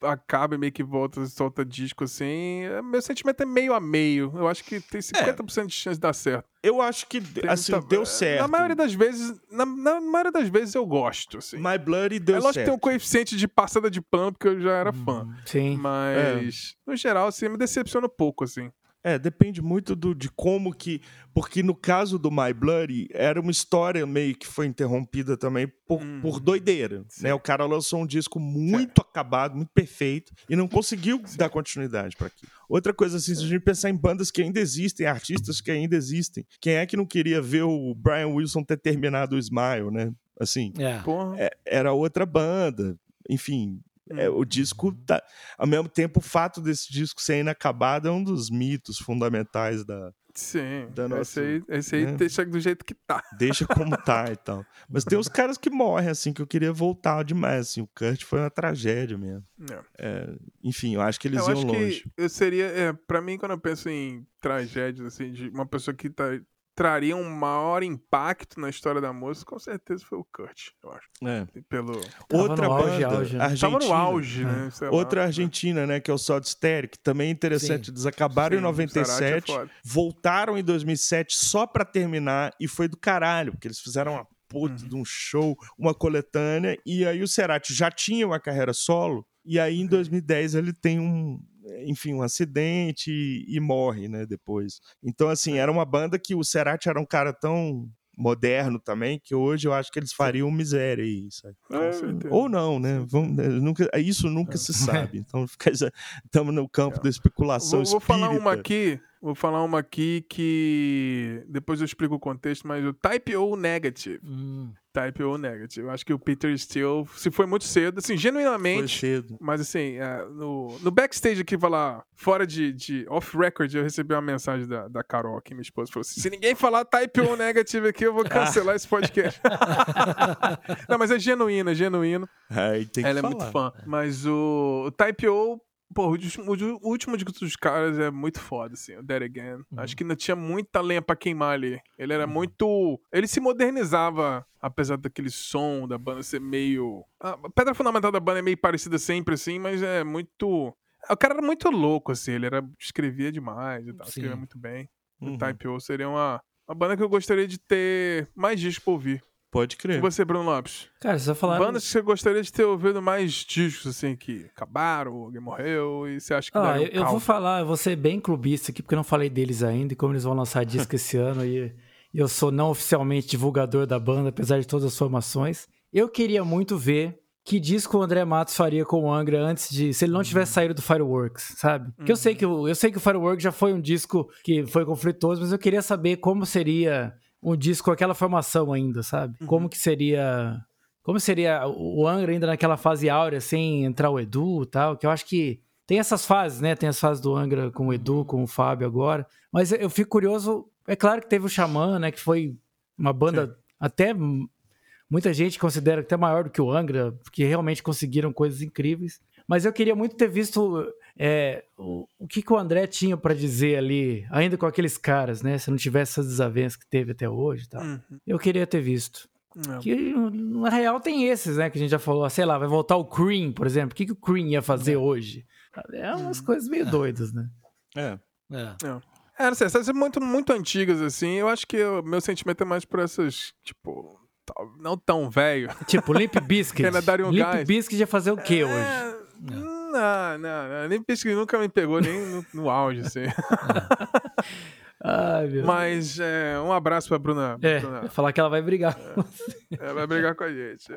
acaba e meio que volta e solta disco assim. é- Meu sentimento é meio a meio. Eu acho que tem 50% de chance de dar certo. Eu acho que, Tem assim, muita- deu certo. Na maioria das vezes, na, na maioria das vezes eu gosto, assim. My Bloody deu é lógico que certo. tem um coeficiente de passada de pano, porque eu já era fã. Sim. Mas, no geral, assim, me decepciona um pouco, assim. É, depende muito do, de como que. Porque no caso do My Bloody, era uma história meio que foi interrompida também por, Hum. por doideira. Sim. Né? O cara lançou um disco muito acabado, muito perfeito, e não conseguiu dar continuidade para aquilo. Outra coisa, assim, se a gente pensar em bandas que ainda existem, artistas que ainda existem, quem é que não queria ver o Brian Wilson ter terminado o Smile, né? Assim, É. É- era outra banda. Enfim, é, o disco tá. Ao mesmo tempo, o fato desse disco ser inacabado é um dos mitos fundamentais da. Sim. da esse nossa- aí, esse aí né? deixa do jeito que tá. Deixa como tá e tal. Mas tem os caras que morrem, assim, que eu queria voltar demais. Assim, o Kurt foi uma tragédia mesmo. É. Enfim, eu acho que eles eu iam acho longe. que eu seria, é, pra mim, quando eu penso em tragédias, assim, de uma pessoa que tá- traria um maior impacto na história da música, com certeza foi o Kurt, eu acho. É. Pelo... Tava Outra auge, banda, auge, né? argentina. Tava no auge, né? sei lá. Outra argentina, né, que é o Soda Stereo, que também é interessante. Sim. Eles acabaram em Sim, é 97, foda. voltaram em 2007 só pra terminar e foi do caralho, porque eles fizeram uma puta Uhum. de um show, uma coletânea, e aí o Cerati já tinha uma carreira solo, e aí em 2010 ele tem um, enfim, um acidente e, e morre, né, depois. Então, assim, era uma banda que o Cerati era um cara tão moderno também, que hoje eu acho que eles fariam miséria aí, sabe? Com certeza. Ou não, né? Vamos, né, nunca, isso nunca se sabe. Então, estamos no campo da especulação Vou, vou falar uma aqui, vou falar uma aqui que depois eu explico o contexto, mas o Type O Negative. Hum. Type O Negative. Eu acho que o Peter Steele, se foi muito cedo, assim, Foi genuinamente. cedo. Mas assim, é, no, no backstage aqui, falar fora de, de off-record, eu recebi uma mensagem da, da Carol, aqui, minha esposa, falou assim: se ninguém falar Type O Negative aqui, eu vou cancelar esse podcast. Não, mas é genuíno, é genuíno. Aí tem que Ela é falar. muito fã. Mas o, o Type O, pô, o último, o último disco dos caras é muito foda, assim, o Dead Again. Uhum. Acho que ainda tinha muita lenha pra queimar ali. Ele era muito. Ele se modernizava, apesar daquele som da banda ser meio. A pedra fundamental da banda é meio parecida sempre, assim, mas é muito. O cara era muito louco, assim, ele era, escrevia demais e tal, Sim. escrevia muito bem. Uhum. O Type O seria uma, uma banda que eu gostaria de ter mais discos pra ouvir. Pode E crer. você, Bruno Lopes? Cara, você falaram. Bandas que você gostaria de ter ouvido mais discos, assim, que acabaram, alguém morreu, e você acha que Ah, eu, eu vou falar, eu vou ser bem clubista aqui, porque eu não falei deles ainda, e como eles vão lançar disco esse ano, e e eu sou não oficialmente divulgador da banda, apesar de todas as formações. Eu queria muito ver que disco o André Matos faria com o Angra antes de. Se ele não tivesse saído do Fireworks, sabe? Porque eu sei que o, eu sei que o Fireworks já foi um disco que foi conflituoso, mas eu queria saber como seria um disco com aquela formação ainda, sabe? Como que seria. Como seria o Angra ainda naquela fase áurea, sem entrar o Edu e tal, que eu acho que tem essas fases, né? Tem as fases do Angra com o Edu, com o Fábio agora. Mas eu fico curioso. É claro que teve o Xamã, né? Que foi uma banda até. m- Muita gente considera até maior do que o Angra, porque realmente conseguiram coisas incríveis. Mas eu queria muito ter visto é, o, o que, que o André tinha pra dizer ali, ainda com aqueles caras, né? Se não tivesse essas desavenças que teve até hoje e tal. Uhum. Eu queria ter visto. Não. Que na real tem esses, né? Que a gente já falou, sei lá, vai voltar o Cream, por exemplo. O que, que o Cream ia fazer hoje? É umas coisas meio doidas, né? É. É. É, não sei, essas são muito, muito antigas, assim, eu acho que o meu sentimento é mais por essas, tipo, não tão velho. Tipo. Ainda daria um Limp gás. Bizkit ia fazer o quê hoje? É, Não, não, não. Nem pesquisa nunca me pegou nem no, no auge, assim. Ai, meu. Mas é, um abraço pra Bruna. É, Bruna. falar que ela vai brigar. Ela vai brigar com a gente.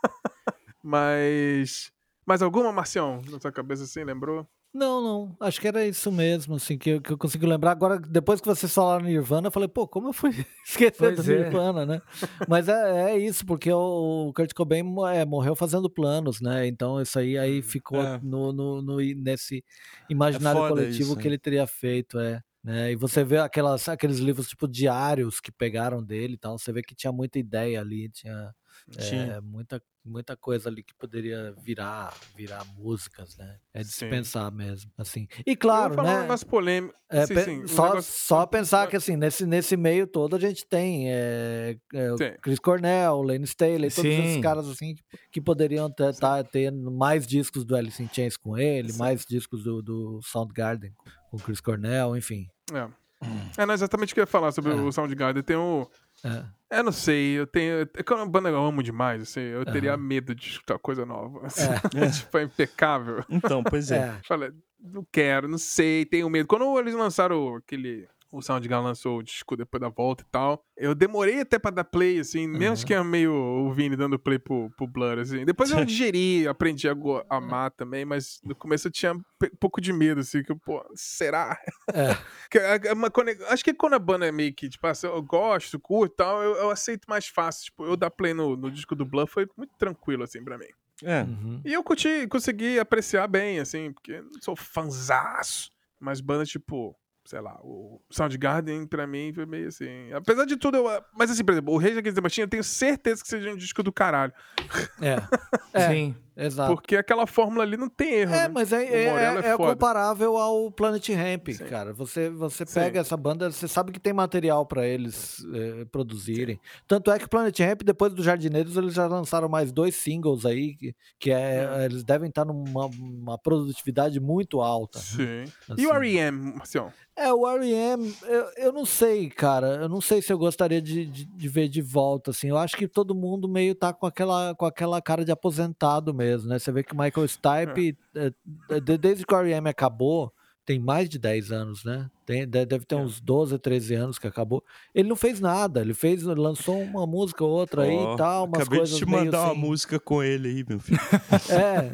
Mas. Mais alguma, Marcião? Na sua cabeça assim, lembrou? Não, não. Acho que era isso mesmo, assim, que eu, que eu consigo lembrar. Agora, depois que vocês falaram Nirvana, eu falei, pô, como eu fui esquecer Pois do é. Nirvana, né? Mas é, é isso, porque o, o Kurt Cobain é, morreu fazendo planos, né? Então isso aí, aí ficou É. no, no, no- nesse imaginário foda coletivo isso, que né? ele teria feito, é. Né? E você vê aquelas, aqueles livros tipo diários que pegaram dele e tal, você vê que tinha muita ideia ali, tinha Tinha. é, muita muita coisa ali que poderia virar, virar músicas, né? É de se pensar mesmo, assim. E claro, né? um polêmico. É, Sim, pe- sim, um só, negócio- só pensar que assim, nesse, nesse meio todo a gente tem é, é, o Tem. Chris Cornell, Lane Staley, todos Sim. esses caras assim que poderiam ter, tá, tendo mais discos do Alice in Chains com ele, Sim. mais discos do, do Soundgarden com o Chris Cornell, enfim. É. É, não, exatamente o que eu ia falar sobre É. o Soundgarden. Tem o. É. Eu não sei, eu tenho. É é uma banda eu amo demais, assim, eu teria Aham. medo de escutar coisa nova. assim. É. tipo, é impecável. Então, pois é. É. Falei, não quero, não sei, tenho medo. Quando eles lançaram aquele. O Soundgarden lançou o disco depois da volta e tal. Eu demorei até pra dar play, assim, menos Uhum. que é meio o Vini dando play pro, pro Blur, assim. Depois eu digeri, aprendi a amar também, mas no começo eu tinha um pouco de medo, assim, que, pô, será? É. Que é- é uma Acho que quando a banda é meio que, tipo, assim, eu gosto, curto e tal, eu, eu aceito mais fácil. Tipo, eu dar play no, no disco do Blur foi muito tranquilo, assim, pra mim. É. Uhum. E eu curti, consegui apreciar bem, assim, porque eu não sou fanzaço. Mas banda tipo, sei lá, o Soundgarden pra mim foi meio assim. Apesar de tudo, eu. Mas assim, por exemplo, o Rage Against the Machine eu tenho certeza que seja um disco do caralho. É. É, Sim. Exato. Porque aquela fórmula ali não tem erro. É, né? mas é, é, é é comparável ao Planet Ramp, Sim. cara. Você, você Sim. pega essa banda, você sabe que tem material pra eles eh, produzirem. Tanto é que o Planet Ramp, depois do Jardineiros, eles já lançaram mais dois singles aí, que, que é, eles devem estar numa uma produtividade muito alta. né? Sim. E o Assim. R.E.M., Marcião? É, o R.E.M., eu, eu não sei, cara. Eu não sei se eu gostaria de, de, de ver de volta, assim. Eu acho que todo mundo meio tá com aquela, com aquela cara de aposentado mesmo, né? Você vê que o Michael Stipe, é, de- desde que o R.E.M. acabou, tem mais de 10 anos, né? Tem, de- deve ter É. uns 12, 13 anos que acabou. Ele não fez nada. Ele fez, lançou uma música ou outra aí Ó, e tal, umas Acabei coisas de te mandar uma assim. música com ele aí, meu filho. É.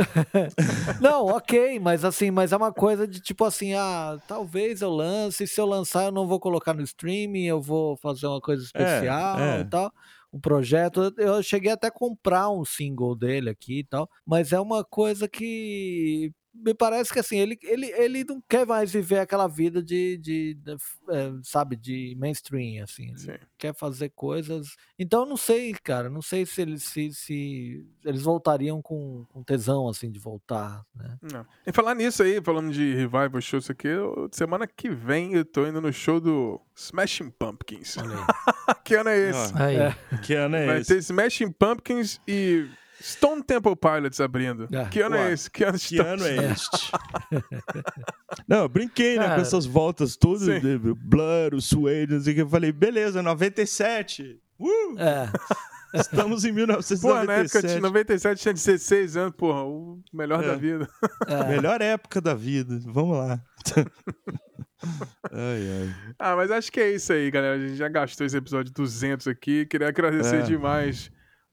não, ok, mas assim, mas é uma coisa de tipo assim, ah, talvez eu lance, se eu lançar eu não vou colocar no streaming, eu vou fazer uma coisa especial é. e tal. Um projeto, eu cheguei até a comprar um single dele aqui e tal, mas é uma coisa que me parece que assim, ele, ele, ele não quer mais viver aquela vida de, de, de, eh, sabe, de mainstream, assim. Quer fazer coisas. Então eu não sei, cara, não sei se eles se, se eles voltariam com, com tesão, assim, de voltar, né? Não. E falar nisso aí, falando de revival show, isso aqui, eu- semana que vem eu tô indo no show do Smashing Pumpkins. Que ano é esse? Aí. É. que ano é Vai esse? ter Smashing Pumpkins e Stone Temple Pilots abrindo. Ah, que ano ué, é esse? Que ano, Que ano é este? Não, eu brinquei, né, Cara. com essas voltas todas, de Blur, o Suede, não sei o que. Eu falei, beleza, 97. Uh, É, estamos em Porra, na época de 1997. 97 tinha 16 anos, porra, o melhor É. da vida. é. Melhor época da vida. Vamos lá. ai, ai. Ah, mas acho que é isso aí, galera. A gente já gastou esse episódio 200 aqui. Queria agradecer É. demais.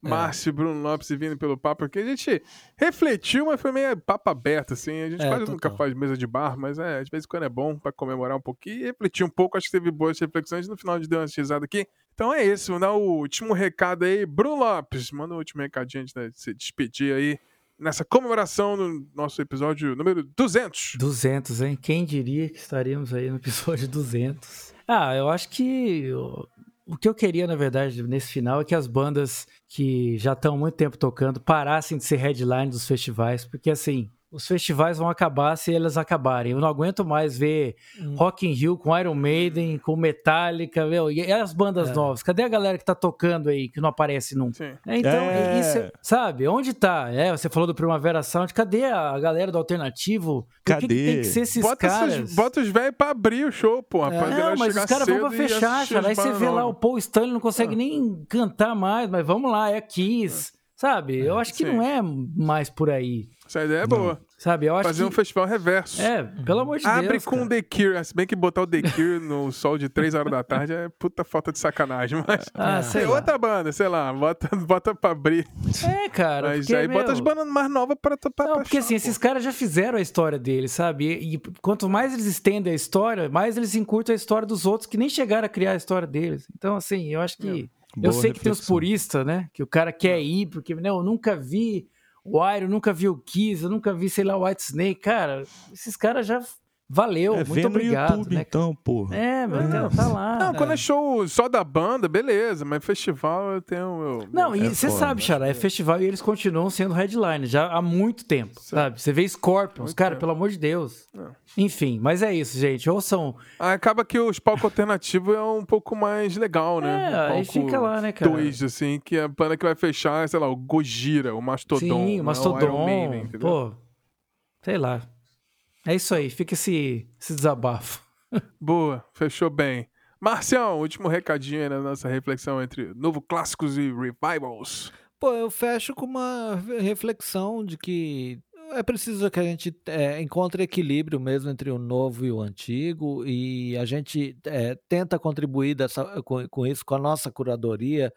Márcio, Bruno Lopes e vindo pelo papo aqui. A gente refletiu, mas foi meio papo aberto, assim. A gente É, quase nunca faz mesa de bar, mas é, de vez em quando é bom pra comemorar um pouquinho e refletir um pouco. Acho que teve boas reflexões. No final de deu uma risada aqui. Então é isso, vou dar o último recado aí. Bruno Lopes, manda o último recadinho antes de se despedir aí. Nessa comemoração no nosso episódio número 200. 200, hein? Quem diria que estaríamos aí no episódio 200? Ah, eu acho que o, que eu queria, na verdade, nesse final é que as bandas que já estão há muito tempo tocando parassem de ser headline dos festivais, porque assim, os festivais vão acabar se eles acabarem. Eu não aguento mais ver Hum. Rock in Rio com Iron Maiden, com Metallica, meu, e as bandas É. novas? Cadê a galera que tá tocando aí, que não aparece nunca? É, Então, É. isso, sabe? Onde tá? É, você falou do Primavera Sound. Cadê a galera do alternativo? Por que, que Cadê? tem que ser esses Bota, caras? esses, bota os velhos pra abrir o show, porra. É. Não, mas os caras vão pra fechar, cara. Aí você vê lá o. Paul Stanley não consegue Ah. nem cantar mais, mas vamos lá, é Kiss. Sabe? Eu acho que sim. não é mais por aí. Essa ideia é boa. Sabe? Eu acho Fazer que... um festival reverso. É, pelo amor de Abre Deus. com cara. The Cure. Se bem que botar o The Cure no sol de 3 horas da tarde é puta falta de sacanagem. Mas Ah, É. sei tem lá. outra banda, sei lá, bota, bota pra abrir. É, cara. Mas porque, aí bota meu, as bandas mais novas pra, pra, pra Não, porque assim, esses caras já fizeram a história deles, sabe? E, e quanto mais eles estendem a história, mais eles encurtam a história dos outros que nem chegaram a criar a história deles. Então, assim, eu acho que. eu Boa sei que tem os reflexão. puristas, né? Que o cara quer ir, porque, né, eu nunca vi o Iron, nunca vi o Kiss, eu nunca vi, sei lá, o White Snake. Cara, esses caras já valeu, É, muito vê no obrigado. YouTube, né? então, porra. É, meu Deus, tá lá. Não, quando é show só da banda, beleza, mas festival eu tenho o meu. Não, e É você sabe, Xará, é festival e eles continuam sendo headline já há muito tempo, sabe? Você vê Scorpions, Muito cara, tempo. pelo amor de Deus. Não. Enfim, mas é isso, gente. Ouçam. Ah, Acaba que os palcos alternativos é um pouco mais legal, né? É, o aí palco fica lá, né, cara? Dois, assim, que a banda que vai fechar é, sei lá, o Gojira, o Mastodon. Sim, o é Iron Mastodon. Maiden, entendeu? pô, sei lá. É isso aí, fica esse, esse desabafo. Boa, fechou bem. Marcião, último recadinho aí na nossa reflexão entre novo clássicos e revivals. Pô, eu fecho com uma reflexão de que é preciso que a gente é, encontre equilíbrio mesmo entre o novo e o antigo e a gente é, tenta contribuir dessa, com, com isso, com a nossa curadoria,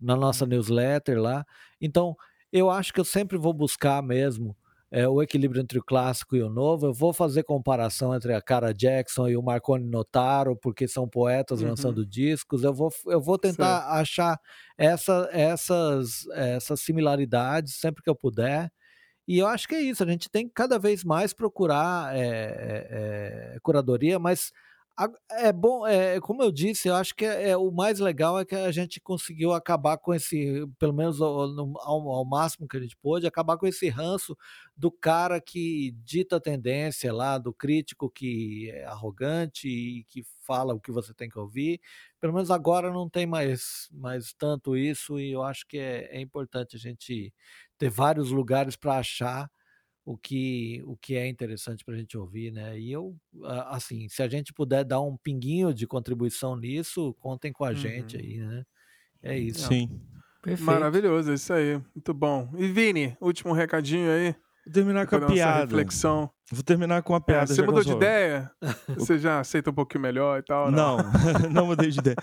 na nossa newsletter lá. Então, eu acho que eu sempre vou buscar mesmo é, o equilíbrio entre o clássico e o novo. Eu vou fazer comparação entre a Cara Jackson e o Marconi Notaro, porque são poetas Uhum. lançando discos. Eu vou, eu vou tentar achar essa, essas, essas similaridades sempre que eu puder. E eu acho que é isso, a gente tem que cada vez mais procurar é, é, curadoria, mas é bom, é, como eu disse, eu acho que é, é- o mais legal é que a gente conseguiu acabar com esse, pelo menos ao, ao- ao máximo que a gente pôde, acabar com esse ranço do cara que dita a tendência lá, do crítico que é arrogante e que fala o que você tem que ouvir. Pelo menos agora não tem mais, mais tanto isso, e eu acho que é, é importante a gente ter vários lugares para achar o que, o que é interessante para a gente ouvir, né? E eu, a- assim, se a gente puder dar um pinguinho de contribuição nisso, contem com a gente Uhum. aí, né? É isso. Sim. Perfeito. Maravilhoso, é isso aí. Muito bom. E Vini, último recadinho aí. Vou terminar com a piada. reflexão. Vou terminar com uma É, piada. você mudou de ideia? Você já aceita um pouquinho melhor e tal? ou Não, não mudei de ideia.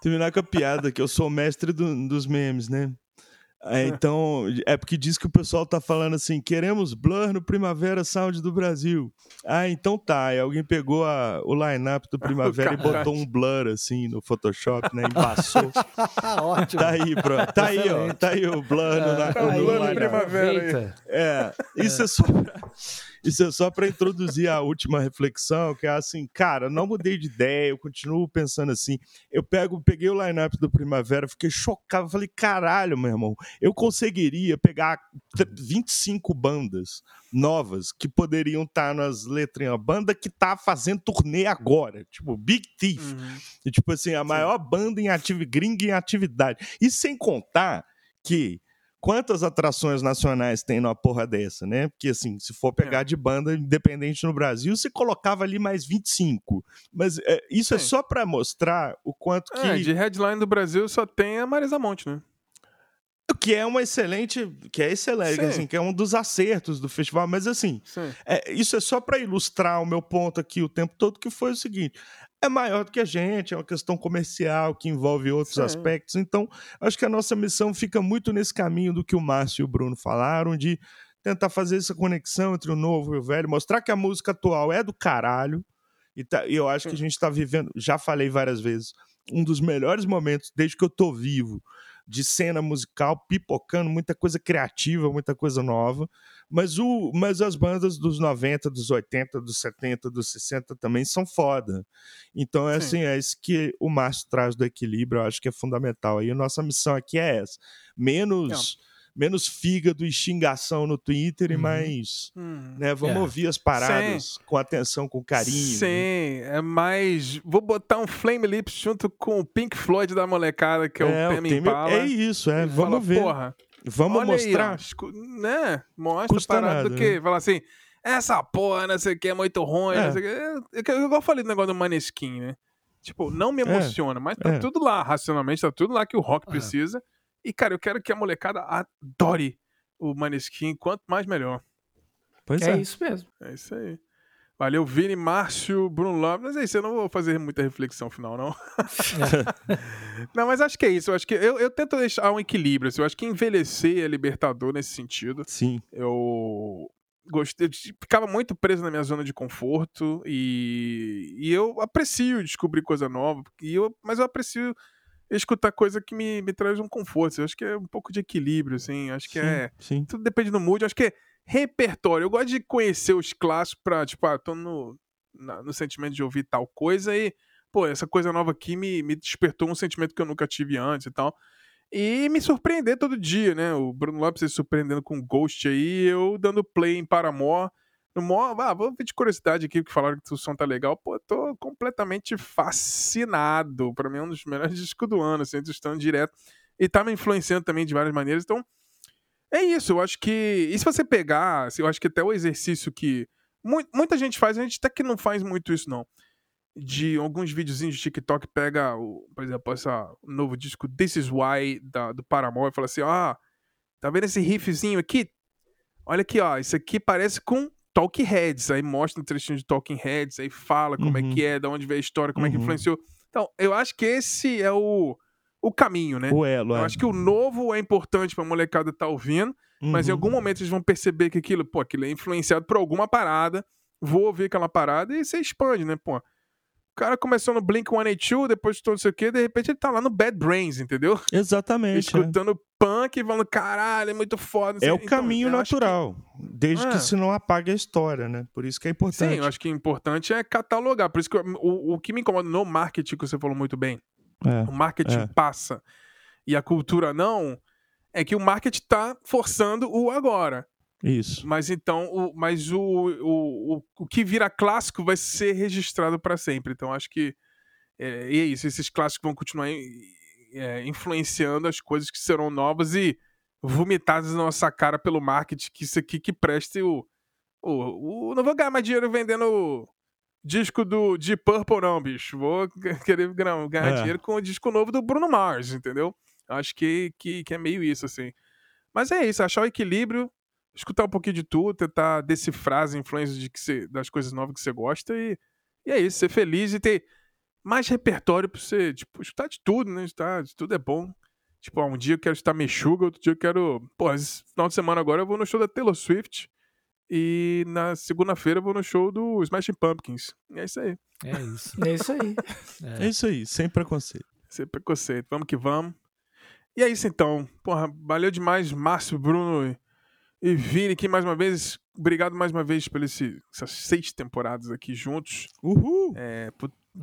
Terminar com a piada, que eu sou o mestre do- dos memes, né? É, então, é porque diz que o pessoal tá falando assim: queremos Blur no Primavera Sound do Brasil. Ah, então tá. E alguém pegou a- o line-up do Primavera e botou um blur assim no Photoshop, né? Embaçou. Ótimo. Tá aí, bro. Tá aí, ó. Tá aí o blur no, na- Tá no blur no. Primavera. É, isso é só pra, isso é só para introduzir a última reflexão, que é assim, cara, não mudei de ideia, eu continuo pensando assim. Eu pego, peguei o line-up do Primavera, fiquei chocado, falei, caralho, meu irmão, eu conseguiria pegar t- 25 bandas novas que poderiam estar nas letrinhas, banda que tá fazendo turnê agora, tipo Big Thief, Uhum. e, tipo assim, a maior banda em atividade, gringa em atividade. E sem contar que quantas atrações nacionais tem numa porra dessa, né? Porque, assim, se for pegar É. de banda independente no Brasil, você colocava ali mais 25. Mas é, isso é Sim. só pra mostrar o quanto que... É, de headline do Brasil só tem a Marisa Monte, né? Que é uma excelente... Que é excelente, Sim. assim, que é um dos acertos do festival. Mas, assim, Sim. É, isso é só para ilustrar o meu ponto aqui o tempo todo, que foi o seguinte: é maior do que a gente, é uma questão comercial que envolve outros Sim. aspectos. Então, acho que a nossa missão fica muito nesse caminho do que o Márcio e o Bruno falaram, de tentar fazer essa conexão entre o novo e o velho, mostrar que a música atual é do caralho. E, tá- e eu acho que a gente está vivendo, já falei várias vezes, um dos melhores momentos desde que eu tô vivo de cena musical, pipocando, muita coisa criativa, muita coisa nova. Mas, o, mas as bandas dos 90, dos 80, dos 70, dos 60 também são foda. Então, é Sim. assim, é isso que o Márcio traz do equilíbrio, eu acho que é fundamental. E a nossa missão aqui é essa. Menos, menos fígado e xingação no Twitter e Uhum. mais... Hum. Né, vamos É. ouvir as paradas com atenção, com carinho. Sim, né? é mais. Vou botar um Flame Lips junto com o Pink Floyd da molecada, que é, É, o Tame Impala. é isso, é. Vamos fala, ver. Porra, Vamos olha aí, mostrar. escu- né? Mostra Custa a parada nada, do quê? Fala assim, essa porra, não sei o que, é muito ruim, É. não sei o que. É, que- Igual eu falei do negócio do Maneskin, né? Tipo, não me emociona, mas tá é. tudo lá, racionalmente, tá tudo lá que o rock É. precisa. E, cara, eu quero que a molecada adore o Maneskin, quanto mais melhor. Pois É é. isso mesmo. É isso aí. Valeu, Vini, Márcio, Bruno Lopes. Mas é isso, eu não vou fazer muita reflexão final, não. não, mas acho que é isso. Eu acho que eu, eu tento deixar um equilíbrio. assim, eu acho que envelhecer é libertador nesse sentido. Sim. Eu gostei, ficava muito preso na minha zona de conforto e, e eu aprecio descobrir coisa nova, e eu, mas eu aprecio escutar coisa que me, me traz um conforto. Eu acho que é um pouco de equilíbrio, assim. Acho que sim, é Sim. tudo depende do mood. Eu acho que é repertório. Eu gosto de conhecer os clássicos pra, tipo, ah, tô no. na, no sentimento de ouvir tal coisa e, pô, essa coisa nova aqui me, me despertou um sentimento que eu nunca tive antes e tal. E me surpreender todo dia, né? O Bruno Lopes se surpreendendo com Ghost aí, eu dando play em Paramore. No mó, ah, vou ver de curiosidade aqui, que falaram que o som tá legal. Pô, tô completamente fascinado. Pra mim é um dos melhores discos do ano, assim, estando direto. E tá me influenciando também de várias maneiras. Então, é isso. Eu acho que. E se você pegar, assim, eu acho que até o exercício que muita gente faz, a gente até que não faz muito isso, não. De alguns videozinhos de TikTok, pega, o, por exemplo, esse novo disco This Is Why da, do Paramore e fala assim: ah, tá vendo esse riffzinho aqui? Olha aqui, ó, isso aqui parece com Talking Heads. Aí mostra um trechinho de Talking Heads, aí fala como uhum. é que é, de onde veio a história, como uhum. é que uhum. influenciou. Então, eu acho que esse é o, o caminho, né? O elo, Eu é. acho que o novo é importante pra molecada estar tá ouvindo, uhum. mas em algum uhum. momento eles vão perceber que aquilo, pô, aquilo é influenciado por alguma parada, vou ouvir aquela parada e você expande, né, pô? O cara começou no Blink 182, depois de todo isso aqui, de repente ele tá lá no Bad Brains, entendeu? Exatamente. É. Escutando é. Punk e falando, caralho, é muito foda. É o então, caminho natural, que... desde é. que se não apague a história, né? Por isso que é importante. Sim, eu acho que o importante é catalogar. Por isso que o, o que me incomoda no marketing, que você falou muito bem, é. o marketing é. passa e a cultura não, é que o marketing tá forçando o agora. Isso. Mas então, o, mas o, o, o, o que vira clássico vai ser registrado para sempre. Então, acho que é, e é isso. Esses clássicos vão continuar é, influenciando as coisas que serão novas e vomitadas na nossa cara pelo marketing. Que isso aqui que preste o. o, o não vou ganhar mais dinheiro vendendo disco do de Purple, não, bicho. Vou querer ganhar, é. dinheiro com o disco novo do Bruno Mars, entendeu? Acho que, que, que é meio isso, assim. Mas é isso, achar o equilíbrio escutar um pouquinho de tudo, tentar decifrar as influências de que você, das coisas novas que você gosta e, e é isso, ser feliz e ter mais repertório pra você, tipo, escutar de tudo, né? Escutar de tudo é bom. Tipo, um dia eu quero escutar Mexuga, outro dia eu quero. Pô, esse final de semana agora eu vou no show da Taylor Swift. E na segunda-feira eu vou no show do Smashing Pumpkins. E é isso aí. É isso. É isso aí. É, é isso aí, sem preconceito. Sem preconceito. Vamos que vamos. E é isso então. Porra, valeu demais, Márcio, Bruno e Vini aqui mais uma vez. Obrigado mais uma vez por esse, essas seis temporadas aqui juntos. Uhul! É,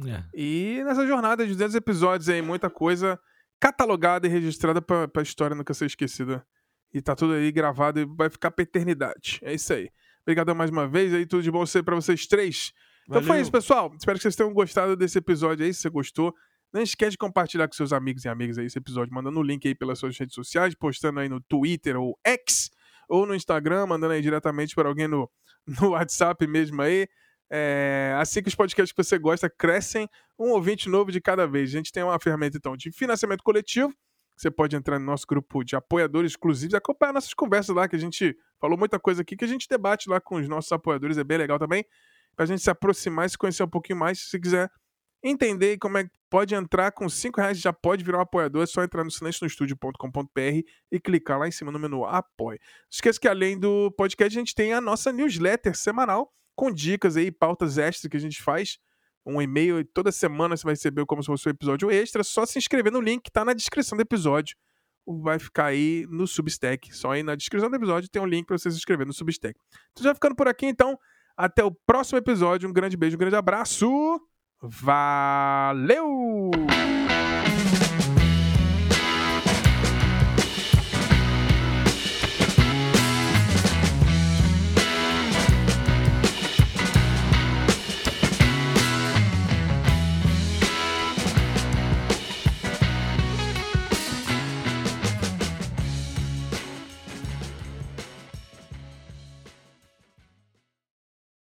é. E nessa jornada de 200 episódios aí, muita coisa catalogada e registrada pra, pra história nunca ser esquecida. E tá tudo aí gravado e vai ficar pra eternidade. É isso aí. Obrigado mais uma vez aí, tudo de bom para vocês três. Valeu. Então foi isso, pessoal. Espero que vocês tenham gostado desse episódio aí. Se você gostou, não esquece de compartilhar com seus amigos e amigas aí esse episódio, mandando o um link aí pelas suas redes sociais, postando aí no Twitter ou X ou no Instagram, mandando aí diretamente para alguém no, no WhatsApp mesmo aí. É, assim que os podcasts que você gosta crescem, um ouvinte novo de cada vez. A gente tem uma ferramenta então de financiamento coletivo. Você pode entrar no nosso grupo de apoiadores exclusivos acompanhar nossas conversas lá, que a gente falou muita coisa aqui, que a gente debate lá com os nossos apoiadores, é bem legal também, para a gente se aproximar e se conhecer um pouquinho mais. Se quiser entender como é que pode entrar com 5 reais, já pode virar um apoiador, é só entrar no silencionostudio.com.br e clicar lá em cima no menu Apoie. Não esqueça que além do podcast, a gente tem a nossa newsletter semanal com dicas aí, pautas extras que a gente faz. Um e-mail toda semana você vai receber como se fosse um episódio extra. Só se inscrever no link que está na descrição do episódio. Vai ficar aí no Substack. Só aí na descrição do episódio tem um link para você se inscrever no Substack. Então já ficando por aqui, então. Até o próximo episódio. Um grande beijo, um grande abraço. Valeu!